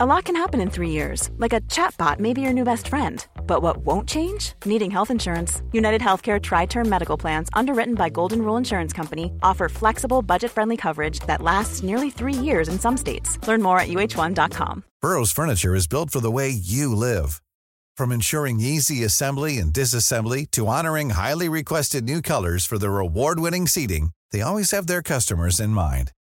A lot can happen in three years, like a chatbot may be your new best friend. But what won't change? Needing health insurance. United Healthcare Tri Term Medical Plans, underwritten by Golden Rule Insurance Company, offer flexible, budget friendly coverage that lasts nearly three years in some states. Learn more at uh1.com. Burrow's Furniture is built for the way you live. From ensuring easy assembly and disassembly to honoring highly requested new colors for their award winning seating, they always have their customers in mind.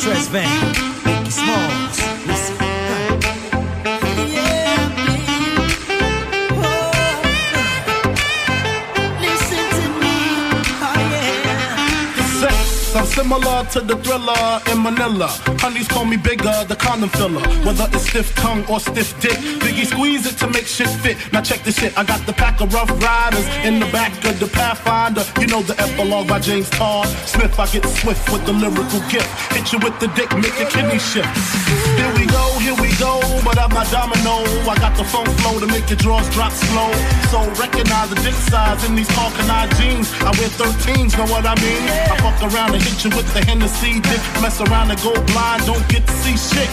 Tress Van. Sex, I'm similar to the thriller in Manila. Honeys call me bigger, the condom filler. Whether it's stiff tongue or stiff dick, Biggie squeeze it to make shit fit. Now check this shit, I got the pack of rough riders in the back of the Pathfinder. You know the epilogue by James Todd Smith. I get swift with the lyrical gift. Hit you with the dick, make your kidney shift. Here we go, here we go, but I'm not domino. I got the funk flow to make your drawers drop slow. So recognize the dick size in these Falconite jeans. I wear 13s, know what I mean? I fuck around and hit you with the Hennessy dick. Mess around and go blind, don't get to see shit.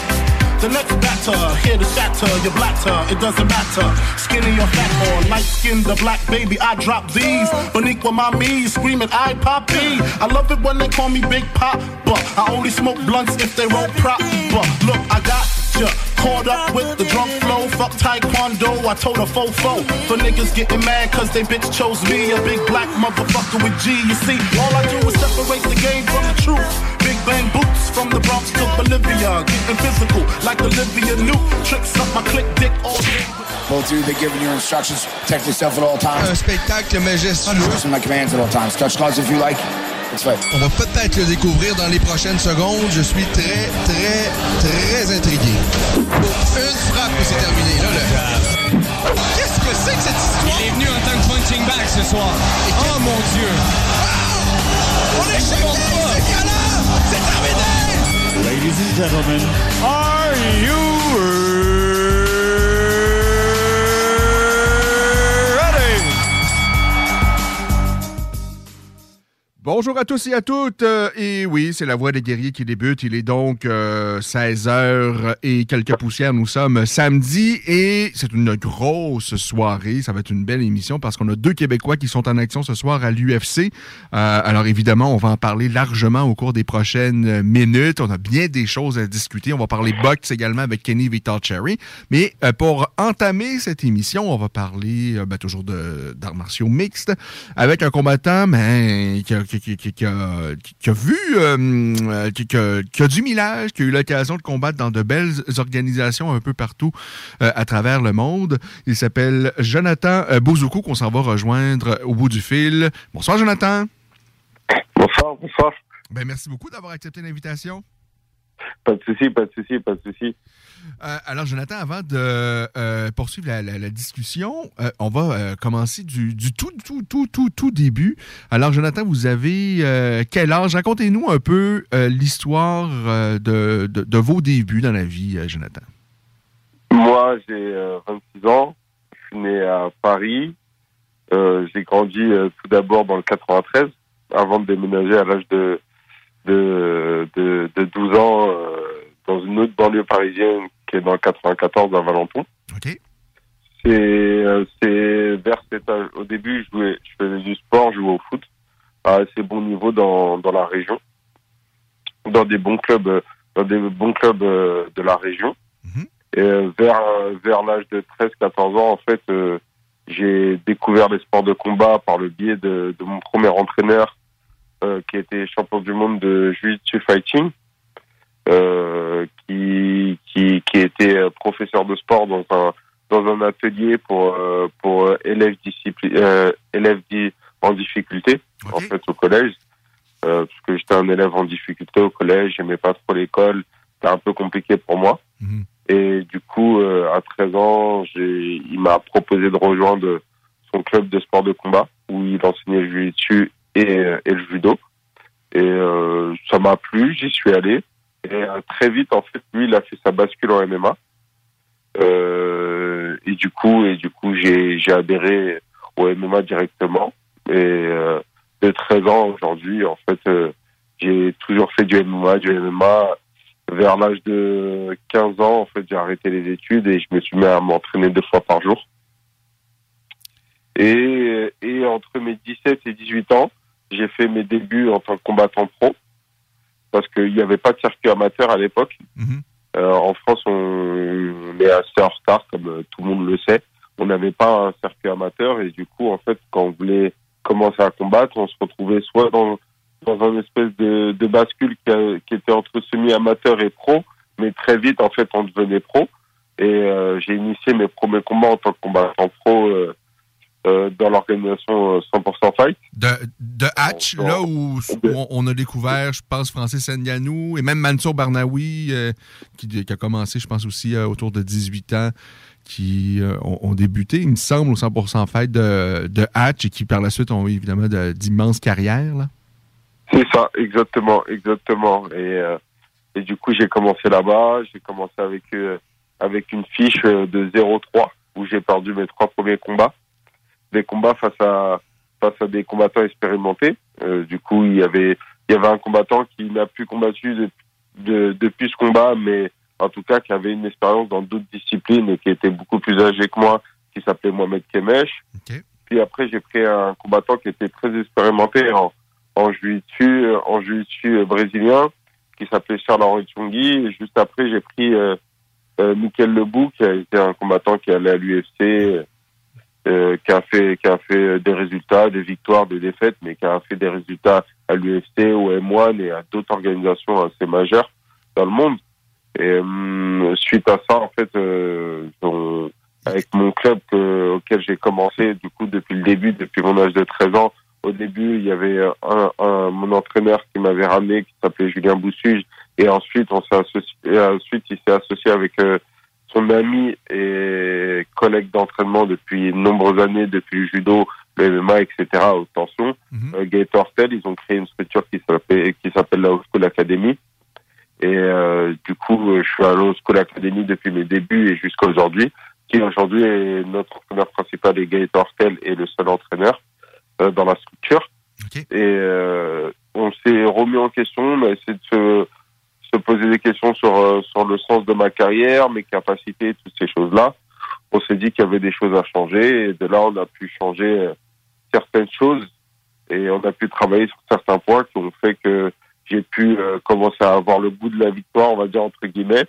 The next batter, here to shatter your blatter, it doesn't matter. Skinny or fat or light skinned the black baby, I drop these. Boniqua mommy screaming, I poppy. I love it when they call me Big Pop, but I only smoke blunts if they roll prop. But look, I got Caught up with the drunk flow, fuck taekwondo, I told a fofo. For niggas getting mad cause they bitch chose me, a big black motherfucker with G. You see, all I do is separate the game from the truth. Big bang boots from the Bronx to Bolivia, getting physical like Olivia Newt. Tricks up my click dick all day. Both of you, they're giving you instructions. Protect yourself at all times. Un spectacle majestueux. To my commands at all times. Touch gloves if you like. On va peut-être le découvrir dans les prochaines secondes. Je suis très, très, très intrigué. Une frappe et c'est terminé. Là, là. Qu'est-ce que c'est que cette histoire? Il est venu en tant que punching bag ce soir. Oh mon dieu. On est choqués! C'est violent! C'est terminé! Ladies and gentlemen, are you Bonjour à tous et à toutes. Euh, et oui, c'est la voix des guerriers qui débute. Il est donc 16h et quelques poussières. Nous sommes samedi et c'est une grosse soirée. Ça va être une belle émission parce qu'on a deux Québécois qui sont en action ce soir à l'UFC. Euh, alors évidemment, on va en parler largement au cours des prochaines minutes. On a bien des choses à discuter. On va parler boxe également avec Kenny Victor Cherry. Mais euh, pour entamer cette émission, on va parler euh, ben, toujours d'arts martiaux mixtes avec un combattant ben, qui, qui- qui- qui- qui a- qui a vu, euh, euh, qui, a, du millage, qui a eu l'occasion de combattre dans de belles organisations un peu partout euh, à travers le monde. Il s'appelle Jonathan Bouzoukou, qu'on s'en va rejoindre au bout du fil. Bonsoir, Jonathan. Bonsoir, bonsoir. Ben, merci beaucoup d'avoir accepté l'invitation. Pas de souci, pas de souci, pas de souci. Euh, alors, Jonathan, avant de euh, poursuivre la, discussion, euh, on va commencer du, tout, tout, tout, tout, tout début. Alors, Jonathan, vous avez quel âge? Racontez-nous un peu l'histoire de, vos débuts dans la vie, Jonathan. Moi, j'ai euh, 26 ans. Je suis né à Paris. J'ai grandi tout d'abord dans le 93, avant de déménager à l'âge de, de, de, de 12 ans dans une autre banlieue parisienne qui est dans le 94 à Valenton. OK. C'est euh, c'est vers cet âge. Au début, je, jouais, je faisais du sport, je jouais au foot à assez bon niveau dans, dans la région, dans des bons clubs, euh, dans des bons clubs euh, de la région. Et euh, vers vers l'âge de 13-14 ans, en fait, euh, j'ai découvert les sports de combat par le biais de, de mon premier entraîneur, euh, qui était champion du monde de Jiu-Jitsu Fighting. Qui, qui, qui était professeur de sport dans un, dans un atelier pour, pour élèves, élèves en difficulté, en fait, au collège. parce que j'étais un élève en difficulté au collège, j'aimais pas trop l'école, c'était un peu compliqué pour moi. Mhm. Et du coup, à 13 ans, il m'a proposé de rejoindre son club de sport de combat où il enseignait le jiu-jitsu et, et le judo. Et euh, ça m'a plu, j'y suis allé. Et euh, très vite, en fait, lui, il a fait sa bascule en MMA. Euh, et du coup, et du coup, j'ai adhéré au MMA directement. Et euh, de 13 ans aujourd'hui, en fait, euh, j'ai toujours fait du MMA, du MMA. Vers l'âge de 15 ans, en fait, j'ai arrêté les études et je me suis mis à m'entraîner deux fois par jour. Et, et entre mes 17 et 18 ans, j'ai fait mes débuts en tant que combattant pro parce qu'il n'y avait pas de circuit amateur à l'époque. Mhm. Euh, en France, on, on, est assez en retard, comme euh, tout le monde le sait. On n'avait pas un circuit amateur et du coup, en fait, quand on voulait commencer à combattre, on se retrouvait soit dans dans un espèce de, de bascule qui, a, qui, était entre semi-amateur et pro, mais très vite, en fait, on devenait pro. Et euh, j'ai initié mes premiers combats en tant que combattant pro euh, euh, dans l'organisation 100% Fight. De, de Hatch, là où, de- où on a découvert, je pense, Francis Ndianou et même Mansour Barnaoui, euh, qui, qui a commencé, je pense, aussi euh, autour de 18 ans, qui euh, ont, ont débuté, il me semble, au 100% Fight de, de Hatch et qui, par la suite, ont eu évidemment de- d'immenses carrières. C'est ça, exactement, exactement. Et, euh, et du coup, j'ai commencé là-bas. J'ai commencé avec euh, avec une fiche euh, de 0-3 où j'ai perdu mes trois premiers combats. Des combats face à face à des combattants expérimentés. Euh, du coup, il y avait il y avait un combattant qui n'a plus combattu de- de- depuis ce combat, mais en tout cas qui avait une expérience dans d'autres disciplines et qui était beaucoup plus âgé que moi, qui s'appelait Mohamed Kemesh. Puis après, j'ai pris un combattant qui était très expérimenté en en jiu-jitsu, euh, en jiu-jitsu euh, brésilien, qui s'appelait Charles Henri Tchungui. Et juste après, j'ai pris euh, euh, Michael Lebou, qui a été un combattant qui allait à l'UFC, euh, qui a fait qui a fait des résultats, des victoires, des défaites, mais qui a fait des résultats à l'UFC, au M1 et à d'autres organisations assez majeures dans le monde. Et hum, suite à ça, en fait, euh, avec mon club que- auquel j'ai commencé, du coup, depuis le début, depuis mon âge de 13 ans, au début, il y avait un, mon entraîneur qui m'avait ramené, qui s'appelait Julien Boussuge, et ensuite, on s'est et ensuite, il s'est associé avec euh, son ami et collègue d'entraînement depuis de nombreuses années, depuis le judo, le MMA, etc., haute tension, Gaëtan Hortel, ils ont créé une structure qui s'appelle, la Haute School Academy. Et euh, du coup, euh, je suis à la Haute School Academy depuis mes débuts et jusqu'à aujourd'hui, qui aujourd'hui est notre entraîneur principal et Gaëtan Hortel est le seul entraîneur euh, dans la structure. Et euh, on s'est remis en question, on a essayé de se, se poser des questions sur, euh, sur le sens de ma carrière, mes capacités, toutes ces choses-là. On s'est dit qu'il y avait des choses à changer et de là, on a pu changer euh, certaines choses et on a pu travailler sur certains points qui ont fait que j'ai pu euh, commencer à avoir le goût de la victoire, on va dire entre guillemets,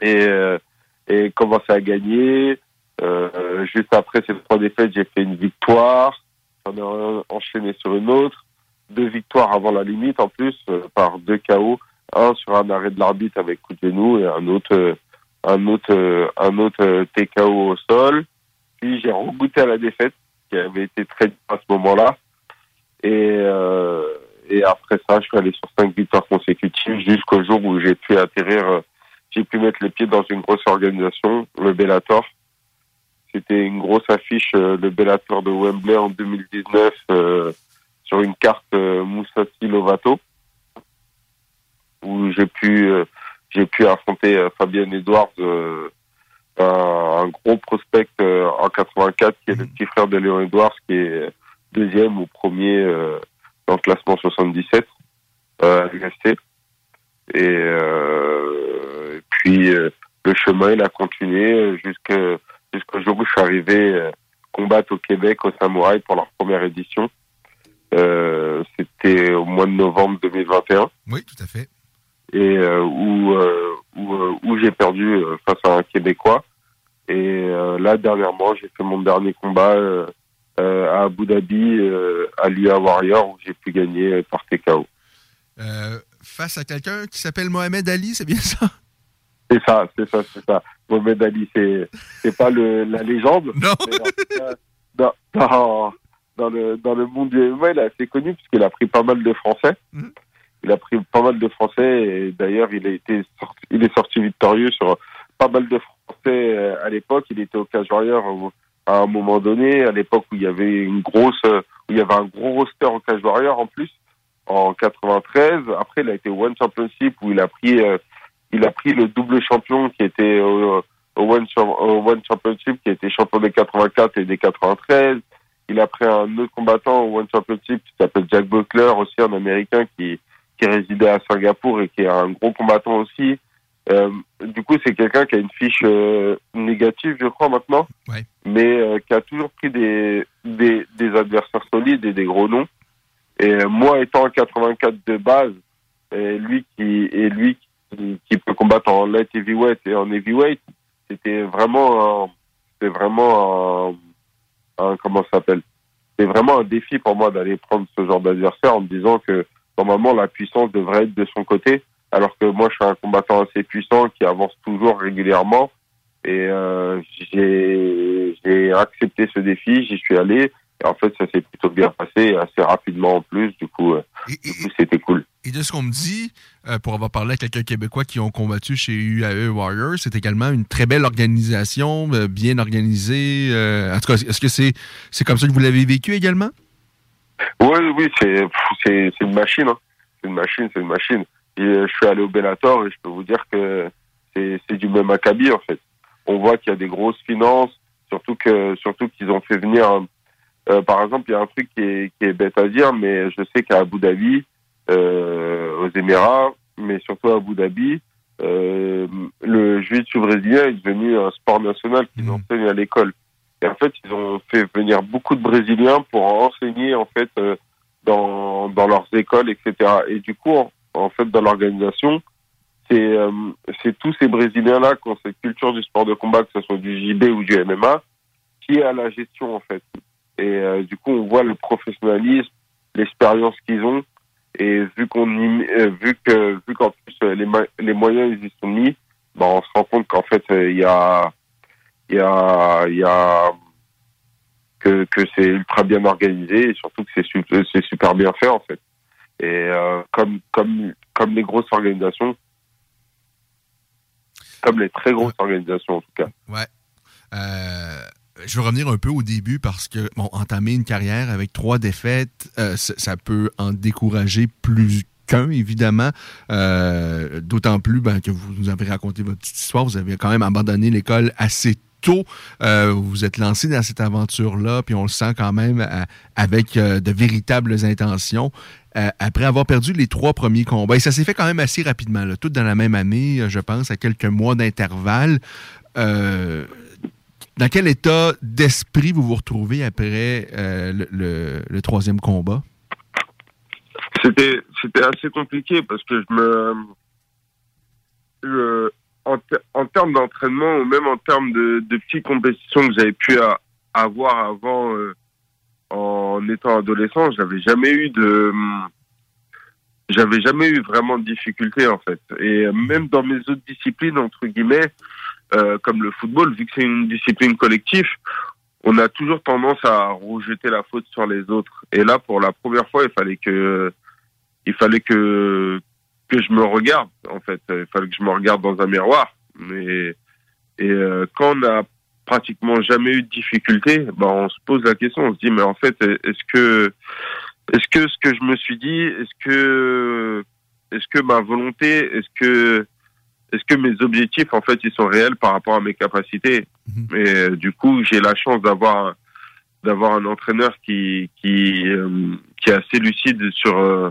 et, euh, et commencer à gagner. Euh, juste après ces trois défaites, j'ai fait une victoire, j'en ai en- enchaîné sur une autre, deux victoires avant la limite en plus, euh, par deux KO, un sur un arrêt de l'arbitre avec coup de genou et un autre, euh, un autre, euh, un autre TKO au sol. Puis j'ai regoûté à la défaite, qui avait été très dure à ce moment-là. Et, et après ça, je suis allé sur cinq victoires consécutives jusqu'au jour où j'ai pu atterrir, j'ai pu mettre les pieds dans une grosse organisation, le Bellator. C'était une grosse affiche, le Bellator de Wembley en 2019, euh, sur une carte euh, Moussassi Lovato, où j'ai pu, euh, j'ai pu affronter euh, Fabien Edwards, un, un gros prospect en 84, qui est le petit frère de Léon Edwards, qui est deuxième ou premier dans le classement 77 euh, à l'UFC. Et, euh, et puis euh, le chemin il a continué jusqu'à jusqu'au jour où je suis arrivé euh, combattre au Québec au Samouraï pour leur première édition. Euh, C'était au mois de novembre 2021 Oui, tout à fait. et euh, où euh, où, où j'ai perdu face à un Québécois. Et là dernièrement, j'ai fait mon dernier combat à Abu Dhabi à l'UA Warrior où j'ai pu gagner par TKO. Face à quelqu'un qui s'appelle Mohamed Ali, c'est bien ça? C'est ça, c'est ça, c'est ça. Mohamed Ali, c'est c'est pas le la légende. Non. Dans, dans, dans, le dans le monde du MMA, il est assez connu puisqu'il a pris pas mal de Français. Mhm. Il a pris pas mal de Français et d'ailleurs il a été sorti, il est sorti victorieux sur pas mal de Français euh, à l'époque. Il était au Cage Warrior au- à un moment donné, à l'époque où il y avait une grosse, euh, où il y avait un gros roster au Cage Warrior en plus en 93. Après, il a été au One Championship où il a pris, euh, il a pris le double champion qui était au, au One, au One Championship, qui était champion des 84 et des 93. Il a pris un autre combattant au One Championship qui s'appelle Jack Buckler, aussi un Américain qui, qui résidait à Singapour et qui est un gros combattant aussi. Euh, du coup, c'est quelqu'un qui a une fiche euh, négative, je crois, maintenant, Ouais. mais euh, qui a toujours pris des, des, des adversaires solides et des gros noms. Et euh, moi, étant en 84 de base, et lui qui et lui qui, qui peut combattre en light heavyweight et en heavyweight, c'était vraiment un, c'était vraiment un, un- comment ça s'appelle C'était vraiment un défi pour moi d'aller prendre ce genre d'adversaire en me disant que normalement la puissance devrait être de son côté, alors que moi je suis un combattant assez puissant qui avance toujours régulièrement. Et euh, j'ai j'ai accepté ce défi, j'y suis allé. Et en fait, ça s'est plutôt bien passé, assez rapidement en plus. Du coup, euh, Et, du coup, c'était cool. Et de ce qu'on me dit, euh, pour avoir parlé à quelques Québécois qui ont combattu chez UAE Warriors, c'est également une très belle organisation, euh, bien organisée. euh, en tout cas, est-ce que c'est c'est comme ça que vous l'avez vécu également? Oui, oui, c'est une machine. hein. C'est une machine, c'est une machine. Et, je suis allé au Bellator et je peux vous dire que c'est du même acabit en fait. On voit qu'il y a des grosses finances, surtout que surtout qu'ils ont fait venir. par exemple, il y a un truc qui est qui est bête à dire, mais je sais qu'à Abu Dhabi, aux Émirats, mais surtout à Abu Dhabi, euh, le jiu-jitsu brésilien est devenu un sport national qu'ils Mhm. enseignent à l'école. Et en fait, ils ont fait venir beaucoup de Brésiliens pour enseigner en fait euh, dans dans leurs écoles, etc. Et du coup, en, en fait, dans l'organisation, c'est euh, c'est tous ces Brésiliens-là qui ont cette culture du sport de combat, que ce soit du JB ou du MMA, qui est à la gestion en fait. Et euh, du coup, on voit le professionnalisme, l'expérience qu'ils ont. Et vu qu'on euh, vu que vu qu'en plus euh, les, les moyens ils y sont mis, ben, on se rend compte qu'en fait euh, il y a il y a il y a que que c'est ultra bien organisé et surtout que c'est c'est super bien fait en fait. Et euh, comme comme comme les grosses organisations, comme les très grosses organisations en tout cas. Ouais. Euh, je veux revenir un peu au début parce que, bon, entamer une carrière avec trois défaites, euh, ça, peut en décourager plus qu'un, évidemment. Euh, D'autant plus ben, que vous nous avez raconté votre petite histoire. Vous avez quand même abandonné l'école assez tôt. Euh, vous êtes lancé dans cette aventure-là, puis on le sent quand même euh, avec euh, de véritables intentions. Euh, après avoir perdu les trois premiers combats, et ça s'est fait quand même assez rapidement, là, tout dans la même année, je pense, à quelques mois d'intervalle. Dans quel état d'esprit vous vous retrouvez après euh, le, troisième combat? C'était c'était assez compliqué parce que je me en, ter- en termes d'entraînement ou même en termes de, petites compétitions que j'avais pu avoir avant euh, en étant adolescent, j'avais jamais eu de j'avais jamais eu vraiment de difficultés en fait. Et même dans mes autres disciplines entre guillemets, euh, comme le football, vu que c'est une discipline collective, on a toujours tendance à rejeter la faute sur les autres. Et là, pour la première fois, il fallait que il fallait que que je me regarde en fait. Il fallait que je me regarde dans un miroir. Mais et euh, quand on a pratiquement jamais eu de difficulté, ben on se pose la question, on se dit mais en fait est-ce que est-ce que ce que je me suis dit, est-ce que est-ce que ma volonté, est-ce que est-ce que mes objectifs en fait ils sont réels par rapport à mes capacités Et euh, du coup j'ai la chance d'avoir d'avoir un entraîneur qui qui euh, qui est assez lucide sur euh,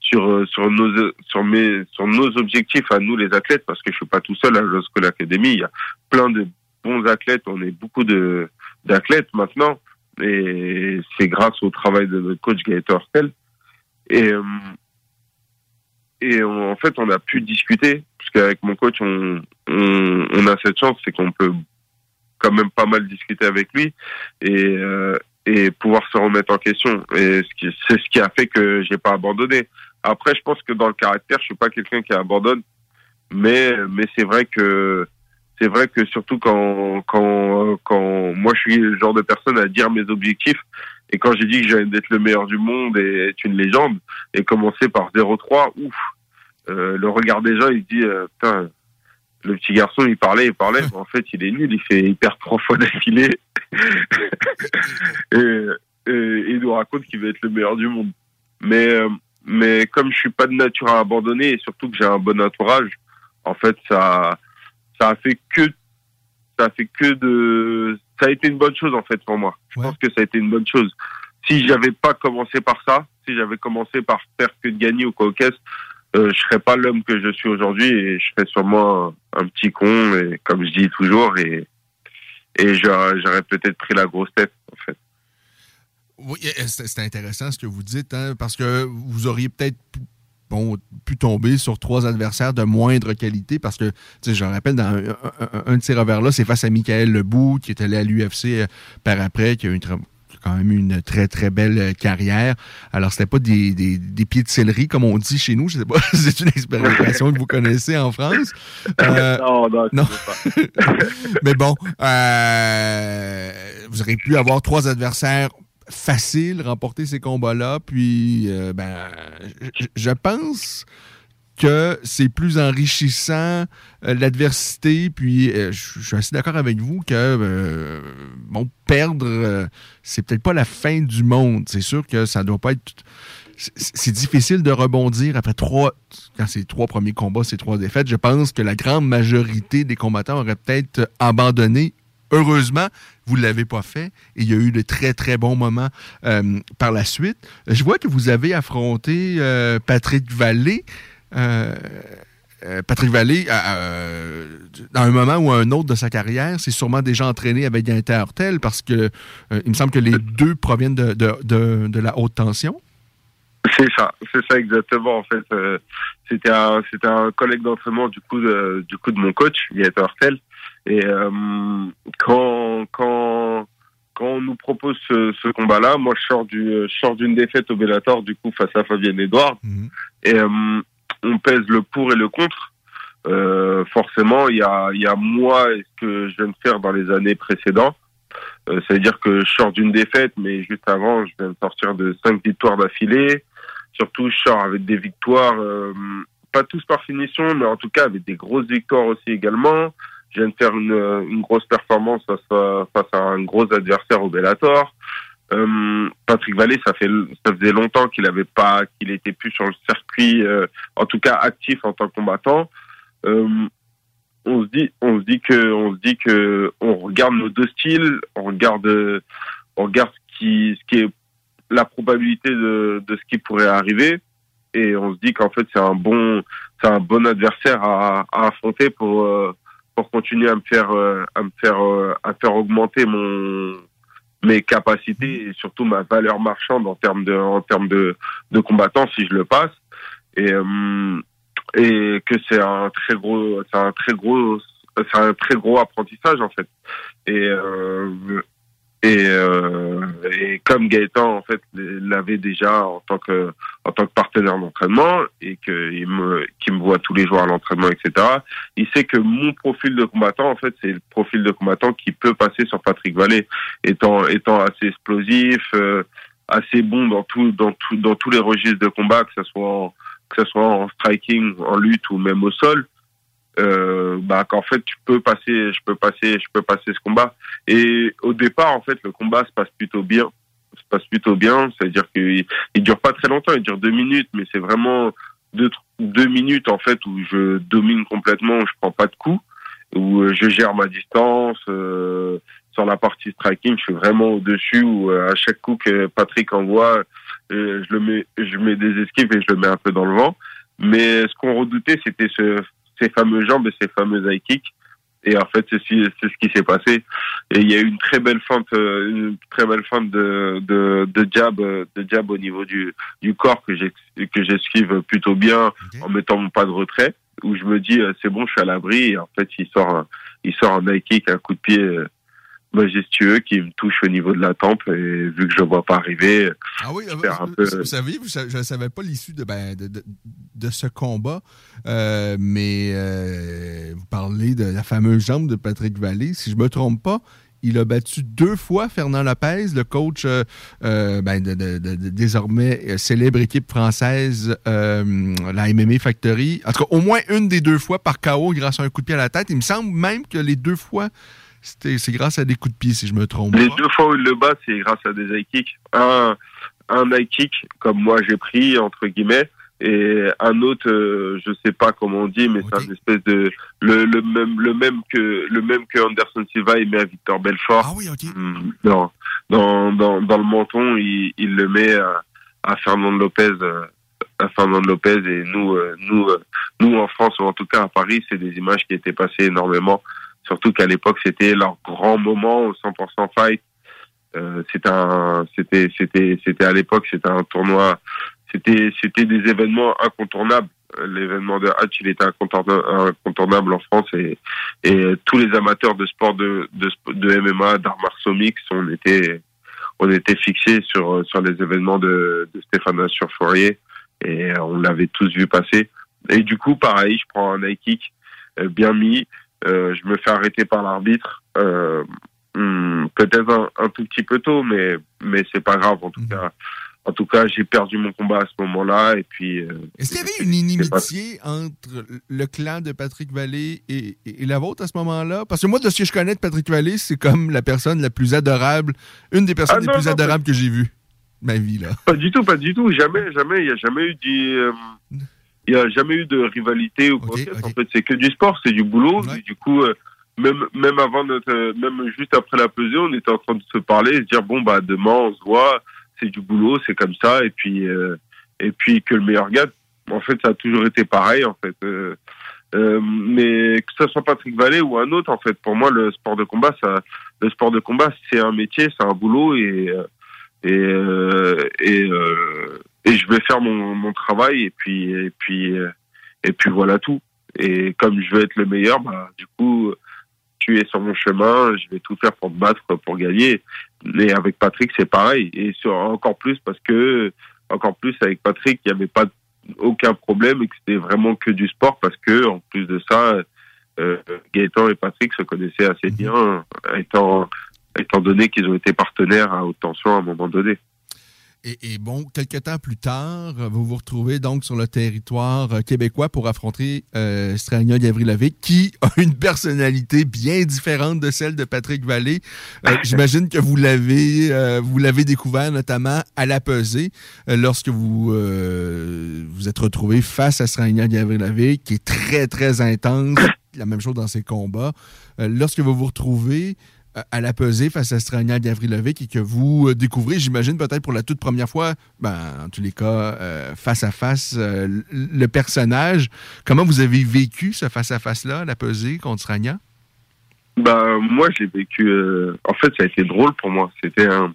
sur euh, sur nos sur mes sur nos objectifs à nous les athlètes parce que je suis pas tout seul à la School Academy il y a plein de bons athlètes on est beaucoup de d'athlètes maintenant et c'est grâce au travail de notre coach Gaëtan Hortel. Et euh, et on- en fait on a pu discuter parce qu'avec mon coach on, on on a cette chance c'est qu'on peut quand même pas mal discuter avec lui et euh, et pouvoir se remettre en question. Et c'est ce qui a fait que j'ai pas abandonné. Après, je pense que dans le caractère, je suis pas quelqu'un qui abandonne, mais mais c'est vrai que c'est vrai que surtout quand quand quand moi je suis le genre de personne à dire mes objectifs et quand j'ai dit que j'allais être le meilleur du monde et être une légende et commencer par 0-3, ouf, euh, le regard des gens, il dit euh, putain, le petit garçon, il parlait, il parlait, mais en fait, il est nul, il fait hyper trois fois d'affilée et, et, et il nous raconte qu'il veut être le meilleur du monde. Mais euh, mais comme je suis pas de nature à abandonner et surtout que j'ai un bon entourage, en fait, ça ça a fait que ça a fait que de ça a été une bonne chose en fait pour moi. Je pense que ça a été une bonne chose. Si j'avais pas commencé par ça, si j'avais commencé par faire que de gagner au Caucase, euh, je serais pas l'homme que je suis aujourd'hui et je serais sûrement un, un, petit con et comme je dis toujours et et j'aurais peut-être pris la grosse tête en fait. Oui, c'est intéressant ce que vous dites, hein, parce que vous auriez peut-être bon, pu tomber sur trois adversaires de moindre qualité parce que, je rappelle, dans un, un, de ces revers-là, c'est face à Michael Lebout, qui est allé à l'UFC euh, par après, qui a eu quand même une très, très belle euh, carrière. Alors, c'était pas des, des, des, pieds de céleri, comme on dit chez nous. Je sais pas c'est une expérimentation que vous connaissez en France. Euh, non, non, non. Pas. Mais bon, euh, vous auriez pu avoir trois adversaires facile remporter ces combats-là. Puis, euh, ben, je pense que c'est plus enrichissant euh, l'adversité. Puis, euh, je suis assez d'accord avec vous que, bon, perdre, c'est peut-être pas la fin du monde. C'est sûr que ça doit pas être. C'est difficile de rebondir après trois, quand c'est trois premiers combats, c'est trois défaites. Je pense que la grande majorité des combattants auraient peut-être abandonné Heureusement, vous ne l'avez pas fait et il y a eu de très, très bons moments euh, par la suite. Je vois que vous avez affronté euh, Patrick Vallée. Euh, Patrick Vallée, dans un moment ou un autre de sa carrière, c'est sûrement déjà entraîné avec Gaëtan Hortel parce que il me semble que les deux proviennent de, de, la haute tension. C'est ça, c'est ça exactement. En fait, c'était un, un collègue d'entraînement du coup de, du coup de mon coach, Gaëtan Hortel. Et euh, quand quand quand on nous propose ce, ce combat-là, moi je sors du je sors d'une défaite au Bellator du coup face à Fabienne Edouard Mhm. et euh, on pèse le pour et le contre. Euh, forcément, il y a il y a moi et ce que je viens de faire dans les années précédentes. Euh, C'est-à-dire que je sors d'une défaite, mais juste avant, je viens de sortir de cinq victoires d'affilée. Surtout, je sors avec des victoires, pas tous par finition, mais en tout cas avec des grosses victoires aussi également. Je viens de faire une, une grosse performance face à, face à un gros adversaire au Bellator. Euh, Patrick Vallée, ça fait ça faisait longtemps qu'il avait pas qu'il était plus sur le circuit, euh, en tout cas actif en tant que combattant. Euh, on se dit on se dit que on se dit que on regarde nos deux styles, on regarde on regarde ce qui ce qui est la probabilité de, de ce qui pourrait arriver et on se dit qu'en fait c'est un bon c'est un bon adversaire à, à affronter pour euh, continuer à me faire euh, à me faire euh, à faire augmenter mon mes capacités et surtout ma valeur marchande en termes de en termes de de combattant si je le passe. Et euh, et que c'est un très gros c'est un très gros c'est un très gros apprentissage en fait. Et et, euh, et comme Gaëtan en fait l'avait déjà en tant que en tant que partenaire d'entraînement et que il me qui me voit tous les jours à l'entraînement etc il sait que mon profil de combattant en fait c'est le profil de combattant qui peut passer sur Patrick Vallée étant étant assez explosif euh, assez bon dans tout dans tout dans tous les registres de combat que ce soit en, que ce soit en striking en lutte ou même au sol euh, bah qu'en fait tu peux passer je peux passer je peux passer ce combat. Et au départ en fait le combat se passe plutôt bien. Se passe plutôt bien. C'est à dire qu'il il dure pas très longtemps. Il dure deux minutes mais c'est vraiment deux deux minutes en fait où je domine complètement où je prends pas de coups où je gère ma distance euh, sur la partie striking je suis vraiment au dessus où euh, à chaque coup que Patrick envoie euh, je le mets je mets des esquives et je le mets un peu dans le vent. Mais ce qu'on redoutait c'était ce ces fameux jambes et ces fameux high kicks. Et en fait, c'est ce qui s'est passé. Et il y a eu une très belle feinte, une très belle feinte de, de, de jab, de jab au niveau du, du corps que que j'esquive plutôt bien en mettant mon pas de retrait. Où je me dis c'est bon, je suis à l'abri. Et en fait, il sort, un, il sort un high kick, un coup de pied majestueux qui me touche au niveau de la tempe et vu que je ne vois pas arriver, ah oui, je perds un peu. vous savez, vous, je ne savais pas l'issue de, ben, de, de, de, ce combat, euh, mais euh, vous parlez de la fameuse jambe de Patrick Vallée. Si je me trompe pas, il a battu deux fois Fernand Lopez, le coach euh, euh ben de, de, de, désormais célèbre équipe française, euh, la MMA Factory. En tout cas, au moins une des deux fois par KO grâce à un coup de pied à la tête. Il me semble même que les deux fois, c'est grâce à des coups de pied, si je me trompe. Les deux fois où il le bat, c'est grâce à des high kicks. Un, un high kick, comme moi j'ai pris, entre guillemets, et un autre, euh, je sais pas comment on dit, mais c'est un espèce de le, le même le même que le même que Anderson Silva il met à Victor Belfort. Ah oui, ok. Mm, dans dans dans, dans le menton, il, il le met à, à Fernand Lopez. Euh, à Fernand Lopez et nous euh, nous nous en France ou en tout cas à Paris c'est des images qui étaient passées énormément surtout qu'à l'époque c'était leur grand moment au 100% fight euh, c'était un c'était c'était c'était à l'époque c'était un tournoi c'était c'était des événements incontournables. L'événement de Hatch, il était incontournable en France et, et tous les amateurs de sport de, de, de MMA, d'arts martiaux on était on était fixés sur sur les événements de, de Stéphane Fourier et on l'avait tous vu passer. Et du coup, pareil, je prends un high kick euh, bien mis, euh, je me fais arrêter par l'arbitre. Euh, hmm, peut-être un, un, tout petit peu tôt, mais mais c'est pas grave en tout mmh. cas en tout cas, j'ai perdu mon combat à ce moment-là. Et puis. Euh, Est-ce qu'il y avait une inimitié entre le clan de Patrick Vallée et, et, la vôtre à ce moment-là? Parce que moi, de ce que je connais de Patrick Vallée, c'est comme la personne la plus adorable, une des personnes ah, les plus adorables que j'ai vues ma vie là. Pas du tout, pas du tout. Jamais, jamais. Il n'y a jamais eu du. Il y a jamais eu de rivalité ou quoi okay, okay. En fait, c'est que du sport, c'est du boulot. Ouais. du coup, euh, même même avant notre, même juste après la pesée, on était en train de se parler, et se dire bon bah demain on se voit c'est du boulot, c'est comme ça. Et puis, euh, et puis que le meilleur gagne. En fait, ça a toujours été pareil, en fait. Euh, euh, mais que ce soit Patrick Vallée ou un autre, en fait, pour moi, le sport de combat, ça, le sport de combat, c'est un métier, c'est un boulot et et et, et je vais faire mon, mon travail et puis et puis et puis voilà tout. Et comme je veux être le meilleur, bah du coup, tu es sur mon chemin, je vais tout faire pour te battre, pour gagner. Mais avec Patrick, c'est pareil. Et sur, encore plus parce que, encore plus avec Patrick, il n'y avait pas aucun problème et que c'était vraiment que du sport parce que, en plus de ça, euh, Gaëtan et Patrick se connaissaient assez mhm. bien, étant, étant donné qu'ils ont été partenaires à haute tension à un moment donné. Et, bon, quelques temps plus tard, vous vous retrouvez donc sur le territoire euh, québécois pour affronter euh, Strania Gavrilovic, qui a une personnalité bien différente de celle de Patrick Vallée. Euh, J'imagine que vous l'avez euh, vous l'avez découvert notamment à la pesée lorsque vous vous êtes retrouvé face à Strania Gavrilovic, qui est très très intense. La même chose dans ses combats. lorsque vous vous retrouvez à la pesée face à Strania Gavrilovic et que vous euh, découvrez, j'imagine, peut-être pour la toute première fois, ben, en tous les cas, euh, face à face, euh, le personnage. Comment vous avez vécu ce face-à-face-là, la pesée contre Strania? Ben, moi, j'ai vécu. en fait, ça a été drôle pour moi. C'était un,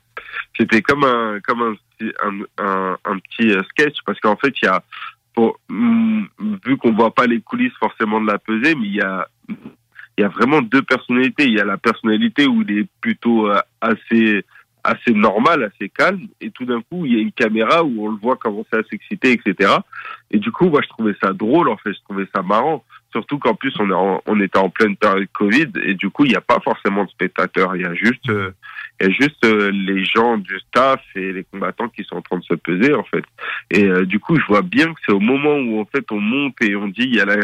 c'était comme un, comme un, un, petit sketch parce qu'en fait, il y a, pour, mm, vu qu'on voit pas les coulisses forcément de la pesée, mais il y a il y a vraiment deux personnalités. Il y a la personnalité où il est plutôt euh, assez assez normal, assez calme, et tout d'un coup, il y a une caméra où on le voit commencer à s'exciter, etc. Et du coup, moi, je trouvais ça drôle, en fait, je trouvais ça marrant. Surtout qu'en plus, on, est en, on était en pleine période Covid, et du coup, il n'y a pas forcément de spectateurs. Il y a juste, euh, il y a juste euh, les gens du staff et les combattants qui sont en train de se peser, en fait. Et euh, du coup, je vois bien que c'est au moment où, en fait, on monte et on dit, il y a la,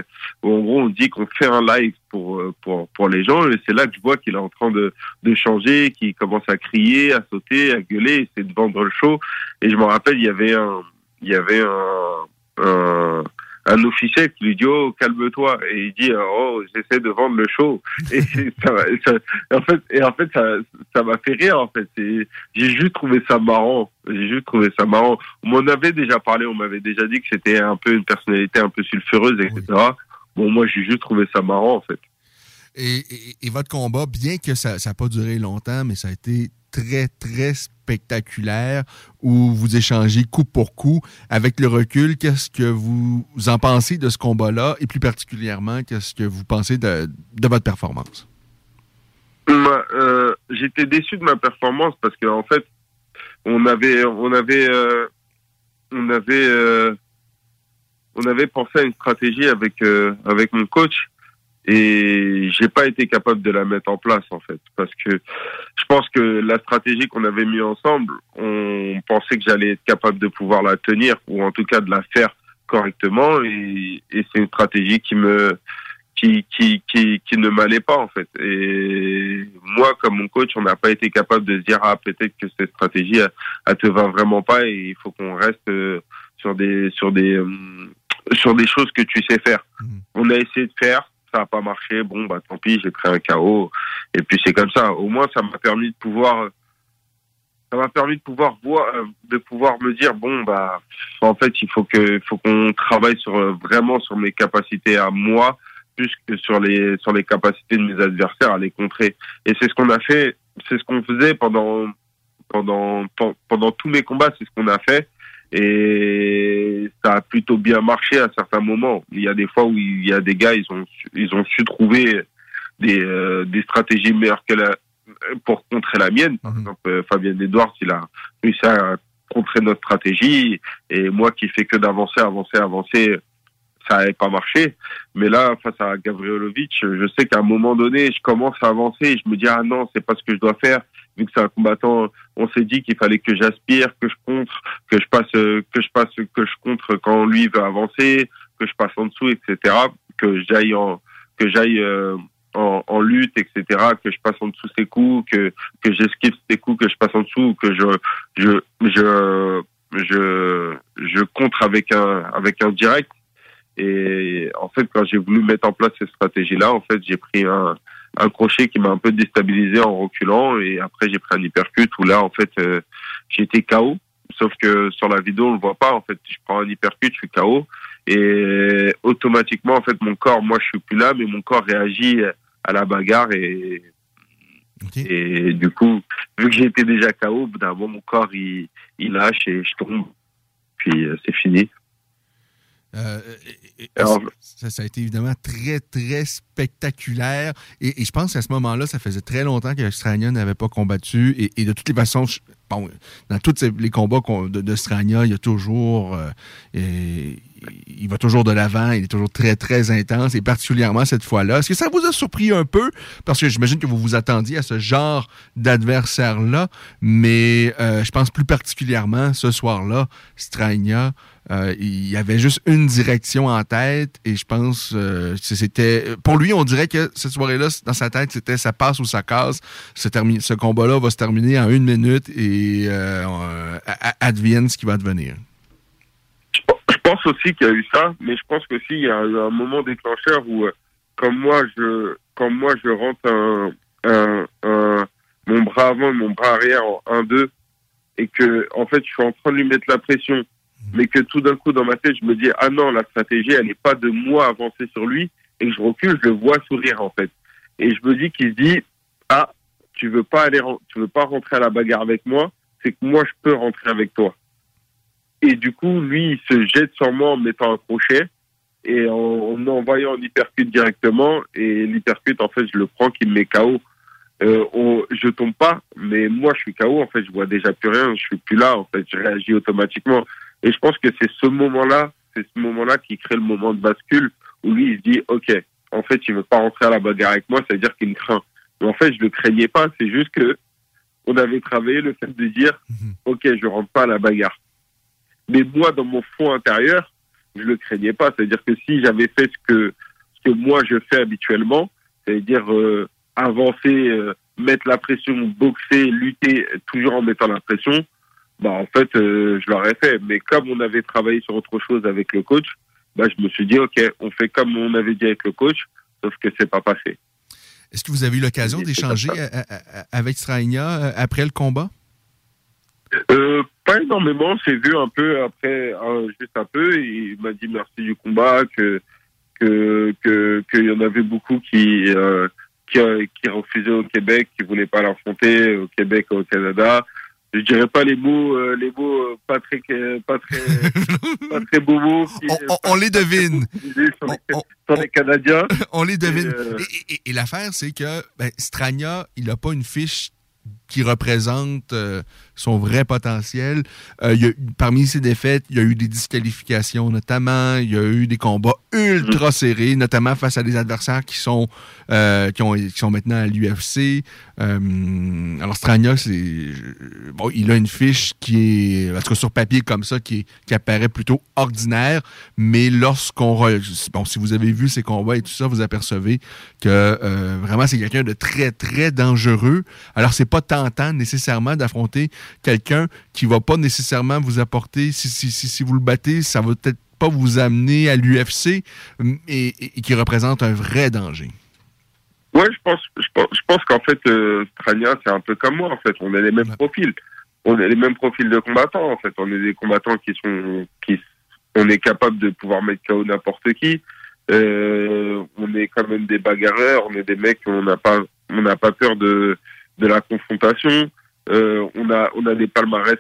en gros, on dit qu'on fait un live pour, pour, pour les gens, et c'est là que je vois qu'il est en train de, de changer, qu'il commence à crier, à sauter, à gueuler, essayer de vendre le show. Et je me rappelle, il y avait un, il y avait un, un un officiel qui lui dit oh calme-toi. Et il dit oh j'essaie de vendre le show. Et ça, ça, en fait et en fait ça ça m'a fait rire en fait. J'ai juste trouvé ça marrant. J'ai juste trouvé ça marrant. On m'en avait déjà parlé. On m'avait déjà dit que c'était un peu une personnalité un peu sulfureuse etc bon moi j'ai juste trouvé ça marrant en fait. Et, et, et votre combat bien que ça n'a pas duré longtemps mais ça a été très, très spectaculaire où vous échangez coup pour coup. Avec le recul, qu'est-ce que vous en pensez de ce combat-là et plus particulièrement, qu'est-ce que vous pensez de, de votre performance? Euh, J'étais déçu de ma performance parce qu'en en fait, on avait, on avait, euh, on avait, euh, on avait pensé à une stratégie avec avec mon coach et j'ai pas été capable de la mettre en place en fait. Parce que je pense que la stratégie qu'on avait mis ensemble, on pensait que j'allais être capable de pouvoir la tenir ou en tout cas de la faire correctement. Et, et c'est une stratégie qui me qui qui qui, qui ne m'allait pas en fait. Et moi comme mon coach on n'a pas été capable de se dire ah peut-être que cette stratégie elle, elle te va vraiment pas et il faut qu'on reste euh, sur des sur des euh, sur des choses que tu sais faire. On a essayé de faire ça n'a pas marché bon bah tant pis j'ai pris un KO et puis c'est comme ça. Au moins ça m'a permis de pouvoir ça m'a permis de pouvoir voir, euh, de pouvoir me dire bon bah en fait il faut que faut qu'on travaille sur euh, vraiment sur mes capacités à moi plus que sur les sur les capacités de mes adversaires à les contrer. Et c'est ce qu'on a fait c'est ce qu'on faisait pendant pendant pen- pendant tous mes combats c'est ce qu'on a fait et ça a plutôt bien marché à certains moments il y a des fois où il y a des gars ils ont ils ont su trouver des euh, des stratégies meilleures que la pour contrer la mienne. Par exemple, euh, Fabien Edwards, il a réussi à contrer notre stratégie et moi qui fais que d'avancer, avancer, avancer, ça n'avait pas marché. Mais là, face à Gavrilovic, je sais qu'à un moment donné, je commence à avancer et je me dis ah non, c'est pas ce que je dois faire. Vu que c'est un combattant, on s'est dit qu'il fallait que j'aspire, que je contre, que je passe, que je passe, que je contre quand lui veut avancer, que je passe en dessous, etc. Que j'aille en, que j'aille euh, en lutte, etc., que je passe en dessous ses coups, que que j'esquive ses coups, que je passe en dessous, que je je je je je contre avec un avec un direct. Et en fait, quand j'ai voulu mettre en place cette stratégie-là, en fait, j'ai pris un un crochet qui m'a un peu déstabilisé en reculant, et après j'ai pris un hypercut où là, en fait, euh, été KO. Sauf que sur la vidéo, on le voit pas. En fait, je prends un hypercut, je suis KO, et automatiquement, en fait, mon corps, moi, je suis plus là, mais mon corps réagit à la bagarre et et du coup, vu que été déjà KO, d'un moment, mon corps il, il lâche et je tombe. Puis euh, c'est fini. Euh, et- et- ça, ça a été évidemment très, très spectaculaire. Et, et je pense qu'à ce moment-là, ça faisait très longtemps que Strania n'avait pas combattu. Et, de toutes les façons, je- bon, dans tous les combats de, de Strania, il y a toujours. euh, il va toujours de l'avant, il est toujours très, très intense, et particulièrement cette fois-là. Est-ce que ça vous a surpris un peu? Parce que j'imagine que vous vous attendiez à ce genre d'adversaire-là, mais euh, je pense plus particulièrement ce soir-là, Strania, euh, il y avait juste une direction en tête, et je pense euh, que c'était... Pour lui, on dirait que cette soirée-là, dans sa tête, c'était ça passe ou ça casse. Ce, ce combat-là va se terminer en une minute, et euh, euh, advienne ce qui va devenir. Je pense aussi qu'il y a eu ça, mais je pense qu'aussi il y a eu un moment déclencheur où, euh, comme moi, je, comme moi, je rentre un- mon bras avant et mon bras arrière en 1-2, et que, en fait, je suis en train de lui mettre la pression, mais que tout d'un coup, dans ma tête, je me dis, ah non, la stratégie, elle n'est pas de moi avancer sur lui, et que je recule, je le vois sourire, en fait. Et je me dis qu'il dit, ah, tu veux pas aller, tu veux pas rentrer à la bagarre avec moi, c'est que moi, je peux rentrer avec toi. Et du coup, lui, il se jette sur moi en me mettant un crochet et en, en envoyant un hypercut directement. Et l'hypercut, en fait, je le prends, qui me met KO. Euh, on- je tombe pas, mais moi, je suis KO. En fait, je vois déjà plus rien. Je suis plus là. En fait, je réagis automatiquement. Et je pense que c'est ce moment-là, c'est ce moment-là qui crée le moment de bascule où lui, il se dit, OK, en fait, il veut pas rentrer à la bagarre avec moi, ça veut dire qu'il me craint. Mais en fait, je le craignais pas. C'est juste que on avait travaillé le fait de dire, OK, je rentre pas à la bagarre. Mais moi, dans mon fond intérieur, je le craignais pas. C'est-à-dire que si j'avais fait ce que, ce que moi je fais habituellement, c'est-à-dire euh, avancer, euh, mettre la pression, boxer, lutter, toujours en mettant la pression, bah en fait, euh, je l'aurais fait. Mais comme on avait travaillé sur autre chose avec le coach, bah je me suis dit, ok, on fait comme on avait dit avec le coach, sauf que c'est pas passé. Est-ce que vous avez eu l'occasion d'échanger avec Strania euh, après le combat? Euh, pas énormément, c'est vu un peu après, euh, juste un peu. Il m'a dit merci du combat, que que que qu'il y en avait beaucoup qui euh, qui, qui refusaient au Québec, qui voulaient pas l'affronter au Québec, au Canada, je dirais pas les mots, euh, les mots euh, pas très, pas très, pas très beaux mots. on, les devine. Sur, les, Canadiens. on les devine. Et, l'affaire, c'est que ben, Strania, il n'a pas une fiche qui représente son vrai potentiel. Euh, il y a, parmi ces défaites, il y a eu des disqualifications notamment, il y a eu des combats ultra mm. serrés, notamment face à des adversaires qui sont, euh, qui, ont, qui sont maintenant à l'UFC. Euh, alors Strania, c'est bon, il a une fiche qui est, en tout cas sur papier comme ça, qui, qui apparaît plutôt ordinaire, mais lorsqu'on... Bon, si vous avez vu ces combats et tout ça, vous apercevez que vraiment c'est quelqu'un de très, très dangereux. Alors c'est pas tentant nécessairement d'affronter quelqu'un qui va pas nécessairement vous apporter, si, si, si, vous le battez, ça va peut-être pas vous amener à l'UFC et, qui représente un vrai danger. Ouais, je pense, je pense, qu'en fait, euh, Strania, c'est un peu comme moi, en fait. On a les mêmes profils. On a les mêmes profils de combattants, en fait. On est des combattants qui sont, qui, on est capable de pouvoir mettre KO n'importe qui. Euh, on est quand même des bagarreurs. On est des mecs, on n'a pas, on n'a pas peur de, de la confrontation. Euh, on a on a des palmarès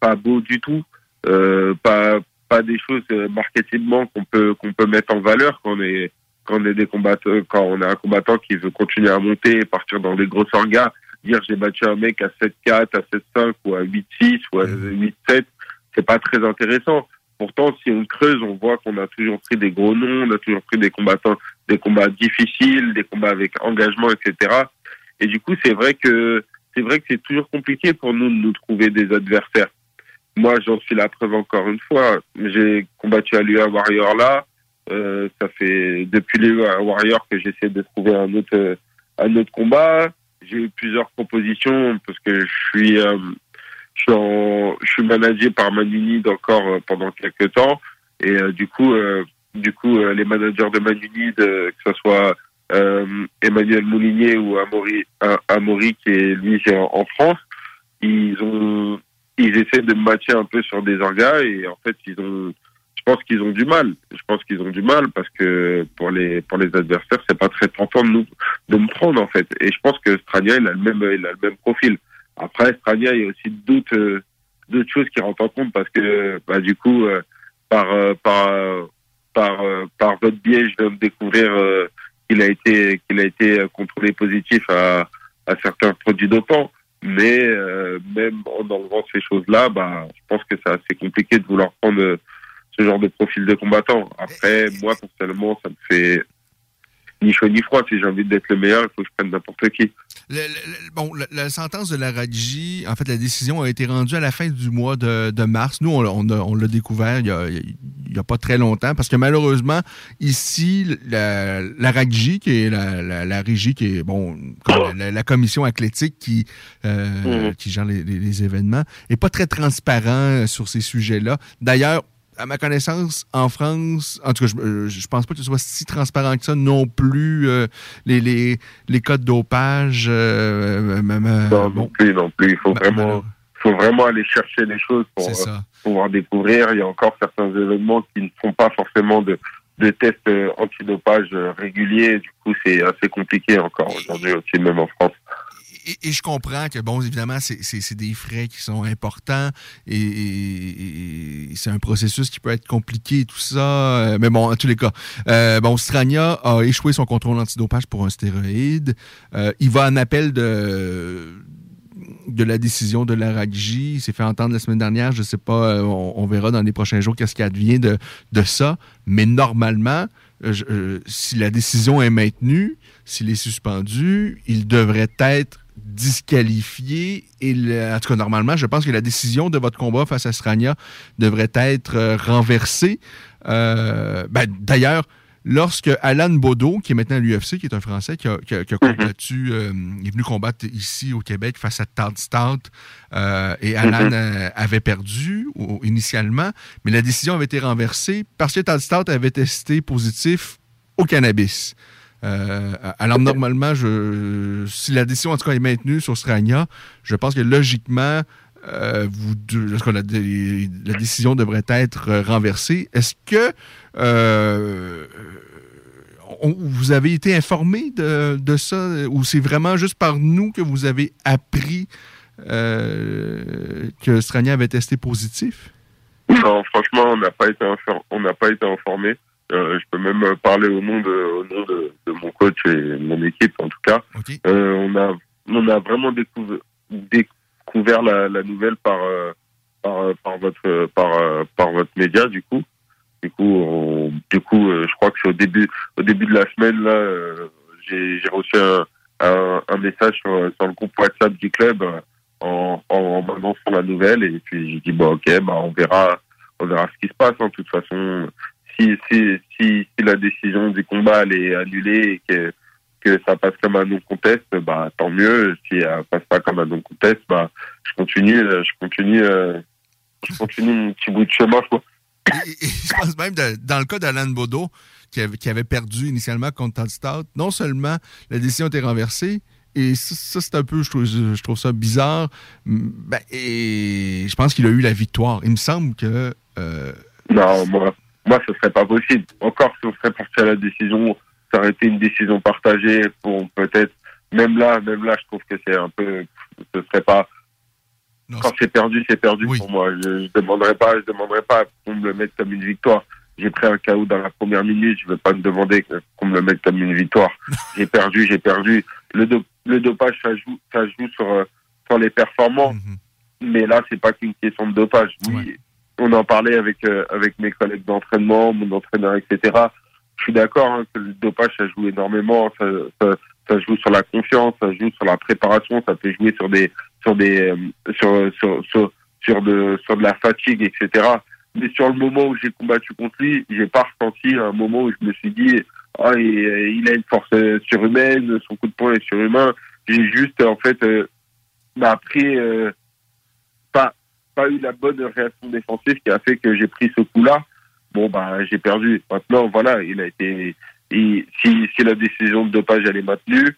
pas beaux du tout, euh, pas pas des choses euh, marketingement qu'on peut qu'on peut mettre en valeur quand on est quand on est des combattants quand on est un combattant qui veut continuer à monter et partir dans des gros orgas. Dire j'ai battu un mec à 7-4 à 7-5 ou à 8-6 ou à 8-7 c'est pas très intéressant. Pourtant si on creuse on voit qu'on a toujours pris des gros noms on a toujours pris des combattants des combats difficiles des combats avec engagement etc et du coup c'est vrai que c'est vrai que c'est toujours compliqué pour nous de nous trouver des adversaires. Moi, j'en suis la preuve encore une fois. J'ai combattu à l'UA Warrior là. Euh, ça fait depuis l'UA Warrior que j'essaie de trouver un autre un autre combat. J'ai eu plusieurs propositions parce que je suis euh, je suis, en, je suis managé par Manunid encore euh, pendant quelques temps et euh, du coup du coup les managers de Manunid que ce soit euh, Emmanuel Moulinier ou Amaury, Amaury qui est lui en, France, ils ont ils essaient de me matcher un peu sur des orgas et en fait ils ont je pense qu'ils ont du mal. Je pense qu'ils ont du mal parce que pour les pour les adversaires c'est pas très tentant de nous de me prendre en fait. Et je pense que Strania il a le même il a le même profil. Après Strania il y a aussi d'autres d'autres choses qui rentrent en compte parce que bah du coup euh, par euh, par par par votre biais je viens de découvrir qu'il a été qu'il a été contrôlé positif à, à certains produits dopants. Mais euh, même en enlevant ces choses-là, bah, je pense que c'est assez compliqué de vouloir prendre euh, ce genre de profil de combattant. Après, moi personnellement, ça me fait ni chaud ni froid. Si j'ai envie d'être le meilleur, il faut que je prenne n'importe qui. Bon, la, sentence de la Radji, en fait, la décision a été rendue à la fin du mois de, de mars. Nous, on, on, l'a découvert il y, a, a, pas très longtemps, parce que malheureusement, ici, la, la qui est la, la, régie, qui est bon, la, commission athlétique qui, euh, qui gère les, les, événements, est pas très transparent sur ces sujets-là. D'ailleurs, à ma connaissance, en France, en tout cas, je, euh, je pense pas que ce soit si transparent que ça non plus, euh, les, les, les de dopage. Euh, non, non plus, non plus. Il faut, vraiment, faut vraiment aller chercher les choses pour pouvoir découvrir. Il y a encore certains événements qui ne font pas forcément de, de tests antidopage réguliers. Du coup, c'est assez compliqué encore aujourd'hui aussi, même en France et, je comprends que, bon, évidemment, c'est des frais qui sont importants et, c'est un processus qui peut être compliqué et tout ça. Euh, mais bon, en tous les cas, euh, bon, Strania a échoué son contrôle antidopage pour un stéroïde. Euh, il va en appel de de la décision de la RAGJ. Il s'est fait entendre la semaine dernière. Je ne sais pas, on, verra dans les prochains jours qu'est-ce qui advient de, de ça. Mais normalement, si la décision est maintenue, s'il est suspendu, il devrait être disqualifié. Et en tout cas, normalement, je pense que la décision de votre combat face à Strania devrait être euh, renversée. Euh, ben, D'ailleurs, lorsque Alan Baudot, qui est maintenant à l'UFC, qui est un Français, qui a, qui mhm. combattu, euh, est venu combattre ici au Québec face à Todd Stout, et Alan mhm. avait perdu initialement, mais la décision avait été renversée parce que Todd Stout avait testé positif au cannabis. Euh, alors, normalement, je, si la décision, en tout cas, est maintenue sur Strania, je pense que logiquement, euh, la, décision devrait être renversée? Est-ce que euh, vous avez été informé de, ça? Ou c'est vraiment juste par nous que vous avez appris euh, que Strania avait testé positif? Non, franchement, on n'a pas été on n'a pas été informé. Euh, je peux même parler au nom de au nom de, de, mon coach et mon équipe en tout cas. Okay. Euh, on a on a vraiment découvert découvert la, la nouvelle par, euh, par par votre par par votre média du coup. Du coup, on, du coup, je crois que c'est au début au début de la semaine là, j'ai j'ai reçu un, un, un message sur, sur le groupe WhatsApp du club en, en la nouvelle et puis j'ai dit bon ok bah on verra on verra ce qui se passe en hein. toute façon si si si, si la décision du combat elle est annulée et que que ça passe comme un non contest bah tant mieux si elle passe pas comme un non contest bah je continue je continue je continue mon petit bout de chemin quoi et, et, je pense même de, dans le cas d'Alan Bodo qui avait, qui avait perdu initialement contre Stout non seulement la décision était renversée et ça, ça c'est un peu, je trouve, je trouve ça bizarre. Ben, et je pense qu'il a eu la victoire. Il me semble que. Euh... Non, moi, moi, ce serait pas possible. Encore, si on serait parti à la décision, ça aurait été une décision partagée pour peut-être. Même là, même là, je trouve que c'est un peu. Ce serait pas. Non, Quand c'est perdu, c'est perdu oui. pour moi. Je, demanderais pas, je demanderais pas qu'on me le mette comme une victoire j'ai pris un KO dans la première minute, je ne veux pas me demander qu'on me le mette comme une victoire. j'ai perdu, j'ai perdu. Le, do le dopage, ça joue, ça joue sur, euh, sur les performances. Mm -hmm. Mais là, c'est pas qu'une question de dopage. Oui, ouais. On en parlait avec, euh, avec mes collègues d'entraînement, mon entraîneur, etc. Je suis d'accord hein, que le dopage, ça joue énormément. Ça, ça, ça, joue sur la confiance, ça joue sur la préparation, ça peut jouer sur des, sur des, euh, sur, sur, sur, sur, de, sur de la fatigue, etc mais sur le moment où j'ai combattu contre lui, j'ai pas ressenti un moment où je me suis dit ah il, a une force surhumaine, son coup de poing est surhumain. J'ai juste en fait euh, bah, après euh, pas eu la bonne réaction défensive qui a fait que j'ai pris ce coup-là. Bon bah j'ai perdu. Maintenant voilà, il a été si si la décision de dopage elle est maintenue,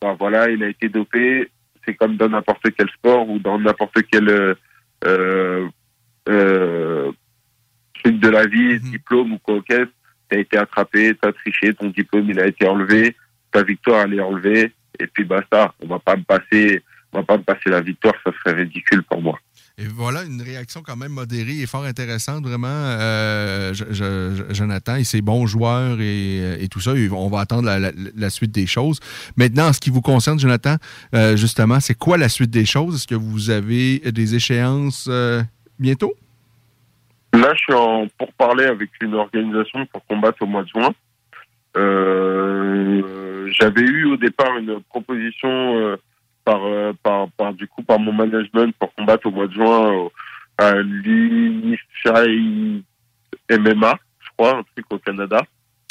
bah voilà, il a été dopé. C'est comme dans n'importe quel sport ou dans n'importe quel euh, euh, truc de la vie, mmh. diplôme ou quoi qu'est-ce, t'as été attrapé, t'as triché, ton diplôme il a été enlevé, ta victoire elle est enlevée, et puis basta. On va pas me passer, on va pas me passer la victoire, ça serait ridicule pour moi. Et voilà une réaction quand même modérée et fort intéressante, vraiment, euh, Jonathan et ses bons joueurs et, et, tout ça. On va attendre la, suite des choses. Maintenant, en ce qui vous concerne, Jonathan, euh, justement, c'est quoi la suite des choses? Est-ce que vous avez des échéances euh, bientôt? Là, je suis en pour parler avec une organisation pour combattre au mois de juin. Euh, J'avais eu au départ une proposition euh, par, euh, par, par du coup par mon management pour combattre au mois de juin à l'Inishai MMA, je crois, un truc au Canada,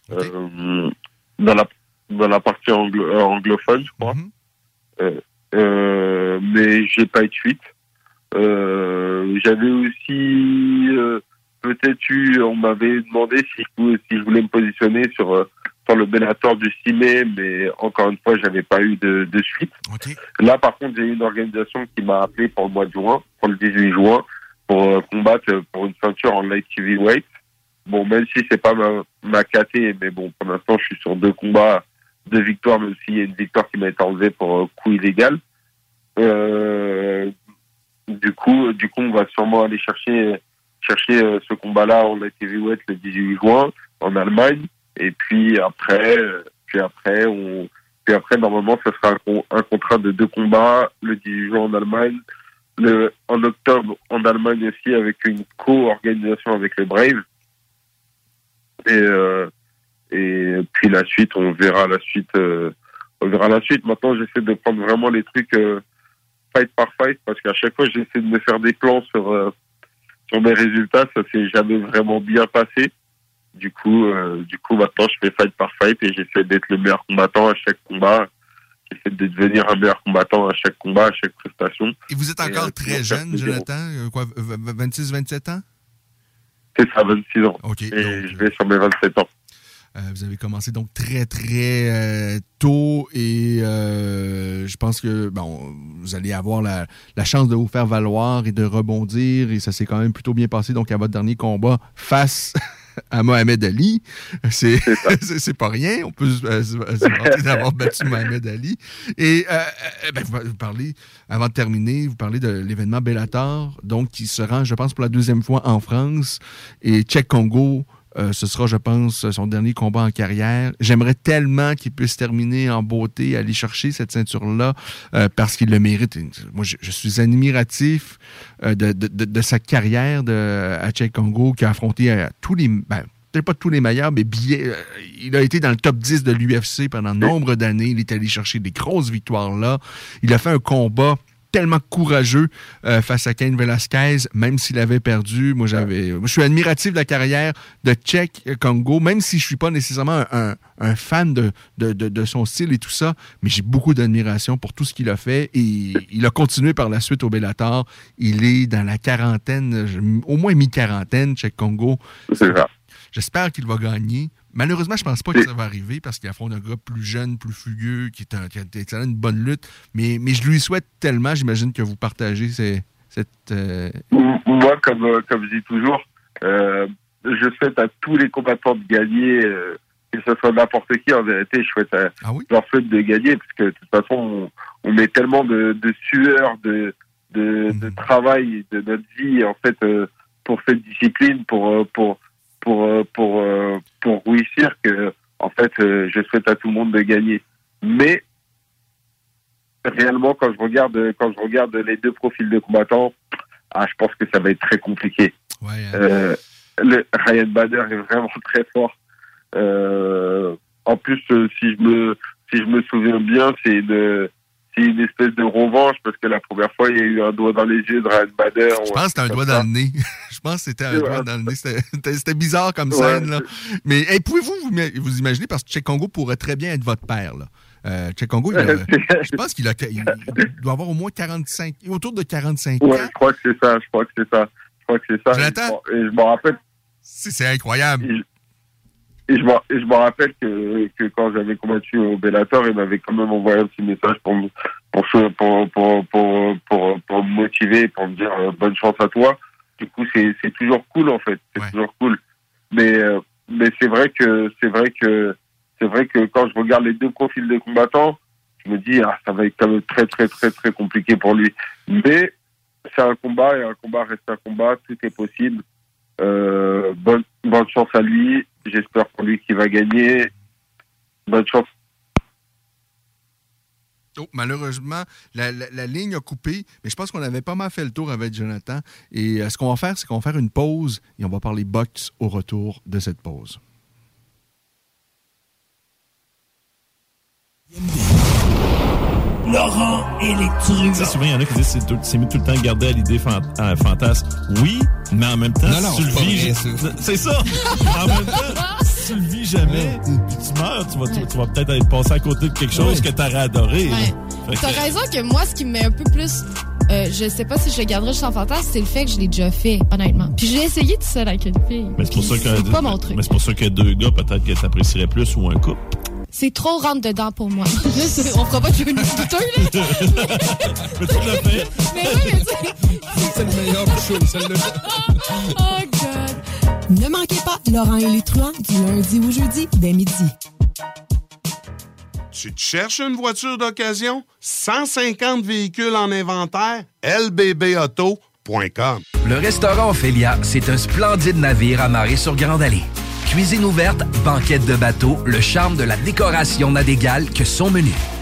okay. euh, dans la dans la partie anglo anglophone, je crois. Mm -hmm. mais j'ai pas eu de suite. J'avais aussi peut-être eu, on m'avait demandé si je, si je voulais me positionner sur, euh, sur le Bellator du 6 mai, mais encore une fois, j'avais pas eu de, de suite. Okay. Là, par contre, j'ai eu une organisation qui m'a appelé pour le mois de juin, pour le 18 juin, pour euh, combattre pour une ceinture en light heavyweight. Bon, même si c'est pas ma, ma KT, mais bon, pour l'instant, je suis sur deux combats, deux victoires, mais aussi il y a une victoire qui m'a été enlevée pour euh, coup illégal. Euh, du coup, du coup, on va sûrement aller chercher chercher euh, ce combat-là en light heavyweight le 18 juin en Allemagne. Et puis après, euh, puis après, on, puis après normalement, ce sera un, un, contrat de deux combats le 18 juin en Allemagne, le en octobre en Allemagne aussi avec une co-organisation avec les Braves. Et euh, et puis la suite, on verra la suite. Euh, on verra la suite. Maintenant, j'essaie de prendre vraiment les trucs euh, fight par fight parce qu'à chaque fois, j'essaie de me faire des plans sur euh, sur mes résultats, ça s'est jamais vraiment bien passé. Du coup, euh, du coup, maintenant, je fais fight par fight et j'essaie d'être le meilleur combattant à chaque combat. J'essaie de devenir un meilleur combattant à chaque combat, à chaque prestation. Et vous êtes encore et, euh, très jeune, Jonathan? Euh, quoi, 26, 27 ans? C'est ça, 26 ans. OK. Et donc, je vais sur mes 27 ans. Euh, vous avez commencé donc très, très euh, tôt et euh, je pense que bon, vous allez avoir la, la, chance de vous faire valoir et de rebondir et ça s'est quand même plutôt bien passé donc à votre dernier combat face à Mohamed Ali. C'est pas rien. On peut se se d'avoir battu Mohamed Ali. Et euh, euh, ben, vous, vous parlez, avant de terminer, vous parlez de l'événement Bellator, donc qui se rend, je pense, pour la deuxième fois en France. Et Tchèque Congo euh, ce sera, je pense, son dernier combat en carrière. J'aimerais tellement qu'il puisse terminer en beauté, aller chercher cette ceinture-là, euh, parce qu'il le mérite. Moi, je, suis admiratif euh, de, sa carrière de, à Tchèque Congo, qui a affronté tous les... Ben, peut-être pas tous les meilleurs, mais bien, il a été dans le top 10 de l'UFC pendant nombre d'années. Il est allé chercher des grosses victoires là. Il a fait un combat tellement courageux euh, face à Cain Velasquez, même s'il avait perdu. Moi, j'avais, je suis admiratif de la carrière de Tchèque Congo, même si je suis pas nécessairement un, fan de, de, son style et tout ça, mais j'ai beaucoup d'admiration pour tout ce qu'il a fait et il a continué par la suite au Bellator. Il est dans la quarantaine, au moins mi-quarantaine, Tchèque Congo. J'espère qu'il va gagner. Malheureusement, je pense pas que ça va arriver parce qu'il affronte un gars plus jeune, plus fugueux, qui, est un, qui a une bonne lutte. Mais, mais je lui souhaite tellement, j'imagine que vous partagez cette. Euh, Moi, comme, euh, comme je dis toujours, euh, je souhaite à tous les combattants de gagner, que ce soit n'importe qui, en vérité, je souhaite à ah leur souhaite de gagner, parce que de toute façon, on, met tellement de, de sueur, de, de, de, mhm. travail, de notre vie, en fait, pour cette discipline, pour, pour, pour euh, pour euh, pour réussir que en fait euh, je souhaite à tout le monde de gagner. Mais réellement quand je regarde quand je regarde les deux profils de combattants, ah, je pense que ça va être très compliqué. Hein. le, Ryan Bader est vraiment très fort. en plus, si je me si je me souviens bien, c'est une une espèce de revanche parce que la première fois, il y a eu un doigt dans les yeux de Ryan Bader. Je pense que c'était un doigt dans le nez. je pense que c'était un doigt dans le nez. C'était bizarre comme scène. Là. Mais pouvez-vous vous, imaginer, parce que Cheikh Congo pourrait très bien être votre père. Là. Euh, Congo, je pense qu'il doit avoir au moins 45, autour de 45 ans. Ouais, je crois que c'est ça. Je crois que c'est ça. Je crois que c'est ça. Jonathan? Je me rappelle. C'est incroyable. Et je me, je me rappelle que, que quand j'avais combattu au Bellator, il m'avait quand même envoyé un petit message pour me, pour, pour, pour, pour, pour, pour me motiver, pour me dire euh, bonne chance à toi. Du coup, c'est, c'est toujours cool, en fait. C'est toujours cool. Mais, euh, mais c'est vrai que, c'est vrai que, c'est vrai que quand je regarde les deux profils des combattants, je me dis, ah, ça va être quand même très, très, très, très compliqué pour lui. Mais c'est un combat et un combat reste un combat. Tout est possible. Euh, bonne, chance à lui. J'espère pour lui qu'il va gagner. Bonne chance. Oh, malheureusement, la, ligne a coupé, mais je pense qu'on avait pas mal fait le tour avec Jonathan. Et euh, ce qu'on va faire, c'est qu'on va faire une pause et on va parler box au retour de cette pause. Laurent Électru. Tu souvent, il y en a qui disent que c'est mis tout le temps gardé à l'idée euh, fantasme. Oui, mais en même temps, non, si tu le vis. C'est ça. en même temps, si tu le vis jamais, puis tu meurs, tu vas, tu, vas peut-être être passé à côté de quelque chose que tu aurais adoré. Ouais. T'as raison que moi, ce qui me met un peu plus. Euh, je sais pas si je le garderai juste en fantasme, c'est le fait que je l'ai déjà fait, honnêtement. Puis j'ai essayé tout seul avec une fille. Mais c'est pour ça que. C'est pas mon truc. Mais c'est pour ça que deux gars, peut-être que t'apprécierais plus ou un couple. C'est trop rentre dedans pour moi. on fera pas une douteux, là. mais tu l'as fait. Mais oui, mais C'est le meilleur show, celle-là. oh, God. Ne manquez pas Laurent et les truands du lundi au jeudi dès midi. Tu te cherches une voiture d'occasion? 150 véhicules en inventaire? lbbauto.com Le restaurant Ophélia, c'est un splendide navire amarré sur Grande Allée. Cuisine ouverte, banquette de bateau, le charme de la décoration n'a d'égal que son menu.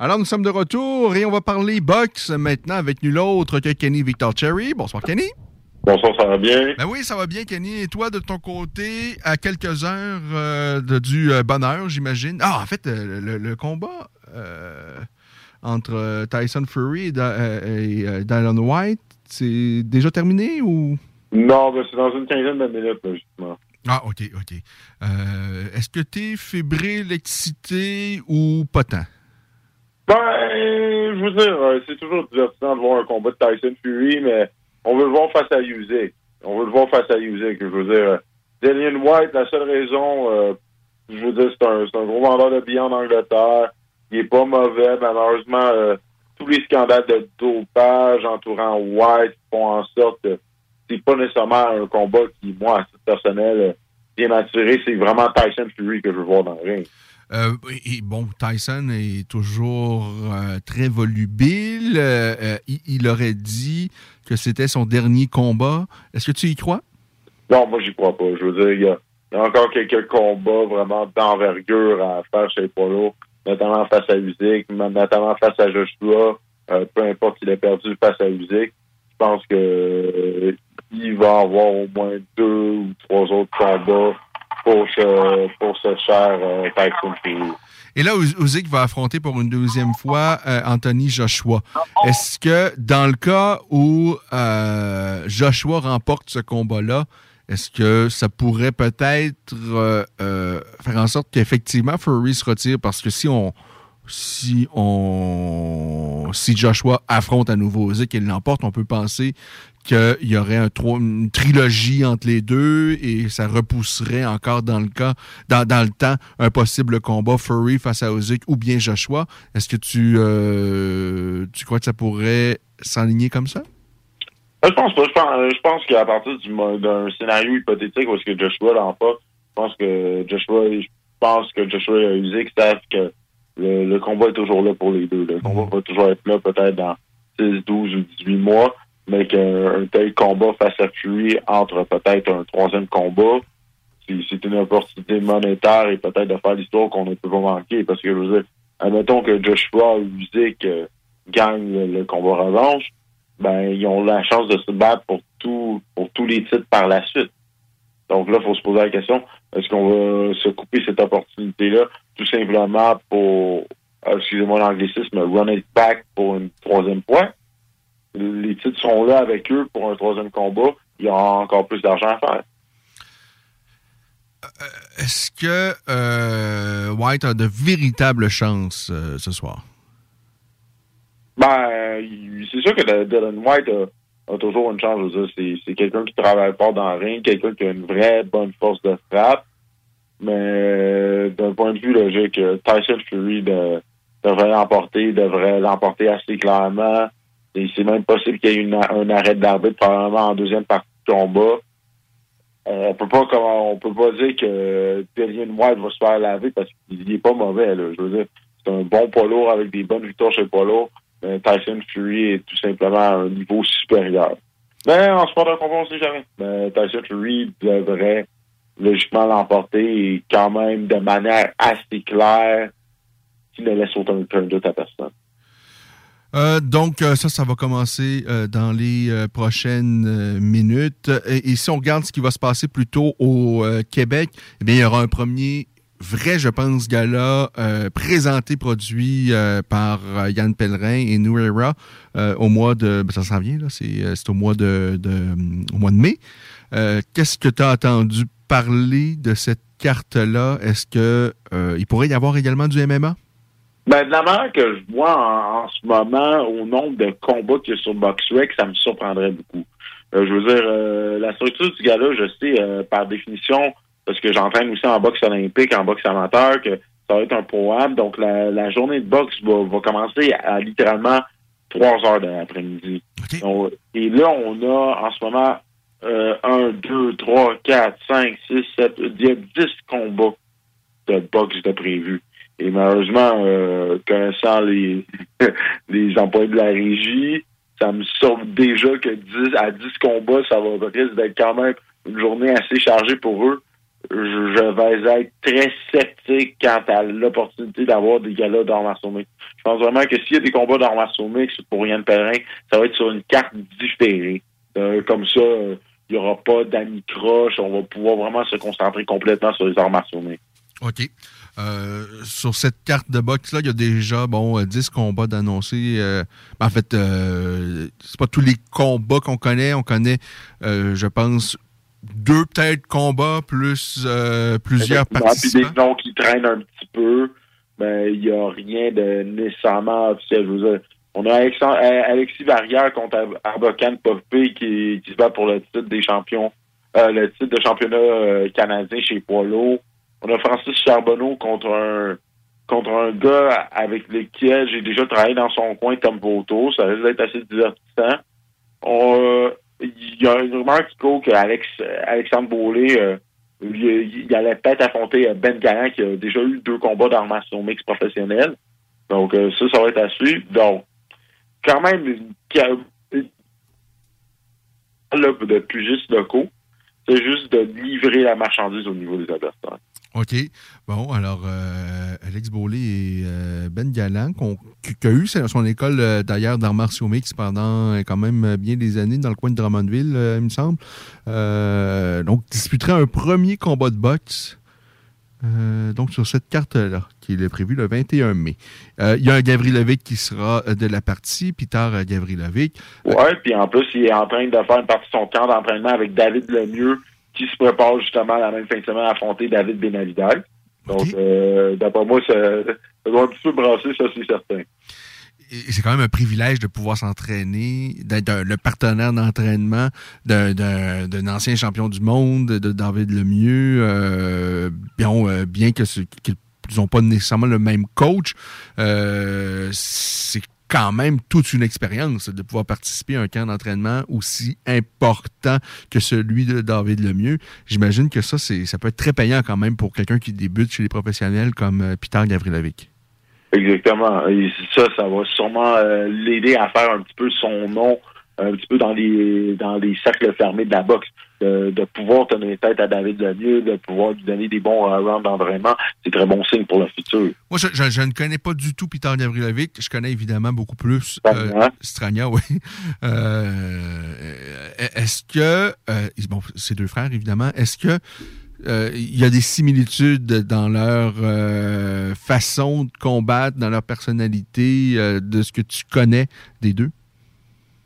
Alors, nous sommes de retour et on va parler boxe maintenant avec nul autre que Kenny Victor Cherry. Bonsoir, Kenny. Bonsoir, ça va bien? Ben oui, ça va bien, Kenny. Et toi, de ton côté, à quelques heures euh, de, du euh, bonheur, j'imagine. Ah, en fait, euh, le, le combat entre Tyson Fury et, Dylan White, c'est déjà terminé ou? Non, ben, c'est dans une quinzaine de minutes, justement. Ah, OK, OK. Est-ce que tu es fébrile, excité ou pas tant? Ben, je veux dire, euh, c'est toujours divertissant de voir un combat de Tyson Fury, mais on veut le voir face à Usyk. On veut le voir face à Usyk. Je veux dire, euh, Dillian White, la seule raison, euh, je veux dire, c'est un, un gros vendeur de billets en Angleterre. Il est pas mauvais. Malheureusement, tous les scandales de dopage entourant White font en sorte que c'est pas nécessairement un combat qui, moi, à titre personnel, vient m'attirer. C'est vraiment Tyson Fury que je veux voir dans le ring. Euh, et bon, Tyson est toujours euh, très volubile. Euh, euh, il, aurait dit que c'était son dernier combat. Est-ce que tu y crois? Non, moi, j'y crois pas. Je veux dire, il y a, encore quelques combats vraiment d'envergure à faire chez Polo, notamment face à Usyk, notamment face à Joshua. Peu importe s'il a perdu face à Usyk, je pense que il va avoir au moins deux ou trois autres combats pour ce, pour ce cher euh, Tyson Fury. Et là, Uz- Usyk va affronter pour une deuxième fois euh, Anthony Joshua. Est-ce que dans le cas où euh, Joshua remporte ce combat-là, est-ce que ça pourrait peut-être euh, euh, faire en sorte qu'effectivement Fury se retire? Parce que si on si on si Joshua affronte à nouveau Usyk et l'emporte, on peut penser qu'il y aurait une trilogie entre les deux et ça repousserait encore dans le cas, dans, dans le temps, un possible combat Fury face à Usyk ou bien Joshua. Est-ce que tu, euh, tu crois que ça pourrait s'enligner comme ça? Euh, Je pense pas. Je pense, je pense qu'à partir d'un scénario hypothétique où est-ce que Joshua l'emporte, je pense que Joshua, je pense que Joshua et Usyk savent que le, le combat est toujours là pour les deux. Le combat va toujours être là peut-être dans 6, 12 ou 18 mois, mais qu'un un tel combat face à Fury entre peut-être un troisième combat, c'est une opportunité monétaire et peut-être de faire l'histoire qu'on ne peut pas manquer. Parce que je veux dire, admettons que Joshua Usyk euh, gagnent le, le combat revanche, ben ils ont la chance de se battre pour tout pour tous les titres par la suite. Donc là, il faut se poser la question, est-ce qu'on va se couper cette opportunité-là tout simplement pour euh, excusez-moi l'anglicisme, run it back pour une troisième fois? Les titres sont là avec eux pour un troisième combat. Il y a encore plus d'argent à faire. Est-ce que euh, White a de véritables chances euh, ce soir? Ben, c'est sûr que Dylan White a, a toujours une chance. C'est, quelqu'un qui travaille fort dans le ring, quelqu'un qui a une vraie bonne force de frappe. Mais euh, d'un point de vue logique, euh, Tyson Fury de- devrait l'emporter, devrait l'emporter assez clairement. Et c'est même possible qu'il y ait une- un arrêt d'arbitre probablement en deuxième partie de combat. On peut pas comment on peut pas dire que Dillian White va se faire laver parce qu'il est pas mauvais. Là. Je veux dire, c'est un bon lourd avec des bonnes victoires chez. Mais Tyson Fury est tout simplement à un niveau supérieur. Mais en sport de combat, on sait jamais. Mais Tyson Fury devrait logiquement l'emporter et quand même de manière assez claire qui ne laisse aucun doute à personne. Euh, donc, euh, ça, ça va commencer euh, dans les prochaines minutes. Et, si on regarde ce qui va se passer plutôt au Québec, eh bien, il y aura un premier vrai, je pense, gala présenté, produit par Yann Pellerin et euh, au mois de... ben, ça s'en vient, là. C'est au mois de, au mois de mai. Qu'est-ce que tu as entendu parler de cette carte-là? Est-ce que il pourrait y avoir également du MMA? Ben, de la manière que je vois en, en ce moment au nombre de combats qu'il y a sur BoxRec, ça me surprendrait beaucoup. Euh, je veux dire, euh, la structure du gala, je sais, euh, par définition, parce que j'entraîne aussi en boxe olympique, en boxe amateur, que ça va être un programme. Donc, la, la journée de boxe va, va commencer à, littéralement trois heures de l'après-midi. Donc, Et là, on a en ce moment euh, un, deux, trois, quatre, cinq, six, sept, il y a dix combats de boxe de prévu. Et malheureusement, euh, connaissant les, les employés de la régie, ça me sort déjà que 10 à 10 combats, ça va risque d'être quand même une journée assez chargée pour eux. je, je vais être très sceptique quant à l'opportunité d'avoir des galas martiaux mixtes. Je pense vraiment que s'il y a des combats martiaux mixtes pour Yann Perrin, ça va être sur une carte différée. Euh, comme ça, euh, il n'y aura pas d'amis croche. On va pouvoir vraiment se concentrer complètement sur les martiaux mixtes. OK. Euh, sur cette carte de boxe-là, il y a déjà bon, euh, 10 combats d'annoncés. Euh, en fait, euh, c'est pas tous les combats qu'on connaît. On connaît, euh, je pense, deux peut-être combats plus euh, plusieurs participants. Puis des noms qui traînent un petit peu, mais il n'y a rien de nécessairement officiel. Je veux dire, on a euh, Alexis Barrière contre Ar- Arbocan Poppé qui, qui se bat pour le titre des champions, euh, le titre de championnat euh, canadien chez lourd. On a Francis Charbonneau contre un contre un gars avec lequel j'ai déjà travaillé dans son coin, Tom Voto. Ça risque d'être assez divertissant. Il y a une rumeur qui court qu'Alex Alexandre Beaulé euh, il, allait peut-être affronter euh, Ben Garant qui a déjà eu deux combats d'armation mixte professionnels. Donc euh, ça, ça va être à suivre. Donc, quand même, de pugistes locaux, c'est juste de livrer la marchandise au niveau des adversaires. OK. Bon, alors, euh, Alex Beaulé et euh, Ben Galland, qui, qui a eu son école euh, d'ailleurs d'arts martiaux mixtes pendant euh, quand même euh, bien des années dans le coin de Drummondville, il me semble. Donc, disputerait un premier combat de boxe. donc, sur cette carte-là, qui est prévue le 21 mai. Il y a un Gavrilovic qui sera de la partie, Peter Gavrilovic. Ouais, puis en plus, il est en train de faire une partie de son camp d'entraînement avec David Lemieux, qui se prépare justement la même fin de semaine à affronter David Benavidal. Donc, euh, d'après moi, ça, ça doit un petit peu brasser, ça, c'est certain. Et c'est quand même un privilège de pouvoir s'entraîner, d'être le partenaire d'entraînement d'un- ancien champion du monde, de David Lemieux. Euh, bon, euh, bien que qu'ils n'ont pas nécessairement le même coach, c'est quand même toute une expérience de pouvoir participer à un camp d'entraînement aussi important que celui de David Lemieux. J'imagine que ça, c'est ça peut être très payant quand même pour quelqu'un qui débute chez les professionnels comme euh, Peter Gavrilovic. Exactement. Et ça, ça va sûrement euh, l'aider à faire un petit peu son nom, un petit peu dans les dans les cercles fermés de la boxe. De, de pouvoir tenir tête à David Lemieux, de pouvoir lui donner des bons euh, rounds d'entraînement, c'est très bon signe pour le futur. Moi, je, je- je ne connais pas du tout Peter Gavrilovic. Je connais évidemment beaucoup plus euh, Strania, oui. Euh, est-ce que, euh, bon, ces deux frères, évidemment, est-ce que euh, il y a des similitudes dans leur euh, façon de combattre, dans leur personnalité, euh, de ce que tu connais des deux?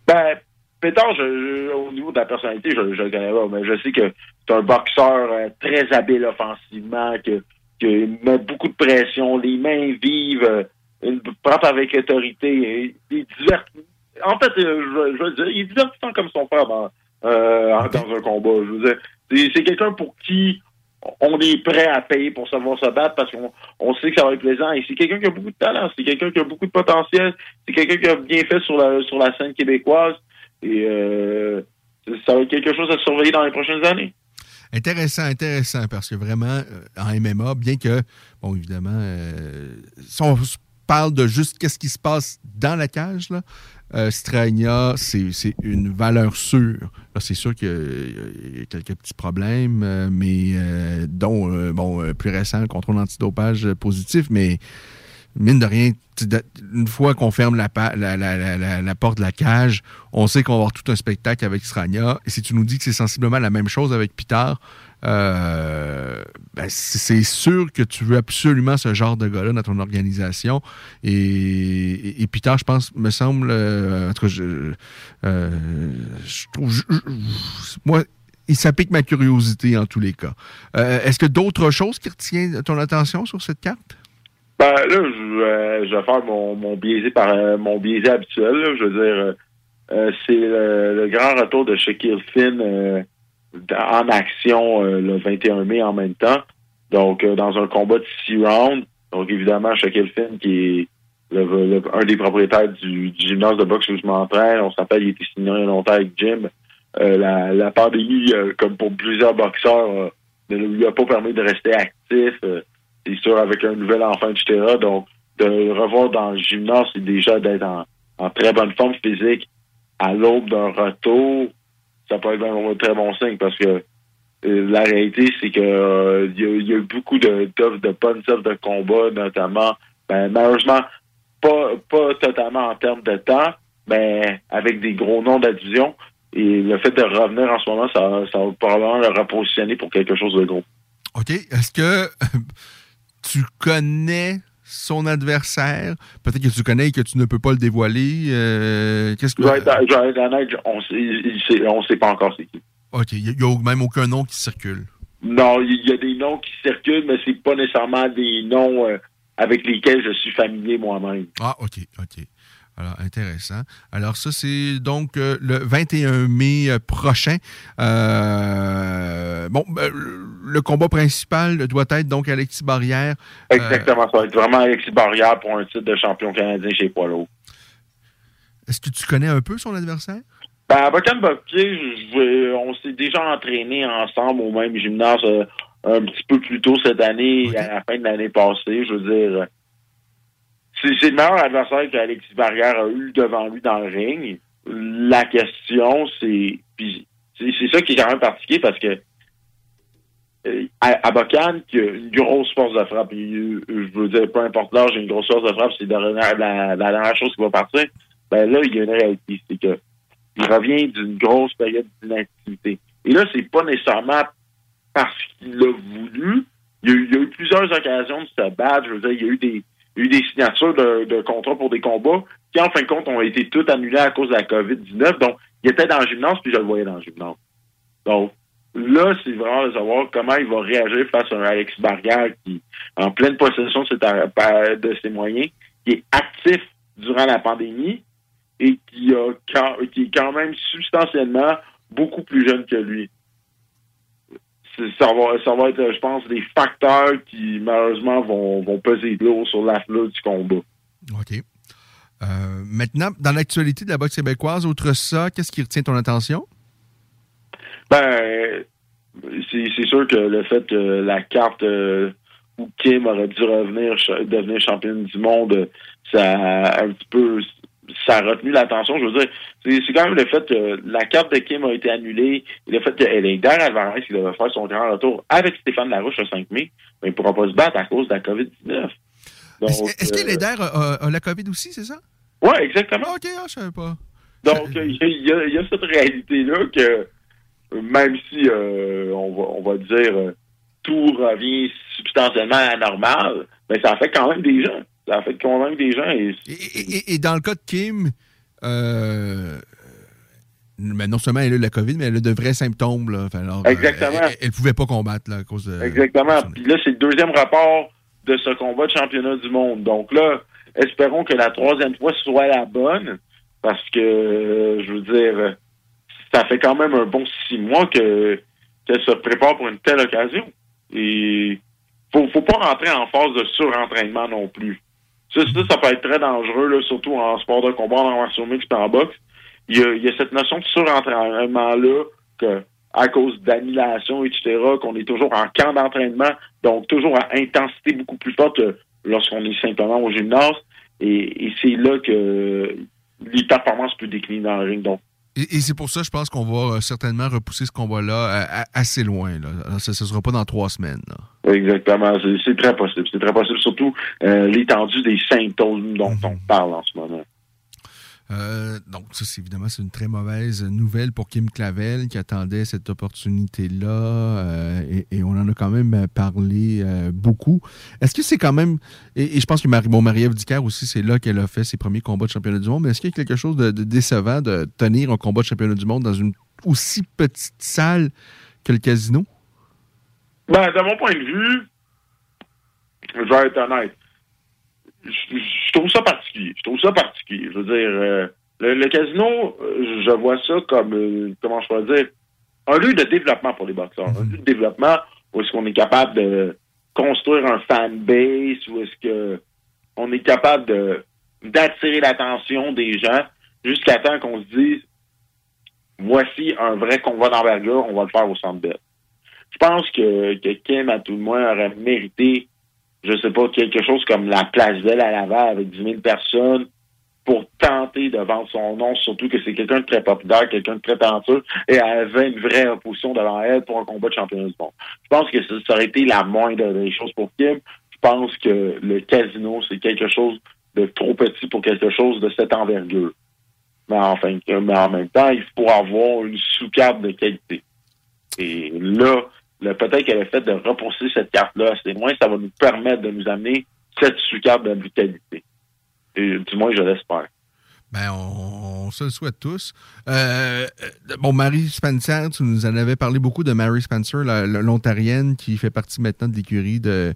Ben, Pétard, je, au niveau de la personnalité, je, je le connais pas, mais je sais que c'est un boxeur euh, très habile offensivement, que, que met beaucoup de pression, les mains vives, euh, frappe avec autorité. Il est diverti- En fait, euh, je, veux dire, il est divertissant comme son frère dans, euh, dans un combat. Je veux dire, c'est c'est quelqu'un pour qui on est prêt à payer pour savoir se battre parce qu'on on sait que ça va être plaisant. Et c'est quelqu'un qui a beaucoup de talent, c'est quelqu'un qui a beaucoup de potentiel, c'est quelqu'un qui a bien fait sur la sur la scène québécoise. Et euh, ça va être quelque chose à surveiller dans les prochaines années. Intéressant, intéressant, parce que vraiment, euh, en MMA, bien que, bon, évidemment, euh, si on parle de juste qu'est-ce qui se passe dans la cage, là, euh, Strania, c'est une valeur sûre. C'est sûr qu'il y y a quelques petits problèmes, mais dont, bon, plus récent, le contrôle antidopage positif, mais mine de rien, une fois qu'on ferme la, porte de la cage, on sait qu'on va avoir tout un spectacle avec Strania. Et si tu nous dis que c'est sensiblement la même chose avec Pitar, euh, ben, c'est sûr que tu veux absolument ce genre de gars-là dans ton organisation. Et, et, et je pense, me semble, euh, euh, je trouve, moi, il s'applique ma curiosité en tous les cas. Est-ce que d'autres choses qui retiennent ton attention sur cette carte? Ben là, je, euh, je vais faire mon, mon biaisé par euh, mon biaisé habituel. là. Je veux dire, euh, euh, c'est le, le grand retour de Shaquille Finn euh, en action le 21 mai en même temps. Donc, dans un combat de six rounds. Donc, évidemment, Shaquille Finn, qui est le- le- un des propriétaires du, du gymnase de boxe où je m'entraîne. On s'appelle, il était signé longtemps avec Jim. Euh, la, la pandémie, euh, comme pour plusieurs boxeurs, ne lui a pas permis de rester actif. Sûr, avec un nouvel enfant, etc. Donc, de le revoir dans le gymnase, c'est déjà d'être en, très bonne forme physique à l'aube d'un retour, ça peut être un très bon signe parce que euh, la réalité, c'est que euh, il y, a- eu beaucoup de d'offres de bonnes offres de combat, notamment, ben, malheureusement, pas, pas totalement en termes de temps, mais avec des gros noms division. Et le fait de revenir en ce moment, ça, ça va probablement le repositionner pour quelque chose de gros. OK. Est-ce que tu connais son adversaire? Peut-être que tu connais et que tu ne peux pas le dévoiler. Euh, Qu'est-ce que. Honnête, on sait- on sait pas encore c'est qui. OK. Il n'y a, même aucun nom qui circule. Non, il y a des noms qui circulent, mais c'est pas nécessairement des noms euh, avec lesquels je suis familier moi-même. Ah, OK, OK. Alors, intéressant. Alors, ça, c'est donc euh, le 21 mai euh, prochain. Euh, bon, ben, le combat principal doit être donc Alexis Barrière. Euh, Exactement, ça va être vraiment Alexis Barrière pour un titre de champion canadien chez poids lourd. Est-ce que tu connais un peu son adversaire? Ben, à Bocan on s'est déjà entraîné ensemble au même gymnase un petit peu plus tôt cette année, à la fin de l'année passée. Je veux dire, c'est le meilleur adversaire qu'Alexis Barrière a eu devant lui dans le ring. La question, c'est. C'est ça qui est quand même particulier parce que euh, à, Bocan, qui a une grosse force de frappe, euh, je veux dire, peu importe l'âge, j'ai une grosse force de frappe, c'est la, dernière- chose qui va partir. Ben là, il y a une réalité, c'est que il revient d'une grosse période d'inactivité. Et là, c'est pas nécessairement parce qu'il l'a voulu. Il y, a eu, il y a eu plusieurs occasions de se battre. Je veux dire, il y a eu des, eu des signatures de, contrats pour des combats qui, en fin de compte, ont été toutes annulées à cause de la COVID-19. Donc, il était dans le gymnase, puis je le voyais dans le gymnase. Donc, là, c'est vraiment de savoir comment il va réagir face à un Alex Barrière qui, en pleine possession de ses, moyens, qui est actif durant la pandémie et qui est quand même substantiellement beaucoup plus jeune que lui. Ça va, ça va être, je pense, des facteurs qui, malheureusement, vont, vont peser lourd sur la fleur du combat. OK. Euh, maintenant, dans l'actualité de la boxe québécoise, outre ça, qu'est-ce qui retient ton attention? Ben, c'est sûr que le fait que la carte euh, où Kim aurait dû revenir devenir championne du monde, ça a un petit peu ça a retenu l'attention. Je veux dire, c'est quand même le fait que la carte de Kim a été annulée et le fait que Hélène Alvarez qui devait faire son grand retour avec Stéphane Larouche le 5 mai, ben, il ne pourra pas se battre à cause de la COVID-19. Donc, Est-ce est-ce euh, a, a- a la COVID aussi, c'est ça? Oui, exactement. OK, ah, je savais pas. Donc, il y, a- y y cette réalité-là que euh, même si, euh, on, va, on va dire, euh, tout revient substantiellement à la normale, mais ça affecte quand même des gens. Ça affecte quand même des gens. Et, Et, et dans le cas de Kim, euh, mais non seulement elle a eu la COVID, mais elle a de vrais symptômes. Là. Enfin, alors, euh, Exactement. elle, elle pouvait pas combattre là, à cause de. Exactement. Puis là, c'est le deuxième rapport de ce combat de championnat du monde. Donc là, espérons que la troisième fois soit la bonne, parce que, euh, je veux dire, euh, ça fait quand même un bon six mois que qu'elle se prépare pour une telle occasion. Et faut, faut pas rentrer en phase de surentraînement non plus. Ça, ça, ça peut être très dangereux, là, surtout en sport de combat, en martial mix et en boxe. Il y a, il y a cette notion de surentraînement-là que à cause d'annulation, etc., qu'on est toujours en camp d'entraînement, donc toujours à intensité beaucoup plus forte que lorsqu'on est simplement au gymnase. Et, et c'est là que les performances peuvent décliner dans le ring. Donc, Et, et c'est pour ça, je pense qu'on va euh, certainement repousser ce combat-là à- assez loin. Là. Ça ne sera pas dans trois semaines. là. exactement, c'est très possible. C'est très possible, surtout euh, l'étendue des symptômes dont on parle en ce moment. Euh, donc, ça, c'est évidemment, c'est une très mauvaise nouvelle pour Kim Clavel qui attendait cette opportunité-là. euh, et, et on en a quand même parlé euh, beaucoup. Est-ce que c'est quand même. Et, et je pense que Marie, bon, Marie-Ève Dicker aussi, c'est là qu'elle a fait ses premiers combats de championnat du monde. Mais est-ce qu'il y a quelque chose de, de décevant de tenir un combat de championnat du monde dans une aussi petite salle que le casino? Ben, de mon point de vue, je vais être honnête. Je, trouve ça particulier. Je trouve ça particulier. Je veux dire, euh, le, le casino, euh, je vois ça comme, euh, comment je pourrais dire, un lieu de développement pour les boxeurs. Un lieu de développement où est-ce qu'on est capable de construire un fan base, où est-ce que on est capable de d'attirer l'attention des gens jusqu'à temps qu'on se dise voici un vrai combat d'envergure, on va le faire au centre belle. Je pense que, que Kim, à tout le moins, aurait mérité, je sais pas, quelque chose comme la place Belle à Laval avec 10 000 personnes pour tenter de vendre son nom, surtout que c'est quelqu'un de très populaire, quelqu'un de très talentueux, et elle avait une vraie opposition devant elle pour un combat de championnat du monde. Je pense que ça, aurait été la moindre des choses pour Kim. Je pense que le casino, c'est quelque chose de trop petit pour quelque chose de cette envergure. Mais, enfin, mais en même temps, il faut avoir une sous-carte de qualité. Et là, peut-être qu'elle a fait de repousser cette carte-là assez loin, ça va nous permettre de nous amener cette sous-carte de qualité. Et, du moins, je l'espère. Ben, on, se le souhaite tous. Euh, euh, bon, Marie Spencer, tu nous en avais parlé beaucoup de Mary Spencer, l'Ontarienne, qui fait partie maintenant de l'écurie de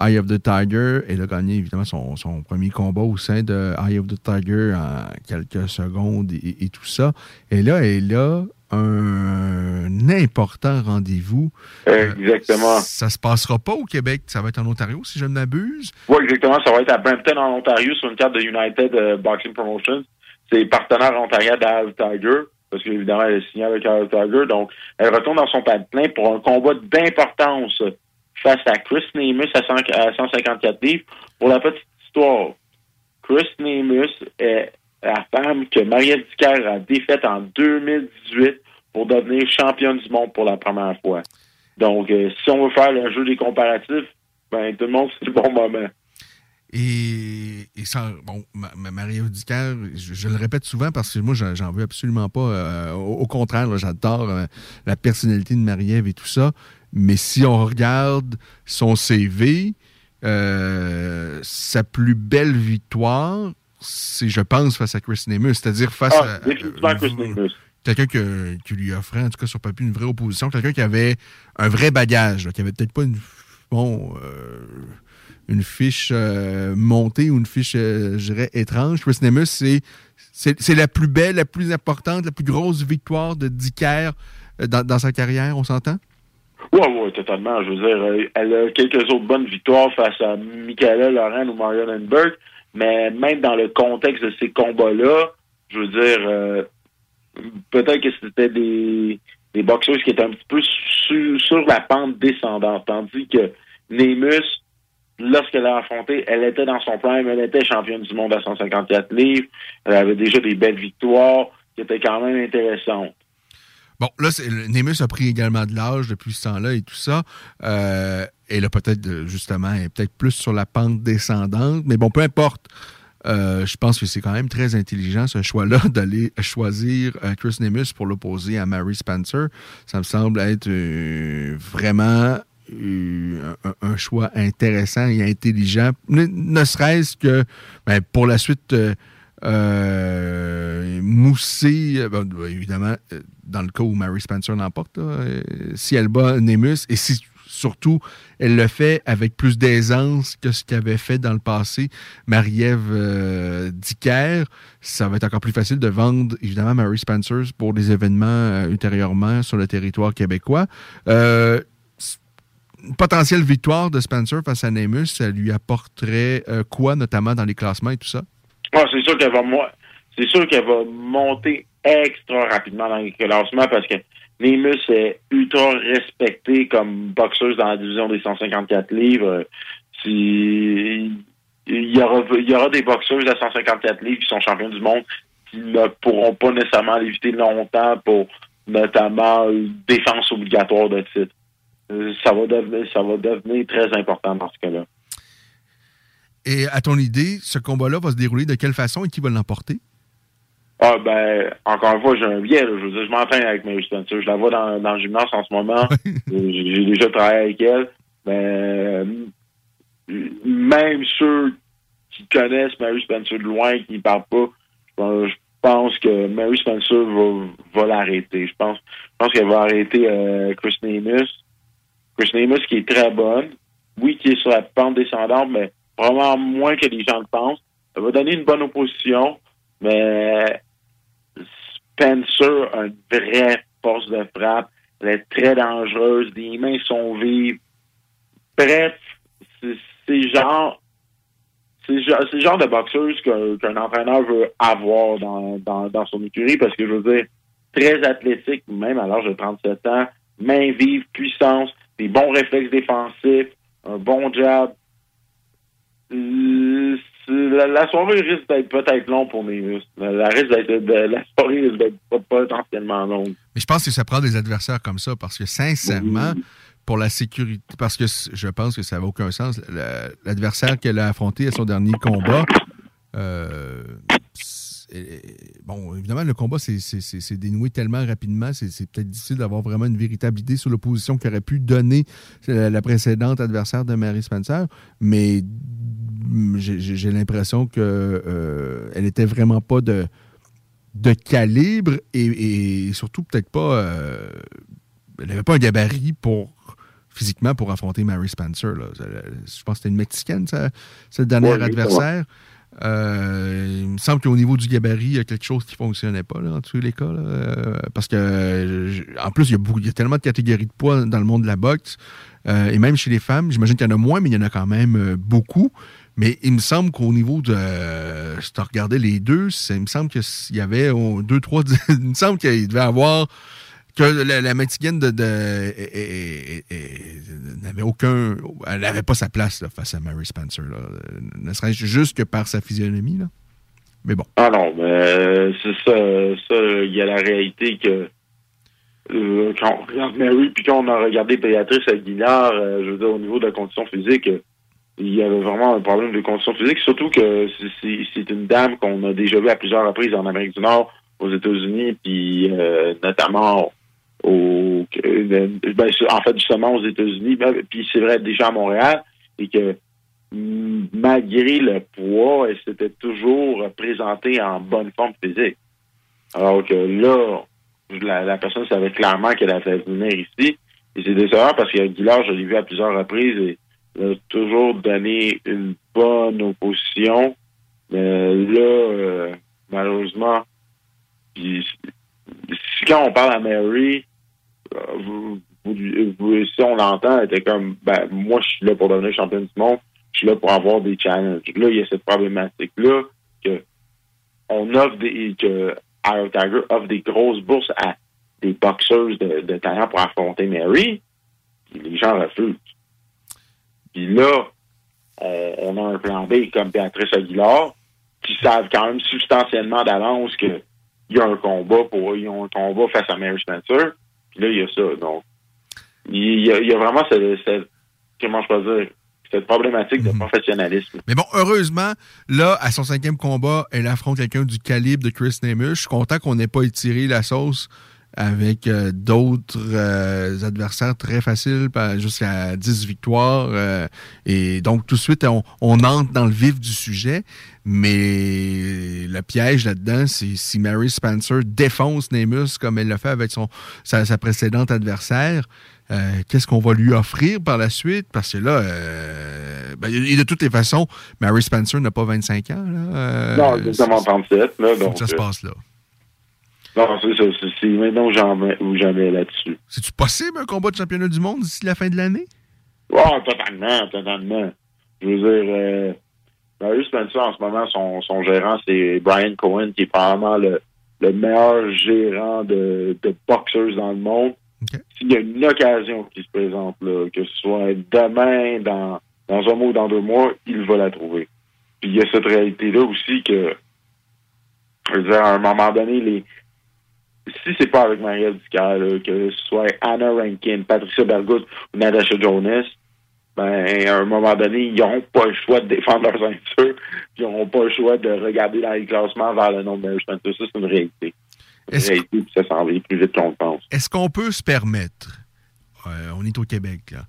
Eye of the Tiger. Elle a gagné évidemment son, son premier combat au sein de Eye of the Tiger en quelques secondes et, et tout ça. Et là, elle a un important rendez-vous. Exactement. Ça se passera pas au Québec, ça va être en Ontario, si je ne m'abuse. Oui, exactement. Ça va être à Brampton, en Ontario, sur une carte de United euh, Boxing Promotions. C'est partenaire ontarien d'Al Tiger, parce qu'évidemment, elle est signée avec Al Tiger. Donc, elle retourne dans son plein pour un combat d'importance face à Chris Nemus à, 100 à 154 livres. Pour la petite histoire, Chris Nemus est la femme que Marielle Dicker a défaite en 2018 pour devenir championne du monde pour la première fois. Donc, euh, si on veut faire le jeu des comparatifs, ben, tout le monde, c'est le bon moment. Et, ça, bon, ma, ma- Marie-Ève Dicker, je, je le répète souvent parce que moi, j'en veux absolument pas. euh, au, contraire, j'adore euh, la personnalité de Marie-Ève et tout ça. Mais si on regarde son CV, sa plus belle victoire, c'est, je pense, face à Chris Nemus, c'est-à-dire face Ah, à. définitivement Chris Nemus. Quelqu'un que- qui lui offrait, en tout cas sur papier, une vraie opposition, quelqu'un qui avait un vrai bagage, là, qui avait peut-être pas une, bon, euh, une fiche euh, montée ou une fiche, euh, je dirais, étrange. Chris Nemus, c'est, c'est, c'est la plus belle, la plus importante, la plus grosse victoire de Dicker euh, dans, dans sa carrière, on s'entend? Oui, oui, totalement. Je veux dire, euh, elle a quelques autres bonnes victoires face à Michaela Laurent ou Marion Lindbergh, mais même dans le contexte de ces combats-là, je veux dire, euh, peut-être que c'était des, des boxeurs qui étaient un petit peu sur, sur la pente descendante, tandis que Nemus, lorsqu'elle a affronté, elle était dans son prime, elle était championne du monde à 154 livres, elle avait déjà des belles victoires qui étaient quand même intéressantes. Bon, là, Nemus a pris également de l'âge depuis ce temps-là et tout ça. Euh, et là, peut-être, euh, justement, est peut-être plus sur la pente descendante. Mais bon, peu importe. Euh, je pense que c'est quand même très intelligent, ce choix-là, d'aller choisir euh, Chris Nemus pour l'opposer à Mary Spencer. Ça me semble être vraiment un, choix intéressant et intelligent. Ne, serait-ce que ben, pour la suite... mousser, bon, évidemment, dans le cas où Mary Spencer l'emporte, si elle bat Nemus et si surtout elle le fait avec plus d'aisance que ce qu'avait fait dans le passé Marie-Ève euh, Dicker, ça va être encore plus facile de vendre évidemment Mary Spencer pour des événements euh, ultérieurement sur le territoire québécois. Euh, potentielle victoire de Spencer face à Nemus, ça lui apporterait euh, quoi, notamment dans les classements et tout ça? Ah, c'est sûr qu'elle va c'est sûr qu'elle va monter extra rapidement dans les classements parce que Nemus est ultra respecté comme boxeuse dans la division des 154 livres. Si- il y aura des boxeuses à 154 livres qui sont champions du monde qui ne pourront pas nécessairement l'éviter longtemps pour notamment défense obligatoire de titre. Euh, Ça va devenir ça va devenir très important dans ce cas-là. Et à ton idée, ce combat-là va se dérouler de quelle façon et qui va l'emporter? Ah ben, encore une fois, j'ai un biais. là. Je veux dire, je m'entraîne avec Mary Spencer. Je la vois dans, dans le gymnase en ce moment. j'ai j'ai déjà travaillé avec elle. Mais euh, même ceux qui connaissent Mary Spencer de loin, qui ne parlent pas, je pense, je pense que Mary Spencer va, va l'arrêter. Je pense, je pense qu'elle va arrêter euh, Chris Nemus. Chris Nemus qui est très bonne. Oui, qui est sur la pente descendante, mais vraiment moins que les gens le pensent. Elle va donner une bonne opposition, mais Spencer a une vraie force de frappe. Elle est très dangereuse. Les mains sont vives. Bref, c'est genre c'est le genre de boxeuse qu'un entraîneur veut avoir dans, dans, dans son écurie parce que je veux dire, très athlétique, même à l'âge de 37 ans, main vive, puissance, des bons réflexes défensifs, un bon jab. La, la soirée risque d'être peut-être long pour Nemus. La, risque d'être, de, la soirée risque d'être potentiellement longue. Mais je pense que ça prend des adversaires comme ça parce que sincèrement, pour la sécurité, parce que je pense que ça n'a aucun sens. La- L'adversaire qu'elle a affronté à son dernier combat, euh, bon, évidemment, le combat s'est- dénoué tellement rapidement, c'est peut-être difficile d'avoir vraiment une véritable idée sur l'opposition qu'aurait pu donner la, la précédente adversaire de Mary Spencer, mais j'ai l'impression que euh, elle était vraiment pas de de calibre et, et surtout peut-être pas. euh, elle n'avait pas un gabarit pour physiquement pour affronter Mary Spencer. là. Je pense que c'était une Mexicaine, sa, sa dernière Ouais, adversaire. Euh, il me semble qu'au niveau du gabarit, il y a quelque chose qui ne fonctionnait pas, là, en tous les cas. là. Euh, parce que, en plus, il y, a beaucoup- il y a tellement de catégories de poids dans le monde de la boxe. Euh, et même chez les femmes, j'imagine qu'il y en a moins, mais il y en a quand même beaucoup. Mais il me semble qu'au niveau de. euh, tu regardais les deux, il me semble qu'il y avait deux, trois. il me semble qu'il devait avoir. Que la, la de, n'avait aucun. Elle n'avait pas sa place face à Mary Spencer. Là. Ne serait-ce juste que par sa physionomie. Là. Mais bon. Ah non, mais euh, c'est ça, ça, il y a la réalité que euh, quand on regarde Mary, puis quand on a regardé Béatrice Aguilar, euh, je veux dire, au niveau de la condition physique, euh, il y avait vraiment un problème de condition physique, surtout que c'est- une dame qu'on a déjà vue à plusieurs reprises en Amérique du Nord, aux États-Unis, puis euh, notamment au, euh, ben, en fait, justement aux États-Unis, ben, puis c'est vrai déjà à Montréal, et que malgré le poids, elle s'était toujours présentée en bonne forme physique. Alors que là, la, la personne savait clairement qu'elle allait venir ici. Et c'est décevant parce qu'Aguilar, je l'ai vu à plusieurs reprises et toujours donné une bonne opposition. Mais là, euh, malheureusement, si quand on parle à Mary, euh, vous, si on l'entend, elle était comme, ben, moi, je suis là pour devenir championne du monde, je suis là pour avoir des challenges. Là, il y a cette problématique-là que on offre des, que Iron Tiger offre des grosses bourses à des boxeurs de, de talent pour affronter Mary, les gens refusent. Puis là, on, on a un plan B comme Béatrice Aguilar, qui savent quand même substantiellement d'avance que il y a un combat pour ils ont un combat face à Mary Spencer. Puis là, il y a ça. Donc, il y a, il y a vraiment cette, cette- comment je peux dire, cette problématique de professionnalisme. Mais bon, heureusement, là, à son cinquième combat, elle affronte quelqu'un du calibre de Chris Namish. Je suis content qu'on n'ait pas étiré la sauce avec euh, d'autres euh, adversaires très faciles, jusqu'à 10 victoires. euh, et donc, tout de suite, on, on entre dans le vif du sujet. Mais le piège là-dedans, c'est si Mary Spencer défonce Namus comme elle l'a fait avec son, sa, sa précédente adversaire, euh, qu'est-ce qu'on va lui offrir par la suite? Parce que là, euh, ben, et de toutes les façons, Mary Spencer n'a pas 25 ans. Là, euh, non, exactement 37. Là, donc, ça se passe là. Non, c'est ça. c'est- maintenant ou jamais, là-dessus. C'est-tu possible un combat de championnat du monde d'ici la fin de l'année? Oh, totalement, totalement. Je veux dire, euh, Mary Spencer, en ce moment, son, son gérant, c'est Brian Cohen, qui est probablement le, le meilleur gérant de, de boxeurs dans le monde. S'il y a une occasion qui se présente, là, que ce soit demain, dans, dans un mois ou dans deux mois, il va la trouver. Puis il y a cette réalité-là aussi que, je veux dire, à un moment donné, les, si c'est pas avec Ducaire, là, que ce soit Anna Rankin, Patricia Bergut ou Natasha Jonas, ben, à un moment donné, ils n'auront pas le choix de défendre leur ceinture, puis ils n'auront pas le choix de regarder dans les classements vers le nom de Spencer. Ça, c'est une réalité. Une réalité, puis ça s'en va plus vite qu'on le pense. Est-ce qu'on peut se permettre, euh, on est au Québec, là,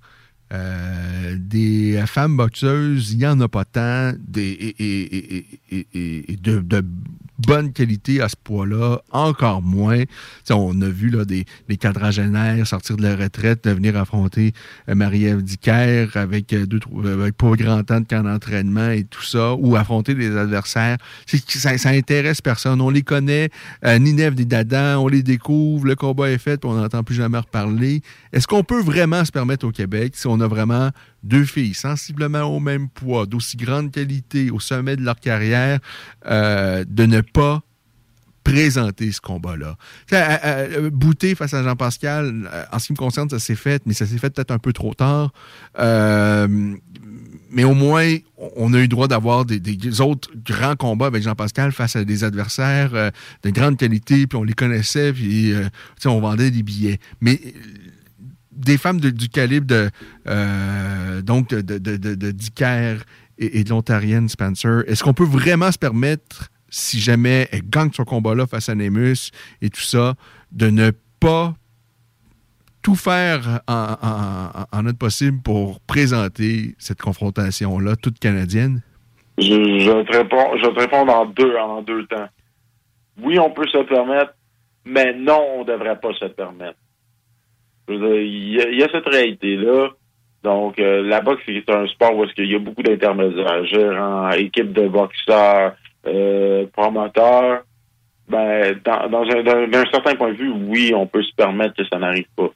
euh, des femmes boxeuses, il n'y en a pas tant, des, et, et- et- et- et- et de, de bonne qualité à ce poids-là, encore moins. On a vu là, des, des quadragénaires sortir de la retraite, venir affronter euh, Marie-Ève Dicker avec, euh, deux, euh, avec pas grand temps de camp et tout ça, ou affronter des adversaires. Ça, ça intéresse personne. On les connaît, euh, Ninève des Dadans, on les découvre, le combat est fait, puis on n'entend plus jamais reparler. Est-ce qu'on peut vraiment se permettre au Québec, si on a vraiment deux filles sensiblement au même poids, d'aussi grande qualité, au sommet de leur carrière, euh, de ne pas présenter ce combat-là. À- Bouter face à Jean-Pascal, euh, en ce qui me concerne, ça s'est fait, mais ça s'est fait peut-être un peu trop tard. Euh, mais au moins, on a eu le droit d'avoir des, autres grands combats avec Jean-Pascal face à des adversaires euh, de grande qualité, puis on les connaissait, puis euh, on vendait des billets. Mais des femmes du calibre de euh, donc de, de, et, de l'Ontarienne Spencer, est-ce qu'on peut vraiment se permettre, si jamais elle gagne son combat-là face à Nemus et tout ça, de ne pas tout faire en, notre possible pour présenter cette confrontation-là, toute canadienne? Je, te réponds, je deux, en deux temps. Oui, on peut se permettre, mais non, on ne devrait pas se permettre. Il y, a cette réalité-là. Donc, euh, la boxe, c'est un sport où il y a beaucoup d'intermédiaires, gérants, équipe de boxeurs, euh, promoteurs. Ben, dans, un, d'un certain point de vue, oui, on peut se permettre que ça n'arrive pas.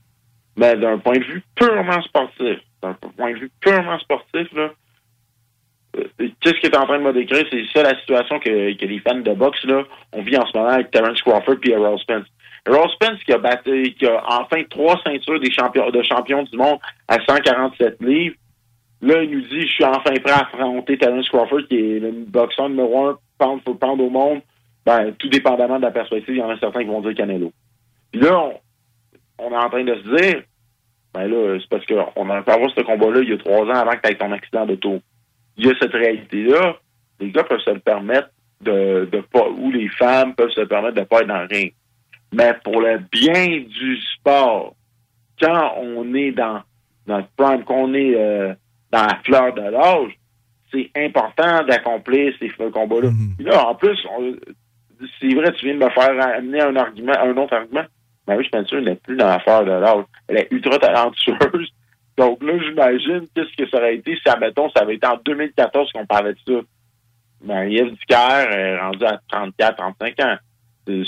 Mais d'un point de vue purement sportif, d'un point de vue purement sportif, là, euh, qu'est-ce que tu es en train de me décrire? C'est ça la situation que, que les fans de boxe, là, on vit en ce moment avec Terence Crawford et Errol Spence. Errol Spence qui a battu, qui a enfin trois ceintures des champions, de champions du monde à 147 livres. Là, il nous dit, je suis enfin prêt à affronter Terence Crawford, qui est le boxeur numéro un pound for pound au monde. Ben, tout dépendamment de la perspective, il y en a certains qui vont dire Canelo. Puis là, on, est en train de se dire, ben là, c'est parce qu'on a pu avoir ce combat-là il y a trois ans avant que tu aies ton accident d'auto. Il y a cette réalité-là. Les gars peuvent se le permettre de, pas, ou les femmes peuvent se permettre de pas être dans le ring. Mais pour le bien du sport, quand on est dans notre prime, qu'on est euh, dans la fleur de l'âge, c'est important d'accomplir ces combats-là. Mm-hmm. Là, en plus, c'est vrai, tu viens de me faire amener un argument, un autre argument. Marie Spencer n'est plus dans l'affaire de l'âge. Elle est ultra talentueuse. Donc là, j'imagine qu'est-ce que ça aurait été si, admettons, ça avait été en 2014 qu'on parlait de ça. Marie-Ève Ducaire est rendue à 34, 35 ans.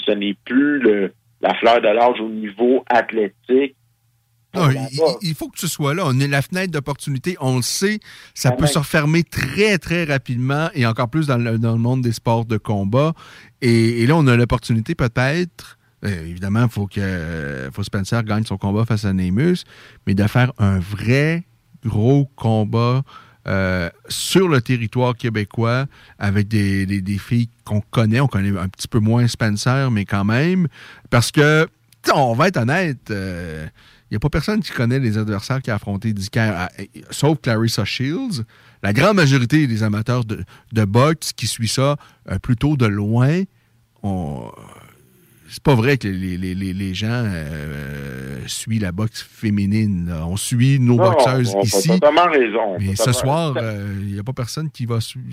Ce n'est plus le, la fleur de l'âge au niveau athlétique. Non, il, faut que tu sois là. On est la fenêtre d'opportunité. On le sait. Ça peut se refermer très, très rapidement et encore plus dans le, dans le monde des sports de combat. Et, et là, on a l'opportunité peut-être euh, évidemment, il faut que faut Spencer gagne son combat face à Nemus, mais de faire un vrai gros combat euh, sur le territoire québécois avec des, des, filles qu'on connaît. On connaît un petit peu moins Spencer, mais quand même. Parce que, on va être honnête, il euh, n'y a pas personne qui connaît les adversaires qui a affronté Dicker, sauf Clarissa Shields. La grande majorité des amateurs de, de boxe qui suit ça plutôt de loin, ont c'est pas vrai que les, les, les gens euh, suivent la boxe féminine. On suit nos boxeuses ici. totalement raison. Mais ce soir, il euh, n'y a pas personne qui va suivre.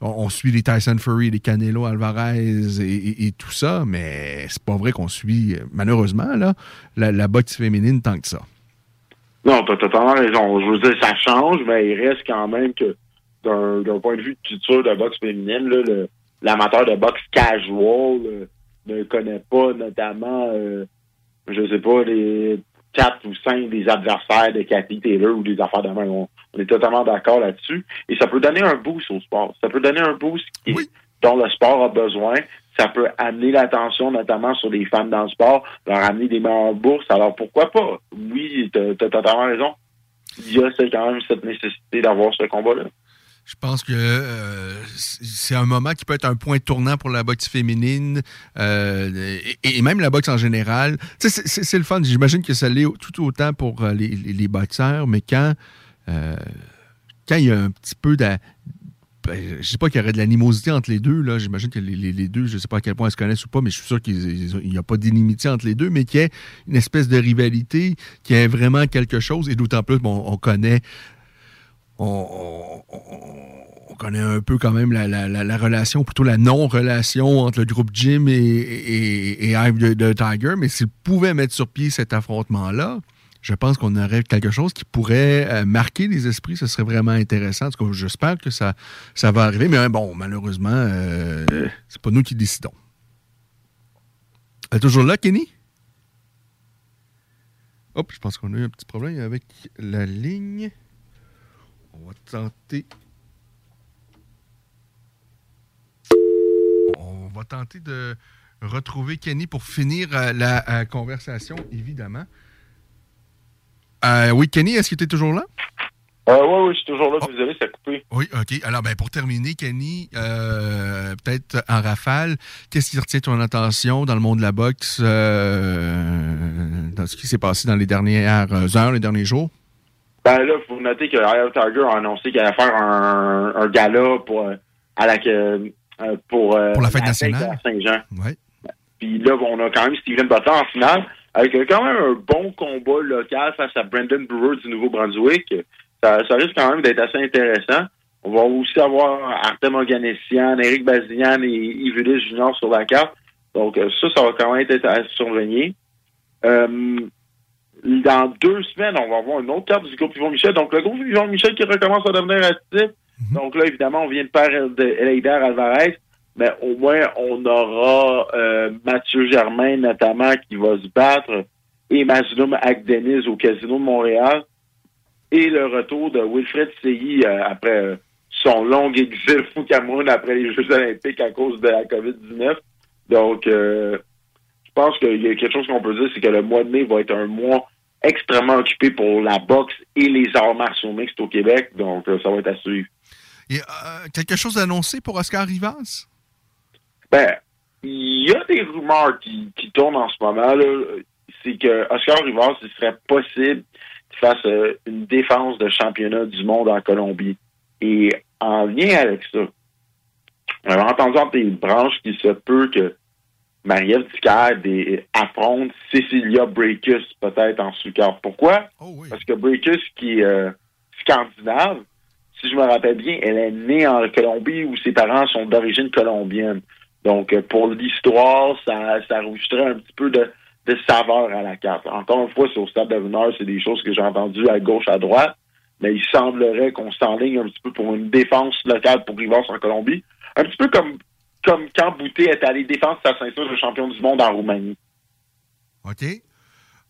on, suit les Tyson Fury, les Canelo Alvarez et, tout ça, mais c'est pas vrai qu'on suit, malheureusement, là, la, boxe féminine tant que ça. Non, tu as totalement raison. Je veux dire, ça change, mais il reste quand même que d'un point de vue de culture de boxe féminine, là, le, l'amateur de boxe casual euh, ne connaît pas notamment, euh, je sais pas, les quatre ou cinq des adversaires de Cathy Taylor ou des affaires de main. On, est totalement d'accord là-dessus. Et ça peut donner un boost au sport. Ça peut donner un boost dont le sport a besoin. Ça peut amener l'attention notamment sur les femmes dans le sport, leur amener des meilleures bourses. Alors pourquoi pas? Oui, tu as, totalement raison. Il y a quand même cette nécessité d'avoir ce combat-là. Je pense que euh, c'est un moment qui peut être un point tournant pour la boxe féminine euh, et, même la boxe en général. C'est le fun. J'imagine que ça l'est tout autant pour euh, les, boxeurs, mais quand, quand il y a un petit peu de. Ben, je sais pas qu'il y aurait de l'animosité entre les deux. là. J'imagine que les, deux, je sais pas à quel point elles se connaissent ou pas, mais je suis sûr qu'il n'y a pas d'inimitié entre les deux, mais qu'il y ait une espèce de rivalité, qu'il y ait vraiment quelque chose, et d'autant plus, bon, on connaît on, connaît un peu quand même la, relation, plutôt la non-relation entre le groupe Jim et, et, de, Tiger, mais s'il pouvait mettre sur pied cet affrontement-là, je pense qu'on aurait quelque chose qui pourrait euh, marquer les esprits. Ce serait vraiment intéressant. En tout j'espère que ça, va arriver. Mais bon, malheureusement, euh, c'est pas nous qui décidons. Elle est toujours là, Kenny? Hop, je pense qu'on a eu un petit problème avec la ligne. On va tenter. On va tenter de retrouver Kenny pour finir euh, la euh, conversation, évidemment. Euh, oui, Kenny, est-ce que tu es toujours là? Oui, oui, je suis toujours là. Désolé, ça a coupé. Oui, OK. Alors, ben, pour terminer, Kenny, peut-être en rafale, qu'est-ce qui retient ton attention dans le monde de la boxe, dans ce qui s'est passé dans les dernières heures, les derniers jours? Ben là, il faut noter que of Tiger a annoncé qu'il allait faire un, un gala pour, euh, à la, euh, pour, euh, pour la fête nationale. à Saint-Jean. Ouais. Puis là, on a quand même Steven Butler en finale, avec quand même un bon combat local face à Brandon Brewer du Nouveau-Brunswick. Ça, ça risque quand même d'être assez intéressant. On va aussi avoir Artem Oganessian, Eric Bazignan et Yves Junior sur la carte. Donc ça, ça va quand même être à surveiller. Euh, dans deux semaines, on va avoir une autre carte du groupe Yvon Michel. Donc, le groupe Yvon Michel qui recommence à devenir actif. Donc là, évidemment, on vient de perdre Eleider Alvarez, mais au moins, on aura euh, Mathieu Germain, notamment, qui va se battre, et Mazlum Agdenis au Casino de Montréal, et le retour de Wilfred Seyi euh, après euh, son long exil au Cameroun après les Jeux olympiques à cause de la COVID-19. Donc, je pense qu'il y a quelque chose qu'on peut dire, c'est que le mois de mai va être un mois extrêmement occupé pour la boxe et les arts martiaux mixtes au Québec. Donc, ça va être à suivre. Et euh, quelque chose d'annoncé pour Oscar Rivas? Ben, il y a des rumeurs qui, qui tournent en ce moment. C'est que Oscar Rivas, il serait possible qu'il fasse euh, une défense de championnat du monde en Colombie. Et en lien avec ça, on a entendu des branches qu'il se peut que Marie-Ève Ducaire affronte Cecilia Breakus peut-être en sous-carte. Pourquoi? Parce que Breakus, qui est euh, scandinave, si je me rappelle bien, elle est née en Colombie où ses parents sont d'origine colombienne. Donc, euh, pour l'histoire, ça, ça rajouterait un petit peu de, de saveur à la carte. Encore une fois, c'est au stade de rumeur, c'est des choses que j'ai entendues à gauche, à droite, mais il semblerait qu'on s'enligne un petit peu pour une défense locale pour Rivas en Colombie. Un petit peu comme comme quand Boutet est allé défendre sa ceinture de champion du monde en Roumanie. OK.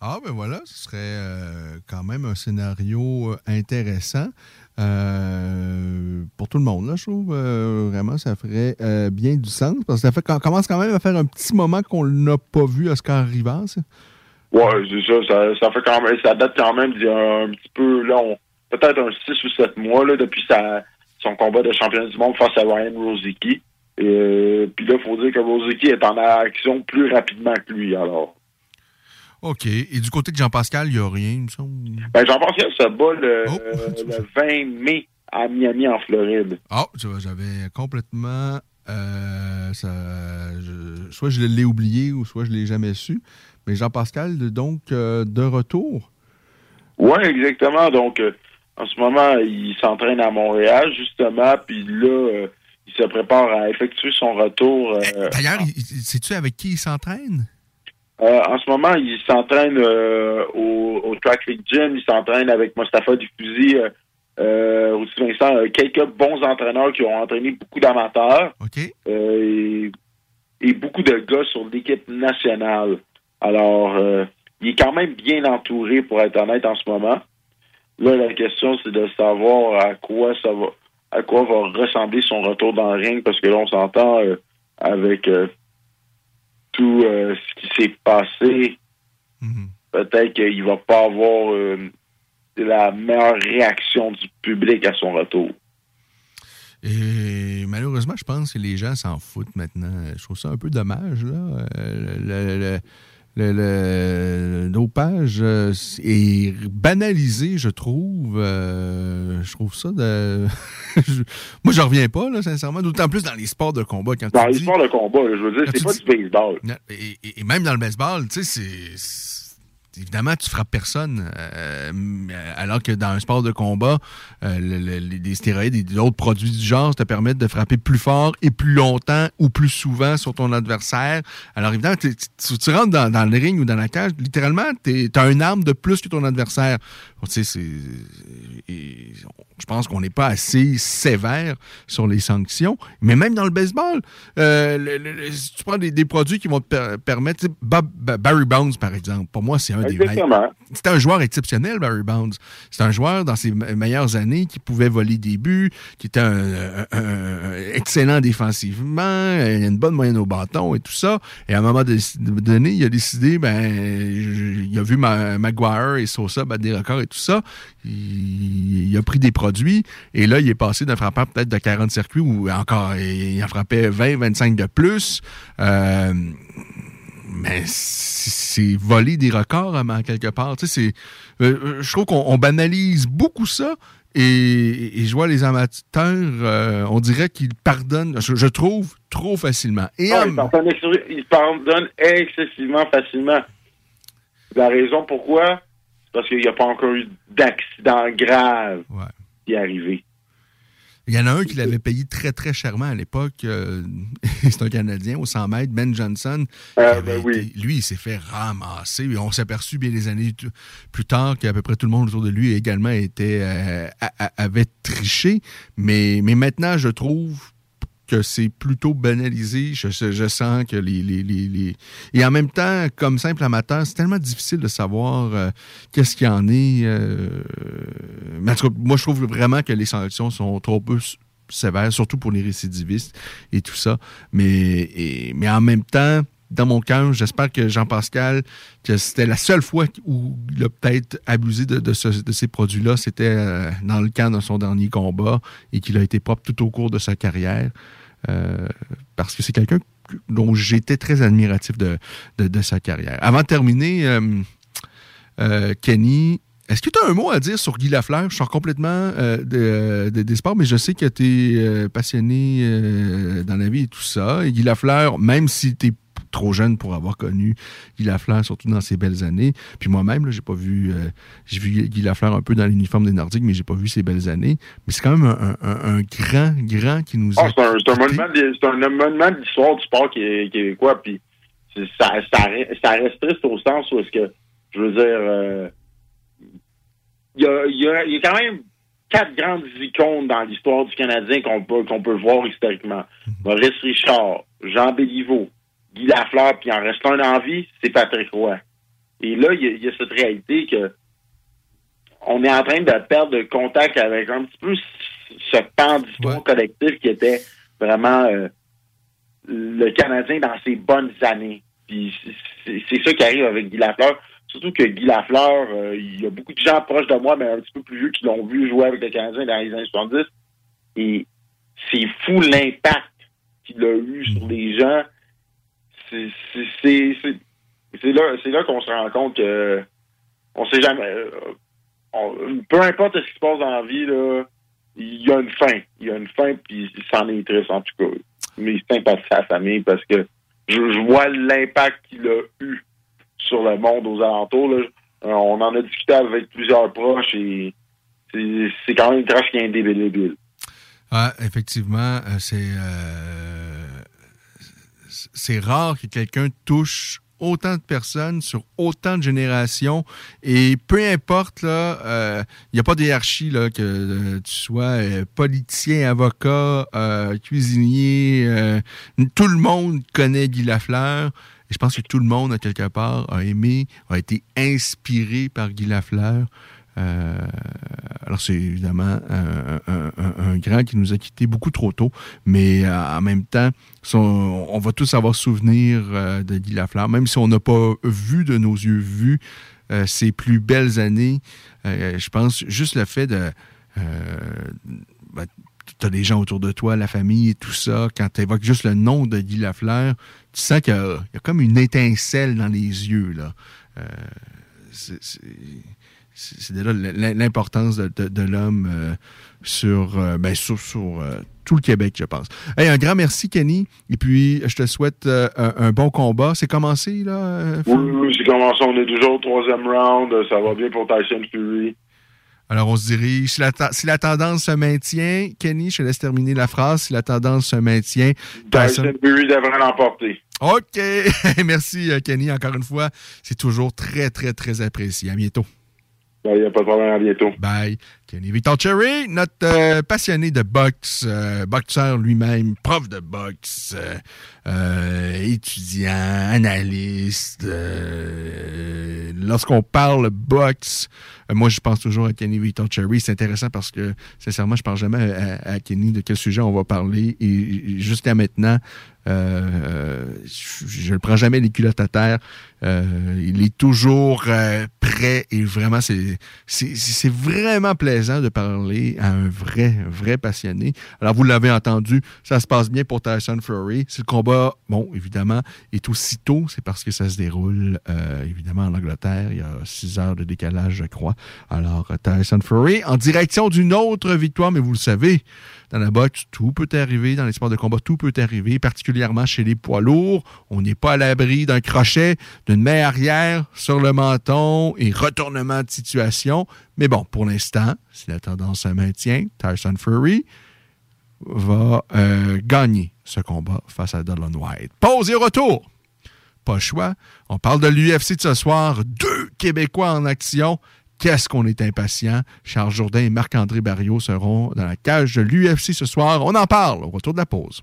Ah, ben voilà, ce serait euh, quand même un scénario euh, intéressant euh, pour tout le monde. Là, je trouve vraiment ça ferait bien du sens parce que ça fait qu'on commence quand même à faire un petit moment qu'on n'a pas vu Oscar Rivas. Oui, c'est ça, ça, fait quand même, ça date quand même d'il y a un petit peu, là, peut-être un 6 ou 7 mois là, depuis sa, son combat de champion du monde face à Ryan Rosicky. Et puis là, il faut dire que Rosicky est en action plus rapidement que lui, alors. OK. Et du côté de Jean-Pascal, il n'y a rien, il me semble? Ben, Jean-Pascal se bat le, le, 20 mai à Miami, en Floride. Ah, oh, j'avais complètement... Euh, ça, je, soit je l'ai oublié ou soit je ne l'ai jamais su. Mais Jean-Pascal, donc, euh, de retour? Oui, exactement. Donc, euh, en ce moment, il s'entraîne à Montréal, justement. Puis là il se prépare à effectuer son retour. Euh, D'ailleurs, sais-tu avec qui il s'entraîne? Euh, en ce moment, il s'entraîne euh, au, au, Track League Gym, il s'entraîne avec Mostafa Dufuzi, euh, aussi Vincent, quelques bons entraîneurs qui ont entraîné beaucoup d'amateurs et, et, beaucoup de gars sur l'équipe nationale. Alors, il est quand même bien entouré, pour être honnête, en ce moment. Là, la question, c'est de savoir à quoi ça va à quoi va ressembler son retour dans le ring, parce que là, on s'entend euh, avec euh, tout euh, ce qui s'est passé. Mhm. Peut-être qu'il va pas avoir la meilleure réaction du public à son retour. Et malheureusement, je pense que les gens s'en foutent maintenant. Je trouve ça un peu dommage. Là. le, le, dopage euh, est banalisé, je trouve. Euh, je trouve ça de. Moi, je reviens pas, là, sincèrement, d'autant plus dans les sports de combat. Quand dans les sports de combat, je veux dire, c'est pas du baseball. Et, et, même dans le baseball, tu sais, c'est évidemment, tu frappes personne. Euh, alors que dans un sport de combat, euh, les stéroïdes et d'autres produits du genre te permettent de frapper plus fort et plus longtemps ou plus souvent sur ton adversaire. Alors évidemment, tu, tu rentres dans, dans, le ring ou dans la cage, littéralement, tu as une arme de plus que ton adversaire. Tu sais, je pense qu'on n'est pas assez sévère sur les sanctions. Mais même dans le baseball, euh, si tu prends des, produits qui vont te permettre... Barry Bones, par exemple, pour moi, c'est un des meilleurs. C'était un joueur exceptionnel, Barry Bones. C'est un joueur, dans ses meilleures années, qui pouvait voler des buts, qui était un, excellent défensivement, il a une bonne moyenne au bâton et tout ça. Et à un moment donné, il a décidé, ben, il a vu Maguire et Sosa battre des records et tout tout ça. Il, il a pris des produits et là, il est passé d'un frappeur peut-être de 40 circuits ou encore, il en frappait 20, 25 de plus. Euh, mais c'est voler des records en quelque part. Tu sais, euh, je trouve qu'on on banalise beaucoup ça. Et, et je vois les amateurs, euh, on dirait qu'ils pardonnent, je, je trouve, trop facilement. Et Non, en- il, pardonne, ex- il pardonne excessivement facilement. La raison pourquoi, parce qu'il n'y a pas encore eu d'accident grave qui est arrivé. Il y en a un qui l'avait payé très, très chèrement à l'époque. euh, c'est un Canadien au 100 mètres, Ben Johnson. Euh, avait ben été- lui, il s'est fait ramasser. Et on s'est aperçu bien des années plus tard qu'à peu près tout le monde autour de lui également était, euh, avait triché. Mais, mais maintenant, je trouve que c'est plutôt banalisé. Je, sens que les, les- les- Et en même temps, comme simple amateur, c'est tellement difficile de savoir euh, qu'est-ce qu'il y en est. euh, Mais en tout cas, moi, je trouve vraiment que les sanctions sont trop peu sévères, surtout pour les récidivistes et tout ça. Mais, mais en même temps, dans mon cœur, j'espère que Jean-Pascal, que c'était la seule fois où il a peut-être abusé de, de ce- de ces produits-là, c'était euh, dans le camp de son dernier combat et qu'il a été propre tout au cours de sa carrière. Euh, parce que c'est quelqu'un que- dont j'étais très admiratif de, sa carrière. Avant de terminer, euh, Kenny, est-ce que tu as un mot à dire sur Guy Lafleur? Je sors complètement de- de- des sports, mais je sais que tu es passionné dans la vie et tout ça. Et Guy Lafleur, même si tu trop jeune pour avoir connu Guy Lafleur, surtout dans ses belles années. Puis moi-même, j'ai pas vu, euh, j'ai vu Guy Lafleur un peu dans l'uniforme des Nordiques, mais j'ai pas vu ses belles années. Mais c'est quand même un, un- un grand, grand qui nous Ah, a c'est un, monument de- l'histoire du sport qui est québécois, puis ça, ça, re- ça reste triste au sens où est-ce que, je veux dire, euh, il y, a, il y, a, y a quand même quatre grandes icônes dans l'histoire du Canadien qu'on peut, qu'on peut voir historiquement. Maurice Richard, Jean Béliveau, Guy Lafleur, puis en reste un en vie, c'est Patrick Roy. Et là, il y, y a cette réalité que on est en train de perdre le contact avec un petit peu ce pan d'histoire collective qui était vraiment euh, le Canadien dans ses bonnes années. Puis c'est c'est ça qui arrive avec Guy Lafleur. Surtout que Guy Lafleur, euh, il y a beaucoup de gens proches de moi, mais un petit peu plus vieux, qui l'ont vu jouer avec le Canadien dans les années 70. Et c'est fou l'impact qu'il a eu sur les gens. C'est là, là qu'on se rend compte que on sait jamais. euh, peu importe ce qui se passe dans la vie, là, il y a une fin. Il y a une fin, puis c'en est triste en tout cas. Mais c'est sympathie à sa famille parce que je, vois l'impact qu'il a eu sur le monde aux alentours. là. Euh, on en a discuté avec plusieurs proches et c'est quand même une trace qui est indélébile. Ah, effectivement, euh, c'est euh, c'est rare que quelqu'un touche autant de personnes sur autant de générations et peu importe là, euh, il n'y a pas d'hierarchie là que euh, tu sois euh, politicien, avocat, euh, cuisinier, euh, tout le monde connaît Guy Lafleur. Et je pense que tout le monde, à quelque part, a aimé, a été inspiré par Guy Lafleur. Euh, alors, c'est évidemment un, grand qui nous a quittés beaucoup trop tôt, mais euh, en même temps, on va tous avoir souvenir euh, de Guy Lafleur, même si on n'a pas vu de nos yeux vus ses plus belles années. Je pense juste le fait de. ben, tu as des gens autour de toi, la famille et tout ça, quand tu évoques juste le nom de Guy Lafleur, tu sens qu'il y, a comme une étincelle dans les yeux. Là. C'est déjà l'im- l'importance de, de- de l'homme euh, sur, euh, ben, sur, sur, euh, tout le Québec, je pense. Hey, un grand merci, Kenny. Et puis, je te souhaite un, un bon combat. C'est commencé, là? Oui, oui, c'est commencé. On est toujours au troisième round. Ça va bien pour Tyson Fury. Alors, on se dirige. Si la, te- si la tendance se maintient, Kenny, je te laisse terminer la phrase. Si la tendance se maintient, Tyson Tyson- Fury devrait l'emporter. OK. Merci, Kenny. Encore une fois, c'est toujours très, très, très apprécié. À bientôt. Il n'y a pas de problème. À bientôt. Bye. Kenny Victor Cherry, notre euh, passionné de boxe, euh, boxeur lui-même, prof de boxe, euh, euh, étudiant, analyste. Lorsqu'on parle boxe, moi je pense toujours à Kenny Victor Cherry. C'est intéressant parce que, sincèrement, je ne parle jamais à, Kenny de quel sujet on va parler. Et jusqu'à maintenant, Euh, je ne prends jamais les culottes à terre. Euh, il est toujours euh, prêt et vraiment, c'est, vraiment plaisant de parler à un vrai, vrai passionné. Alors, vous l'avez entendu, ça se passe bien pour Tyson Fury. Si le combat, bon, évidemment, est aussitôt, c'est parce que ça se déroule, évidemment, en Angleterre. Il y a six heures de décalage, je crois. Alors, Tyson Fury en direction d'une autre victoire, mais vous le savez, dans la boxe, tout peut arriver. Dans les sports de combat, tout peut arriver, particulièrement chez les poids lourds. On n'est pas à l'abri d'un crochet, d'une main arrière sur le menton et retournement de situation. Mais bon, pour l'instant, si la tendance se maintient, Tyson Fury va euh, gagner ce combat face à Dylan White. Pause et retour. Pas le choix. On parle de l'UFC de ce soir. Deux Québécois en action. Qu'est-ce qu'on est impatient? Charles Jourdain et Marc-André Barriot seront dans la cage de l'UFC ce soir. On en parle au retour de la pause.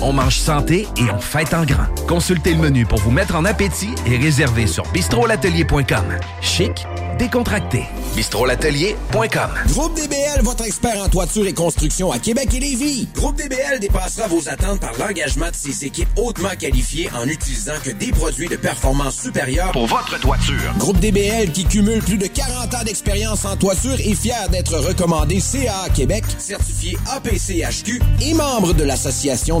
On mange santé et on fête en grand. Consultez le menu pour vous mettre en appétit et réservez sur bistrolatelier.com. Chic, décontracté. bistrolatelier.com. Groupe DBL, votre expert en toiture et construction à Québec et Lévis. Groupe DBL dépassera vos attentes par l'engagement de ses équipes hautement qualifiées en utilisant que des produits de performance supérieure pour votre toiture. Groupe DBL qui cumule plus de 40 ans d'expérience en toiture est fier d'être recommandé CA Québec, certifié APCHQ et membre de l'Association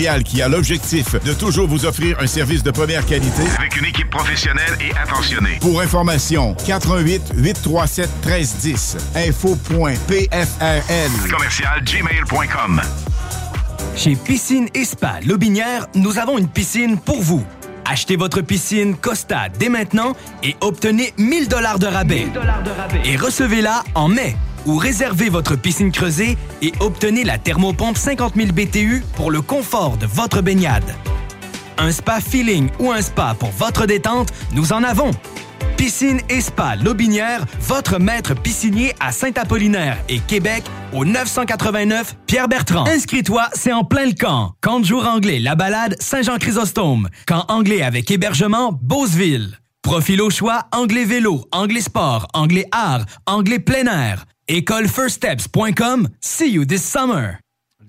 qui a l'objectif de toujours vous offrir un service de première qualité avec une équipe professionnelle et attentionnée. Pour information, 88 837 1310 info.pfrl commercial gmail.com. Chez Piscine et Spa Lobinière, nous avons une piscine pour vous. Achetez votre piscine Costa dès maintenant et obtenez 1000 dollars de rabais. Et recevez-la en mai. Ou réservez votre piscine creusée et obtenez la thermopompe 50 000 BTU pour le confort de votre baignade. Un spa feeling ou un spa pour votre détente, nous en avons. Piscine et Spa Lobinière, votre maître piscinier à Saint-Apollinaire et Québec au 989 Pierre-Bertrand. Inscris-toi, c'est en plein le camp. Camp de jour anglais, la balade Saint-Jean-Chrysostome. Camp anglais avec hébergement Beauceville. Profil au choix, anglais vélo, anglais sport, anglais art, anglais plein air. Écolefirststeps.com. See you this summer.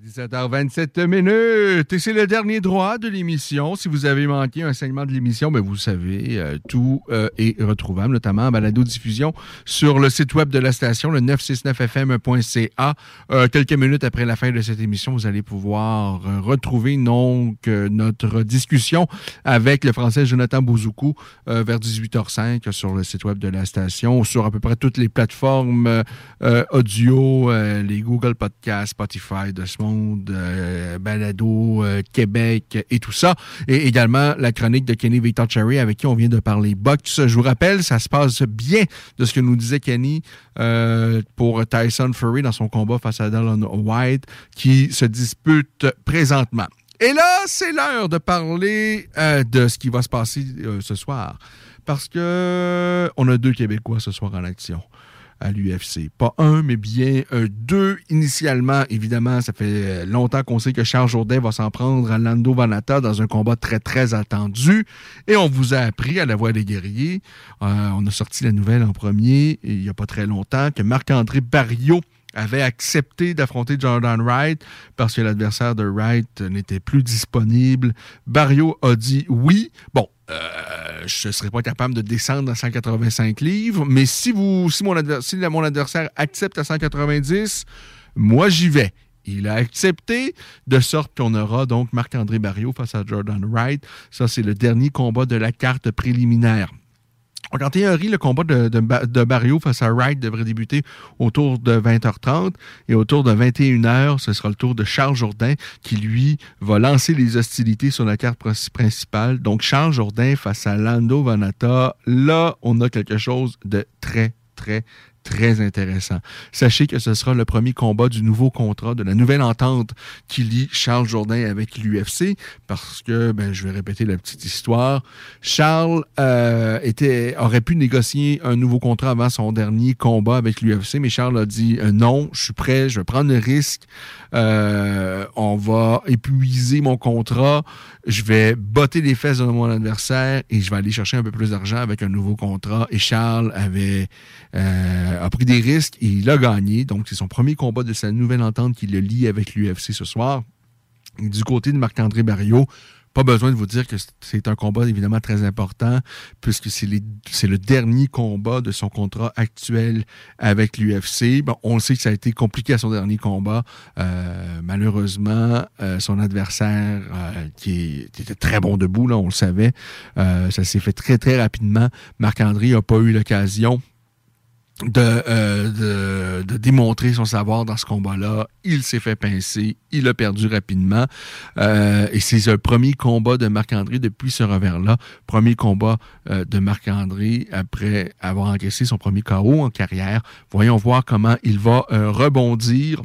17h27 minutes. Et c'est le dernier droit de l'émission. Si vous avez manqué un segment de l'émission, ben vous savez, euh, tout euh, est retrouvable, notamment en balado-diffusion sur le site web de la station, le 969fm.ca. Euh, quelques minutes après la fin de cette émission, vous allez pouvoir retrouver donc notre discussion avec le français Jonathan Bouzoukou vers 18h05 sur le site web de la station, sur à peu près toutes les plateformes audio, les Google Podcasts, Spotify, de ce monde euh, Balado, euh, Québec et tout ça. Et également la chronique de Kenny Victor avec qui on vient de parler box. Je vous rappelle, ça se passe bien de ce que nous disait Kenny euh, pour Tyson Fury dans son combat face à Dylan White qui se dispute présentement. Et là, c'est l'heure de parler de ce qui va se passer ce soir. Parce que on a deux Québécois ce soir en action. À l'UFC. Pas un, mais bien euh, deux. Initialement, évidemment, ça fait longtemps qu'on sait que Charles Jourdain va s'en prendre à Lando Vanata dans un combat très, très attendu. Et on vous a appris à la voix des guerriers, euh, on a sorti la nouvelle en premier, il n'y a pas très longtemps, que Marc-André Barriot avait accepté d'affronter Jordan Wright parce que l'adversaire de Wright n'était plus disponible. Barrio a dit oui. Bon, euh, je ne serais pas capable de descendre à 185 livres, mais si, vous, si, mon, si mon adversaire accepte à 190, moi j'y vais. Il a accepté, de sorte qu'on aura donc Marc-André Barrio face à Jordan Wright. Ça, c'est le dernier combat de la carte préliminaire. Donc, en théorie, le combat de, de, Barrio face à Wright devrait débuter autour de 20h30 et autour de 21h, ce sera le tour de Charles Jourdain qui, lui, va lancer les hostilités sur la carte principale. Donc, Charles Jourdain face à Lando Vanata, là, on a quelque chose de très, très, très intéressant. Sachez que ce sera le premier combat du nouveau contrat, de la nouvelle entente qui lie Charles Jourdain avec l'UFC, parce que, ben, je vais répéter la petite histoire. Charles euh, aurait pu négocier un nouveau contrat avant son dernier combat avec l'UFC, mais Charles a dit euh, non, je suis prêt, je vais prendre le risque. Euh, on va épuiser mon contrat, je vais botter les fesses de mon adversaire et je vais aller chercher un peu plus d'argent avec un nouveau contrat. Et Charles avait a pris des risques et il a gagné. Donc, c'est son premier combat de sa nouvelle entente qui le lie avec l'UFC ce soir. du côté de Marc-André Barriot, pas besoin de vous dire que c'est un combat évidemment très important, puisque c'est le dernier combat de son contrat actuel avec l'UFC. On sait que ça a été compliqué à son dernier combat. Euh, malheureusement, euh, son adversaire, euh, qui, était très bon debout, là, on le savait, ça s'est fait très, très rapidement. Marc-André n'a pas eu l'occasion euh, de, de, démontrer son savoir dans ce combat-là. Il s'est fait pincer, il a perdu rapidement. Euh, et c'est un premier combat de Marc-André depuis ce revers-là. Premier combat euh, de Marc-André après avoir encaissé son premier KO en carrière. Voyons voir comment il va rebondir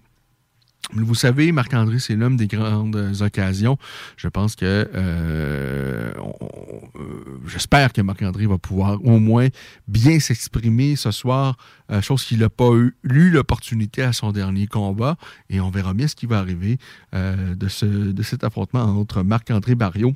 vous savez, Marc-André, c'est l'homme des grandes occasions. Je pense que euh, euh, j'espère que Marc-André va pouvoir au moins bien s'exprimer ce soir, euh, chose qu'il n'a pas eu, l'opportunité à son dernier combat. Et on verra bien ce qui va arriver de, ce, de cet affrontement entre Marc-André Barrio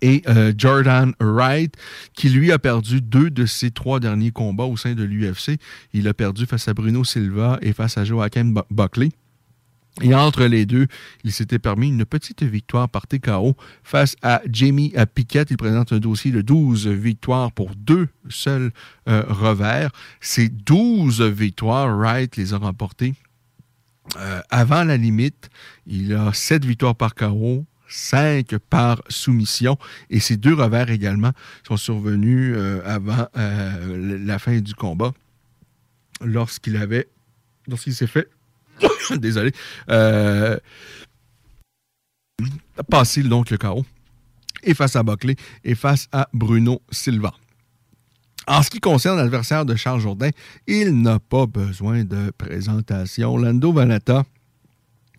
et Jordan Wright, qui lui a perdu deux de ses trois derniers combats au sein de l'UFC. Il a perdu face à Bruno Silva et face à Joaquin Buckley. Et entre les deux, il s'était permis une petite victoire par TKO face à Jamie Pickett. Il présente un dossier de 12 victoires pour deux seuls euh, revers. Ces 12 victoires, Wright les a remportées euh, avant la limite. Il a 7 victoires par KO, 5 par soumission. Et ces deux revers également sont survenus euh, avant la fin du combat lorsqu'il avait, lorsqu'il s'est fait Désolé. Euh, passer donc le chaos. Et face à Buckley et face à Bruno Silva. En ce qui concerne l'adversaire de Charles Jourdain, il n'a pas besoin de présentation. Lando Vanata,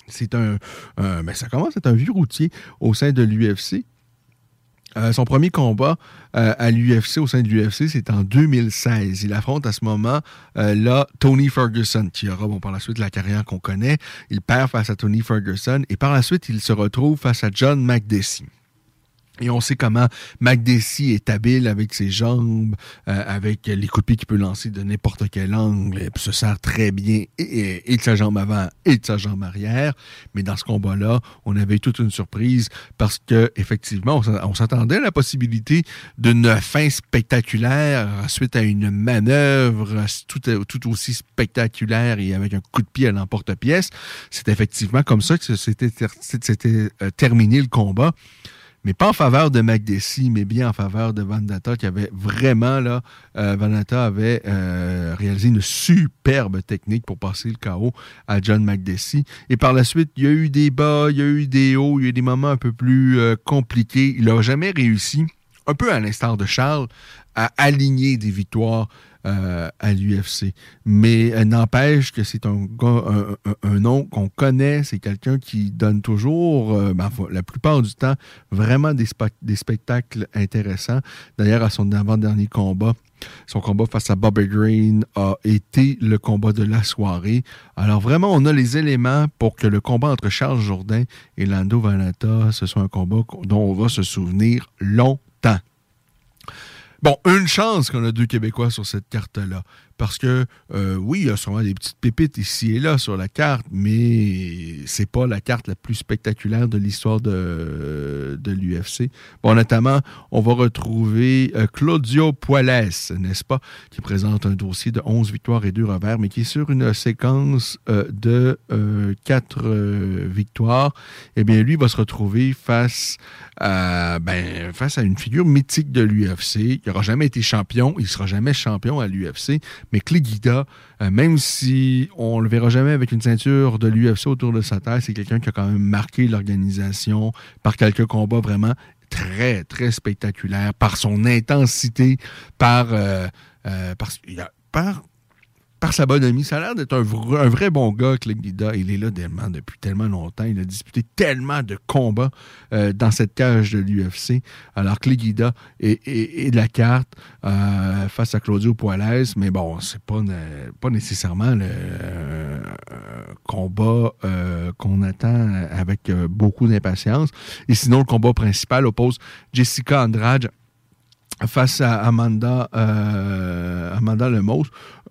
c'est un, ben ça commence à un vieux routier au sein de l'UFC. Euh, son premier combat euh, à l'UFC, au sein de l'UFC, c'est en 2016. Il affronte à ce moment euh, là Tony Ferguson, qui aura bon, par la suite la carrière qu'on connaît. Il perd face à Tony Ferguson et par la suite, il se retrouve face à John McDessie. Et on sait comment McDessie est habile avec ses jambes, euh, avec les coups de pied qu'il peut lancer de n'importe quel angle, et se sert très bien et, de sa jambe avant et de sa jambe arrière. Mais dans ce combat-là, on avait toute une surprise parce que effectivement, on s'attendait à la possibilité d'une fin spectaculaire suite à une manœuvre tout, tout aussi spectaculaire et avec un coup de pied à l'emporte-pièce. C'est effectivement comme ça que c'était euh, terminé le combat mais pas en faveur de McDessie, mais bien en faveur de Vandata, qui avait vraiment, là, euh, Vandata avait euh, réalisé une superbe technique pour passer le chaos à John McDessie. Et par la suite, il y a eu des bas, il y a eu des hauts, il y a eu des moments un peu plus euh, compliqués. Il n'a jamais réussi, un peu à l'instar de Charles, à aligner des victoires euh, à l'UFC. Mais euh, n'empêche que c'est un, nom qu'on connaît, c'est quelqu'un qui donne toujours, euh, ben, la plupart du temps, vraiment des, spectacles intéressants. D'ailleurs, à son avant-dernier combat, son combat face à Bobby Green a été le combat de la soirée. Alors vraiment, on a les éléments pour que le combat entre Charles Jourdain et Lando Vanata, ce soit un combat dont on va se souvenir longtemps. Bon, une chance qu'on a deux Québécois sur cette carte-là. Parce que, euh, oui, il y a sûrement des petites pépites ici et là sur la carte, mais c'est pas la carte la plus spectaculaire de l'histoire de, de l'UFC. Bon, notamment, on va retrouver euh, Claudio Puelles, n'est-ce pas, qui présente un dossier de 11 victoires et 2 revers, mais qui est sur une séquence euh, de 4 victoires. Eh bien, lui va se retrouver face à, ben, face à une figure mythique de l'UFC. Il n'aura jamais été champion, il ne sera jamais champion à l'UFC, mais Cléguida, euh, même si on ne le verra jamais avec une ceinture de l'UFC autour de sa tête, c'est quelqu'un qui a quand même marqué l'organisation par quelques combats vraiment très, très spectaculaires, par son intensité, par, euh, euh, par sa bonhomie. Ça a l'air d'être un, vrai- bon gars, Click Guida. Il est là tellement, depuis tellement longtemps. Il a disputé tellement de combats euh, dans cette cage de l'UFC. Alors, Click Guida est, est- de la carte euh, face à Claudio Puelles. Mais bon, c'est pas, pas nécessairement le euh, combat qu'on attend avec beaucoup d'impatience. Et sinon, le combat principal oppose Jessica Andrade face à Amanda, Amanda Lemos.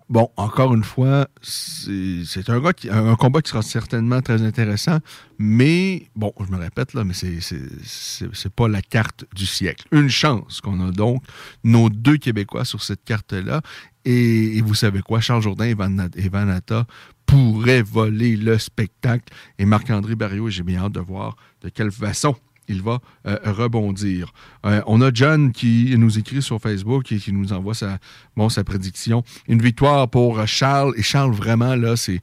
Bon, encore une fois, c'est un, combat qui sera certainement très intéressant, mais bon, je me répète là, mais c'est- pas la carte du siècle. Une chance qu'on a donc nos deux Québécois sur cette carte-là. Et, vous savez quoi, Charles Jourdain et, Van, pourraient voler le spectacle. Et Marc-André Barriot, j'ai bien hâte de voir de quelle façon il va euh, rebondir. Euh, on a John qui nous écrit sur Facebook et qui nous envoie sa, bon, sa prédiction. Une victoire pour Charles. Et Charles, vraiment, là, c'est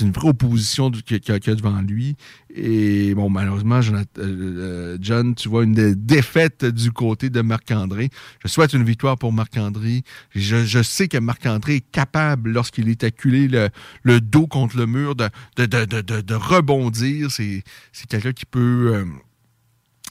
une vraie opposition qu'il y a, a devant lui. Et bon, malheureusement, euh, John, tu vois une dé- défaite du côté de Marc-André. Je souhaite une victoire pour Marc-André. Je, sais que Marc-André est capable, lorsqu'il est acculé le, le dos contre le mur, de, de, de, de, rebondir. C'est quelqu'un qui peut...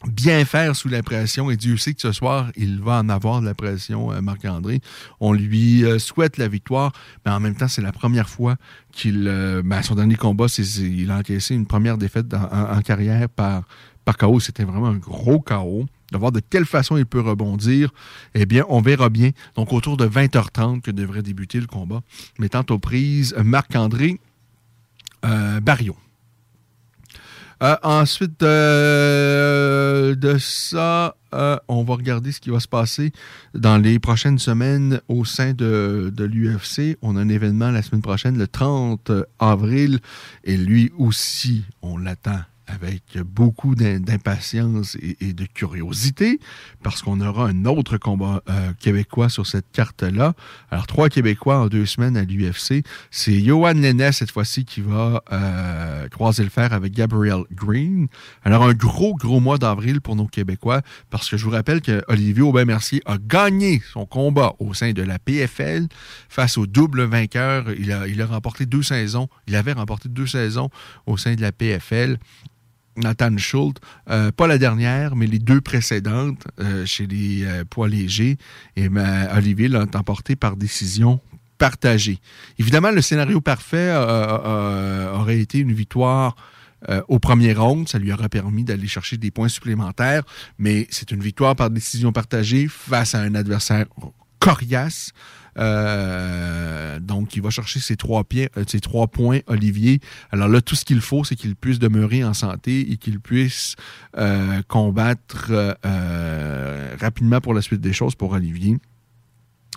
bien faire sous la pression. Et Dieu sait que ce soir, il va en avoir de la pression, euh, Marc-André. On lui euh, souhaite la victoire, mais en même temps, c'est la première fois qu'il... euh, ben, son dernier combat, c'est, il a encaissé une première défaite en, carrière par, par KO. C'était vraiment un gros KO. De voir de quelle façon il peut rebondir, eh bien, on verra bien. Donc, autour de 20h30 que devrait débuter le combat, mettant aux prises Marc-André. Euh, ensuite euh, de ça, euh, on va regarder ce qui va se passer dans les prochaines semaines au sein de, de l'UFC. On a un événement la semaine prochaine, le 30 avril, et lui aussi, on l'attend avec beaucoup d'im- d'impatience et, et de curiosité, parce qu'on aura un autre combat euh, québécois sur cette carte-là. Alors, trois Québécois en deux semaines à l'UFC. C'est Johan Lennes, cette fois-ci, qui va euh, croiser le fer avec Gabriel Green. Alors, un gros, gros mois d'avril pour nos Québécois, parce que je vous rappelle que Olivier Aubin-Mercier a gagné son combat au sein de la PFL face au double vainqueur. Il a, il a remporté deux saisons. Il avait remporté deux saisons au sein de la PFL. Nathan Schultz, euh, pas la dernière, mais les deux précédentes euh, chez les euh, poids légers. Et ben, Olivier l'a emporté par décision partagée. Évidemment, le scénario parfait aurait été une victoire au premier round. Ça lui aurait permis d'aller chercher des points supplémentaires, mais c'est une victoire par décision partagée face à un adversaire coriace. Euh, donc, il va chercher ses trois, pieds, euh, ses trois points, Olivier. Alors là, tout ce qu'il faut, c'est qu'il puisse demeurer en santé et qu'il puisse euh, combattre rapidement pour la suite des choses pour Olivier.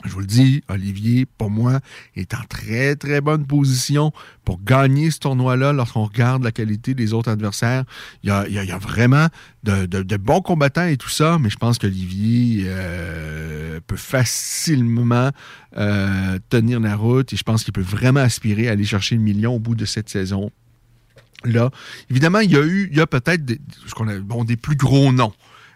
Je vous le dis, Olivier, pour moi, est en très, très bonne position pour gagner ce tournoi-là lorsqu'on regarde la qualité des autres adversaires. Il y a, vraiment de, bons combattants et tout ça, mais je pense qu'Olivier euh, peut facilement euh, tenir la route et je pense qu'il peut vraiment aspirer à aller chercher le million au bout de cette saison. Là, évidemment, il y a eu, il y a peut-être des plus gros noms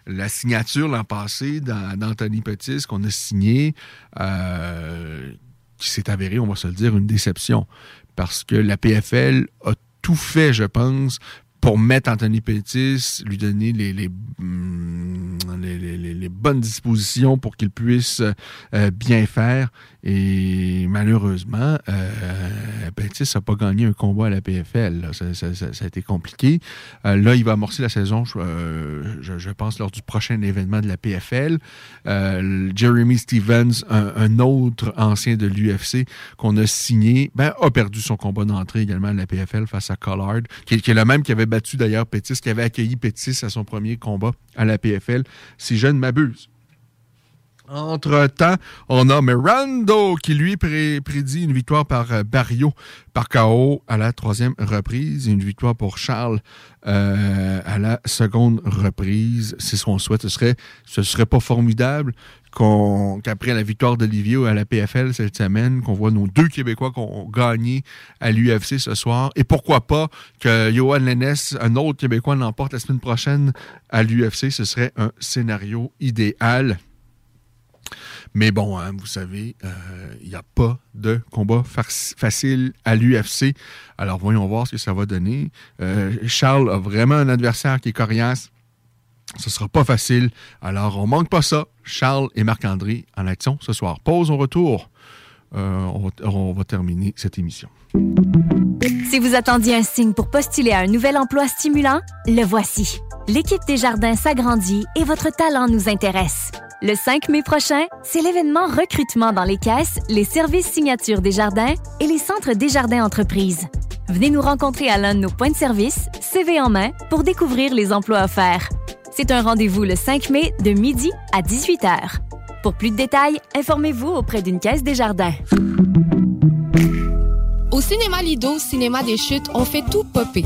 la signature l'an passé d'Anthony Pettis qu'on a signé. euh, qui s'est avéré, on va se le dire, une déception. Parce que la PFL a tout fait, je pense, pour mettre Anthony Pettis, lui donner les, les bonnes dispositions pour qu'il puisse euh, bien faire. Et malheureusement, euh, Pettis n'a pas gagné un combat à la PFL. Ça, a été compliqué. Euh, là, il va amorcer la saison, je, euh, pense, lors du prochain événement de la PFL. Euh, Jeremy Stevens, un, autre ancien de l'UFC qu'on a signé, ben, a perdu son combat d'entrée également à la PFL face à Collard, qui, est- qui est le même qui avait battu d'ailleurs Pettis, qui avait accueilli Pettis à son premier combat à la PFL, si je ne m'abuse. Entre-temps, on a Mirando qui lui pré- prédit une victoire par euh, Barrio par KO à la troisième reprise et une victoire pour Charles euh, à la seconde reprise. C'est ce qu'on souhaite. Ce serait, ce serait pas formidable qu'on- qu'après la victoire d'Olivier à la PFL cette semaine, qu'on voit nos deux Québécois qui ont gagné à l'UFC ce soir. Et pourquoi pas que Johan Lennes, un autre Québécois, l'emporte la semaine prochaine à l'UFC. Ce serait un scénario idéal. Mais bon, hein, vous savez, euh, il n'y a pas de combat fac- facile à l'UFC. Alors voyons voir ce que ça va donner. Euh, Charles a vraiment un adversaire qui est coriace. Ce sera pas facile. Alors on manque pas ça. Charles et Marc-André en action ce soir. Pause, on retour. Euh, on, va, on va terminer cette émission. Si vous attendiez un signe pour postuler à un nouvel emploi stimulant, le voici. L'équipe des jardins s'agrandit et votre talent nous intéresse. Le 5 mai prochain, c'est l'événement recrutement dans les caisses, les services signatures des jardins et les centres des jardins entreprises. Venez nous rencontrer à l'un de nos points de service, CV en main, pour découvrir les emplois offerts. C'est un rendez-vous le 5 mai de midi à 18h. Pour plus de détails, informez-vous auprès d'une caisse des jardins. Au cinéma Lido, cinéma des chutes, on fait tout popper.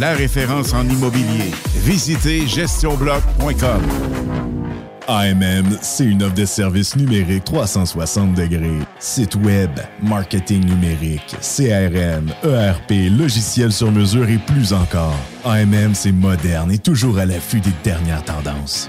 La référence en immobilier. Visitez GestionBloc.com AMM, c'est une offre de services numériques 360 degrés. Site web, marketing numérique, CRM, ERP, logiciel sur mesure et plus encore. AMM, c'est moderne et toujours à l'affût des dernières tendances.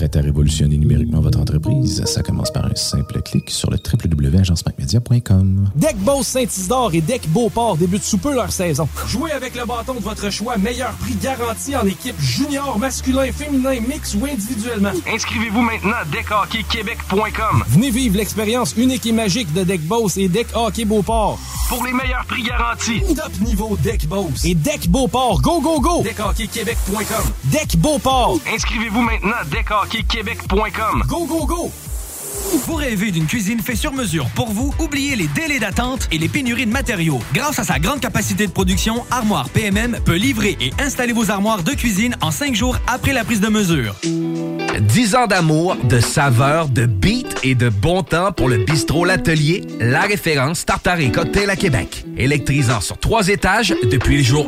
Prête à révolutionner numériquement votre entreprise? Ça commence par un simple clic sur le www.agencemacmedia.com. Deck Boss Saint-Isidore et Deck Beauport débutent sous peu leur saison. Jouez avec le bâton de votre choix, meilleur prix garanti en équipe junior, masculin, féminin, mix ou individuellement. Inscrivez-vous maintenant à deckhockeyquebec.com. Venez vivre l'expérience unique et magique de Deck Boss et Deck Hockey Beauport. Pour les meilleurs prix garantis. Top niveau Deck Boss et Deck Beauport. Go, go, go! Deckhockeyquebec.com. Deck Beauport. Inscrivez-vous maintenant à deckhockeyquebec.com. Go, go, go! Vous rêvez d'une cuisine faite sur mesure pour vous? Oubliez les délais d'attente et les pénuries de matériaux. Grâce à sa grande capacité de production, Armoire PMM peut livrer et installer vos armoires de cuisine en cinq jours après la prise de mesure. 10 ans d'amour, de saveur, de beat et de bon temps pour le bistrot L'Atelier, la référence tartare et à Québec. Électrisant sur trois étages depuis le jour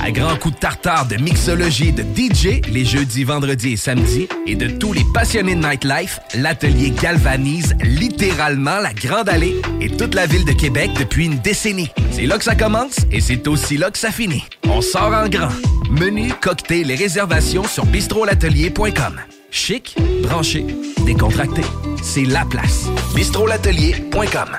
1. À grands coups de tartare, de mixologie, de DJ, les jeudis, vendredis et samedis, et de tous les passionnés de nightlife, L'Atelier galvanise littéralement la Grande Allée et toute la ville de Québec depuis une décennie. C'est là que ça commence et c'est aussi là que ça finit. On sort en grand. Menu, cocktail et réservations sur bistrolatelier.com. Chic, branché, décontracté. C'est la place. bistrolatelier.com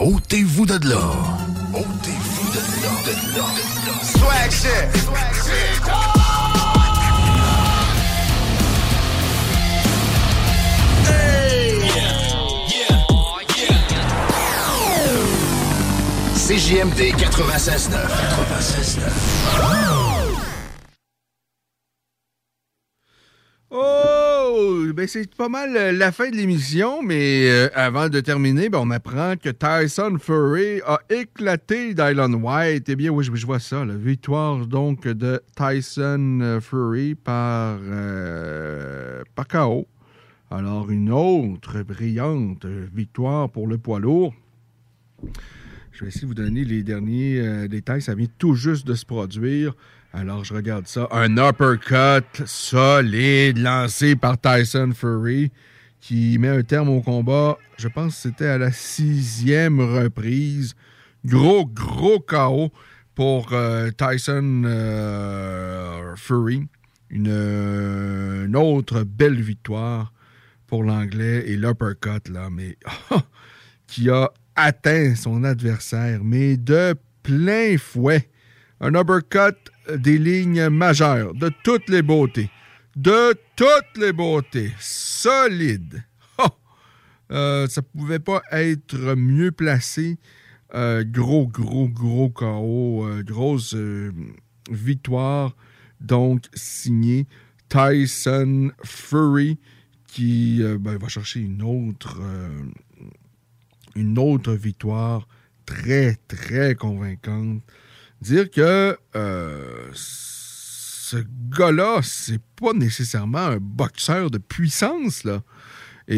Ôtez-vous de là. Ôtez-vous de là. De là. Swag shit. Swag shit. CJMD 96.9. 96.9. Oh! Ben c'est pas mal euh, la fin de l'émission, mais euh, avant de terminer, ben, on apprend que Tyson Fury a éclaté Dylan White. Eh bien, oui, je, vois ça. La victoire donc de Tyson euh, Fury par, euh, par KO. Alors, une autre brillante victoire pour le poids lourd. Je vais essayer de vous donner les derniers détails. Ça vient tout juste de se produire. Alors, je regarde ça. Un uppercut solide lancé par Tyson Fury qui met un terme au combat. Je pense que c'était à la sixième reprise. Gros, gros KO pour euh, Tyson euh, Fury. Une, une autre belle victoire pour l'anglais et l'uppercut, là, mais qui a atteint son adversaire, mais de plein fouet. Un uppercut des lignes majeures, de toutes les beautés. De toutes les beautés. Solide. Oh! Euh, ça pouvait pas être mieux placé. Euh, gros, gros, gros KO. euh, grosse euh, victoire. Donc, signée Tyson Fury qui ben, va chercher une autre, une autre victoire très, très convaincante. Dire que euh, ce gars-là, c'est pas nécessairement un boxeur de puissance, là. Et,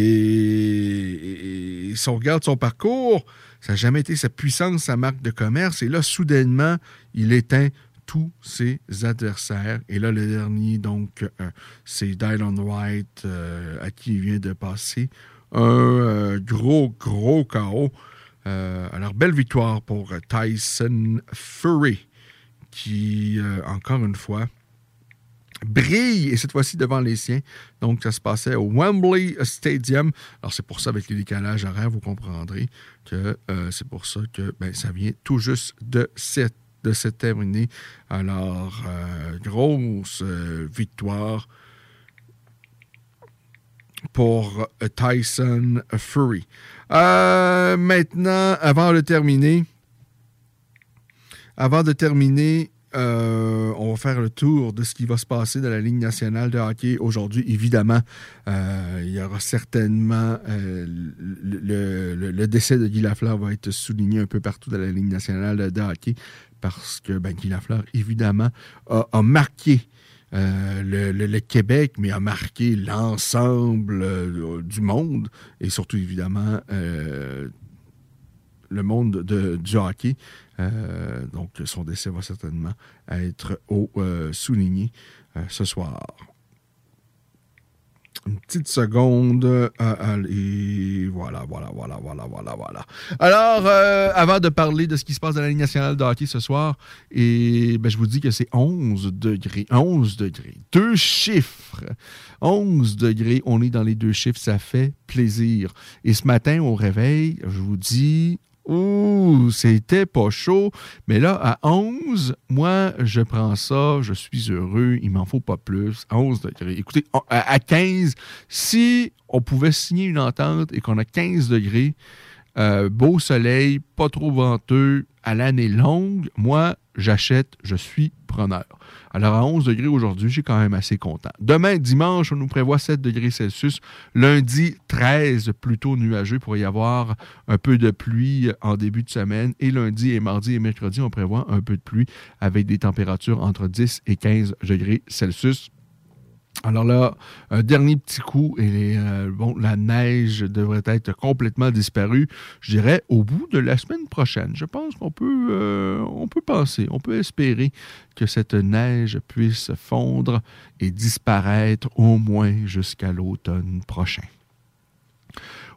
et si on regarde son parcours, ça n'a jamais été sa puissance, sa marque de commerce. Et là, soudainement, il éteint tous ses adversaires. Et là, le dernier, donc, euh, c'est Dylan White, euh, à qui il vient de passer un gros, gros KO. Euh, alors, belle victoire pour Tyson Fury, qui, euh, encore une fois, brille, et cette fois-ci devant les siens. Donc, ça se passait au Wembley Stadium. Alors, c'est pour ça, avec les décalages horaires, vous comprendrez que euh, c'est pour ça que ben, ça vient tout juste de cette de se terminer. Alors, grosse victoire pour euh, Tyson Fury. Euh, maintenant, avant de terminer, avant de terminer, euh, on va faire le tour de ce qui va se passer dans la Ligue nationale de hockey aujourd'hui. Évidemment, il y aura certainement le, décès de Guy Lafleur va être souligné un peu partout dans la Ligue nationale de, hockey parce que ben, Guy Lafleur, évidemment, a marqué euh, le, Québec, mais a marqué l'ensemble euh, du monde et surtout, évidemment, euh, le monde de, du hockey. Donc, son décès va certainement être au, souligné ce soir. Une petite seconde. euh, et voilà, voilà, voilà, voilà, voilà, voilà. Alors, euh, avant de parler de ce qui se passe dans la Ligue nationale de hockey ce soir, et ben, je vous dis que c'est 11 degrés. 11 degrés. Deux chiffres. 11 degrés. On est dans les deux chiffres. Ça fait plaisir. Et ce matin, au réveil, je vous dis, Ouh, c'était pas chaud. Mais là, à 11, moi, je prends ça, je suis heureux, il m'en faut pas plus. À 11 degrés. Écoutez, à 15, si on pouvait signer une entente et qu'on a 15 degrés, euh, beau soleil, pas trop venteux, à l'année longue, moi, j'achète, je suis preneur. Alors, à 11 degrés aujourd'hui, suis quand même assez content. Demain, dimanche, on nous prévoit 7 degrés Celsius. Lundi, 13, plutôt nuageux pour y avoir un peu de pluie en début de semaine. Et lundi et mardi et mercredi, on prévoit un peu de pluie avec des températures entre 10 et 15 degrés Celsius. Alors là, un dernier petit coup et euh, bon, la neige devrait être complètement disparue, je dirais, au bout de la semaine prochaine. Je pense qu'on peut, euh, peut penser, on peut espérer que cette neige puisse fondre et disparaître au moins jusqu'à l'automne prochain.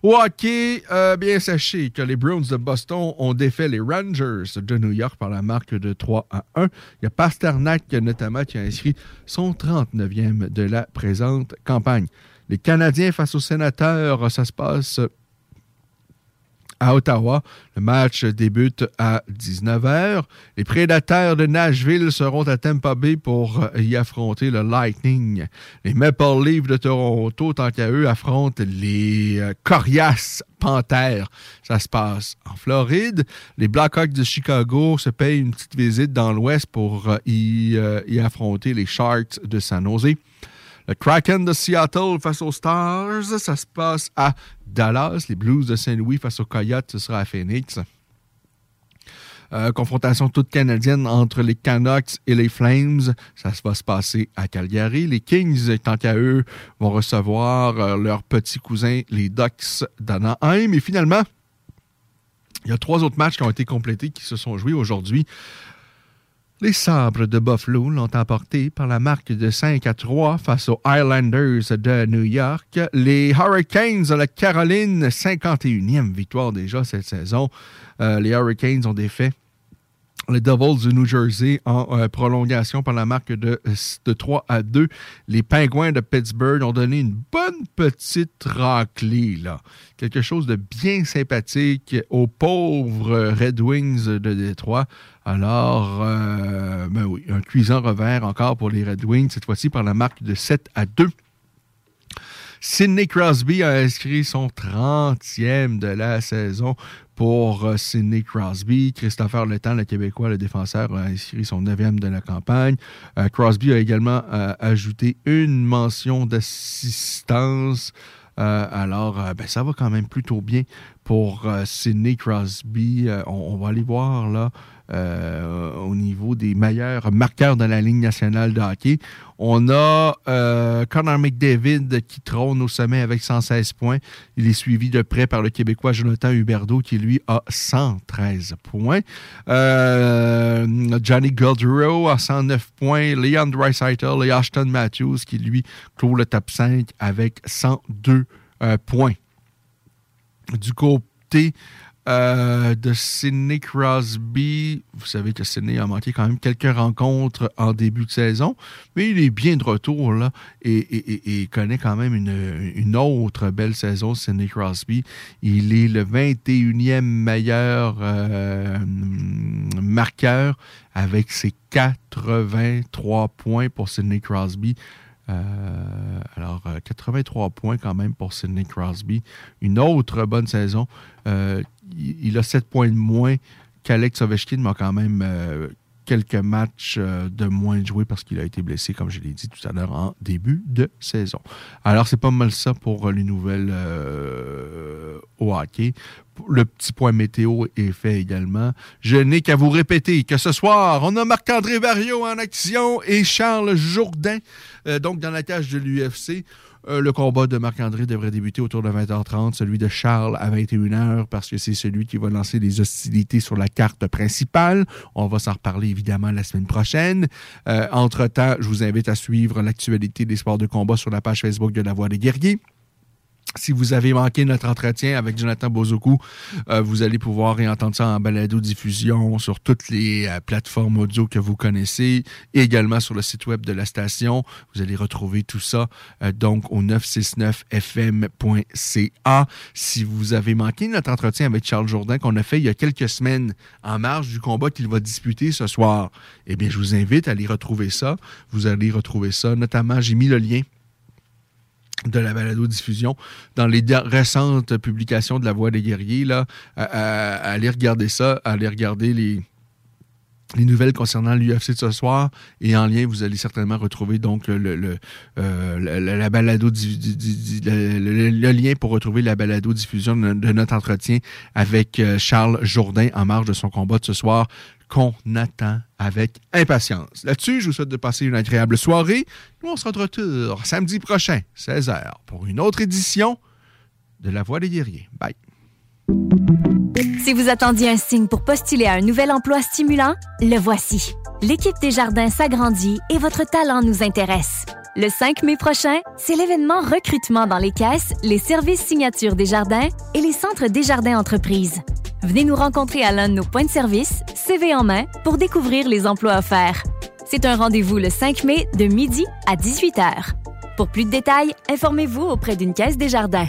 Au hockey, euh, bien sachez que les Browns de Boston ont défait les Rangers de New York par la marque de 3 à 1. Il y a Pasternak notamment qui a inscrit son 39e de la présente campagne. Les Canadiens face aux Sénateurs, ça se passe à Ottawa. Le match débute à 19h. Les prédateurs de Nashville seront à Tampa Bay pour y affronter le Lightning. Les Maple Leafs de Toronto, tant qu'à eux, affrontent les euh, Coriaces Panthères. Ça se passe en Floride. Les Blackhawks de Chicago se payent une petite visite dans l'Ouest pour euh, y, euh, y affronter les Sharks de San Jose. Le Kraken de Seattle face aux Stars, ça se passe à Dallas. Les Blues de Saint-Louis face aux Coyotes, ce sera à Phoenix. Euh, confrontation toute canadienne entre les Canucks et les Flames. Ça va se passer à Calgary. Les Kings, tant qu'à eux, vont recevoir euh, leurs petits cousins, les Ducks d'Anaheim. Et finalement, il y a trois autres matchs qui ont été complétés, qui se sont joués aujourd'hui. Les Sabres de Buffalo l'ont emporté par la marque de 5 à 3 face aux Highlanders de New York. Les Hurricanes de la Caroline, 51e victoire déjà cette saison. Euh, les Hurricanes ont défait les Devils du New Jersey en euh, prolongation par la marque de, de 3 à 2. Les Pingouins de Pittsburgh ont donné une bonne petite raclée. Là. Quelque chose de bien sympathique aux pauvres Red Wings de Détroit. Alors, euh, ben oui, un cuisant revers encore pour les Red Wings, cette fois-ci par la marque de 7 à 2. Sidney Crosby a inscrit son 30e de la saison pour euh, Sidney Crosby. Christopher Letang, le Québécois, le défenseur, a inscrit son 9e de la campagne. Euh, Crosby a également ajouté une mention d'assistance. alors, ben, ça va quand même plutôt bien pour Sidney Crosby. On, va aller voir là euh, au niveau des meilleurs marqueurs de la Ligue nationale de hockey. On a euh, Connor McDavid qui trône au sommet avec 116 points. Il est suivi de près par le Québécois Jonathan Huberdeau qui, lui, a 113 points. Euh, Johnny Gaudreau a 109 points. Leon Dreisaitl et Ashton Matthews qui, lui, clôt le top 5 avec 102 points. Du côté euh, de Sidney Crosby. Vous savez que Sidney a manqué quand même quelques rencontres en début de saison, mais il est bien de retour là et, connaît quand même une, autre belle saison, Sidney Crosby. Il est le 21e meilleur euh, marqueur avec ses 83 points pour Sidney Crosby. Euh, alors, 83 points quand même pour Sidney Crosby. Une autre bonne saison il a 7 points de moins qu'Alex Ovechkin, mais quand même euh, quelques matchs euh, de moins joués parce qu'il a été blessé, comme je l'ai dit tout à l'heure, en début de saison. Alors, c'est pas mal ça pour les nouvelles euh, au hockey. Le petit point météo est fait également. Je n'ai qu'à vous répéter que ce soir, on a Marc-André Barrio en action et Charles Jourdain, donc dans la cage de l'UFC. Euh, le combat de Marc-André devrait débuter autour de 20h30, celui de Charles à 21h, parce que c'est celui qui va lancer les hostilités sur la carte principale. On va s'en reparler évidemment la semaine prochaine. Euh, entre-temps, je vous invite à suivre l'actualité des sports de combat sur la page Facebook de La Voix des Guerriers. Si vous avez manqué notre entretien avec Jonathan Bozoku, euh, vous allez pouvoir réentendre ça en balado-diffusion sur toutes les euh, plateformes audio que vous connaissez et également sur le site web de la station. Vous allez retrouver tout ça euh, donc au 969fm.ca. Si vous avez manqué notre entretien avec Charles Jourdain qu'on a fait il y a quelques semaines en marge du combat qu'il va disputer ce soir, eh bien, je vous invite à aller retrouver ça. Vous allez retrouver ça. Notamment, j'ai mis le lien de la balado-diffusion dans les récentes publications de La Voix des guerriers, là, à, aller regarder ça, à aller regarder les, les nouvelles concernant l'UFC de ce soir. Et en lien, vous allez certainement retrouver donc le, euh, la, balado le, lien pour retrouver la balado diffusion de, notre entretien avec euh, Charles Jourdain en marge de son combat de ce soir qu'on attend avec impatience. Là-dessus, je vous souhaite de passer une agréable soirée. Nous, on se retrouve samedi prochain, 16h, pour une autre édition de La Voix des guerriers. Bye. Si vous attendiez un signe pour postuler à un nouvel emploi stimulant, le voici. L'équipe des jardins s'agrandit et votre talent nous intéresse. Le 5 mai prochain, c'est l'événement recrutement dans les caisses, les services signature des jardins et les centres des jardins entreprises. Venez nous rencontrer à l'un de nos points de service, CV en main, pour découvrir les emplois offerts. C'est un rendez-vous le 5 mai de midi à 18h. Pour plus de détails, informez-vous auprès d'une caisse des jardins.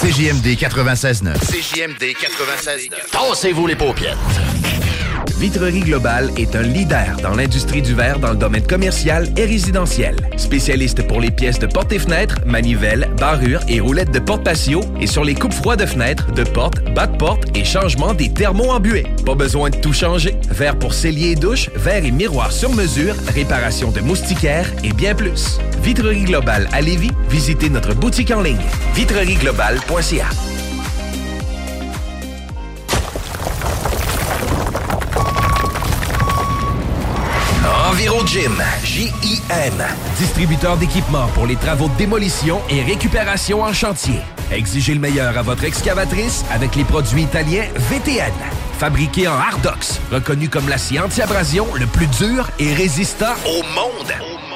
CJMD 96.9. CJMD 96.9. Tassez-vous les paupières. Vitrerie Globale est un leader dans l'industrie du verre dans le domaine commercial et résidentiel. Spécialiste pour les pièces de portes et fenêtres, manivelles, barrures et roulettes de porte patio et sur les coupes froides de fenêtres, de portes, bas de porte et changement des thermos embués. Pas besoin de tout changer. Verre pour cellier et douche, verre et miroir sur mesure, réparation de moustiquaires et bien plus. Vitrerie Globale à Lévis, visitez notre boutique en ligne vitrerieglobale.ca. Virogym, J-I-M, distributeur d'équipements pour les travaux de démolition et récupération en chantier. Exigez le meilleur à votre excavatrice avec les produits italiens VTN. Fabriqué en Hardox, reconnu comme l'acier anti-abrasion le plus dur et résistant au monde.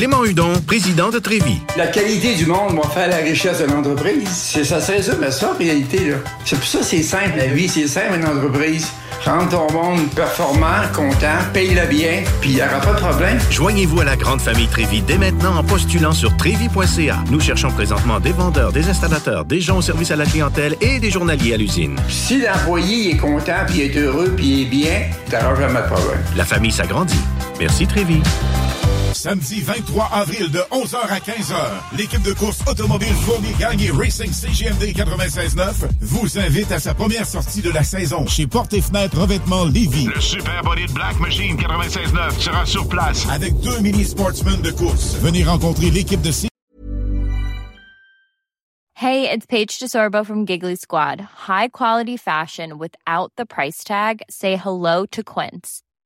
Clément Hudon, président de Trévis. La qualité du monde va faire la richesse de l'entreprise. C'est- Ça se résume à ça, en réalité. là. C'est pour ça que c'est simple, la vie. C'est simple, une entreprise. Rendre ton monde performant, content, paye-le bien, puis il n'y aura pas de problème. Joignez-vous à la grande famille Trévis dès maintenant en postulant sur trévis.ca. Nous cherchons présentement des vendeurs, des installateurs, des gens au service à la clientèle et des journaliers à l'usine. Si l'employé est content, puis est heureux, puis est bien, t'auras jamais de problème. La famille s'agrandit. Merci Trévis. Samedi 23 avril de 11h à 15h, l'équipe de course automobile Fournier Gagné Racing CGMD 96.9 vous invite à sa première sortie de la saison chez Porte et Fenêtres Revêtement Lévis. Le Super Body de Black Machine 96.9 sera sur place. Avec deux mini sportsmen de course. Venez rencontrer l'équipe de Hey, it's Paige DeSorbo from Giggly Squad. High quality fashion without the price tag. Say hello to Quince.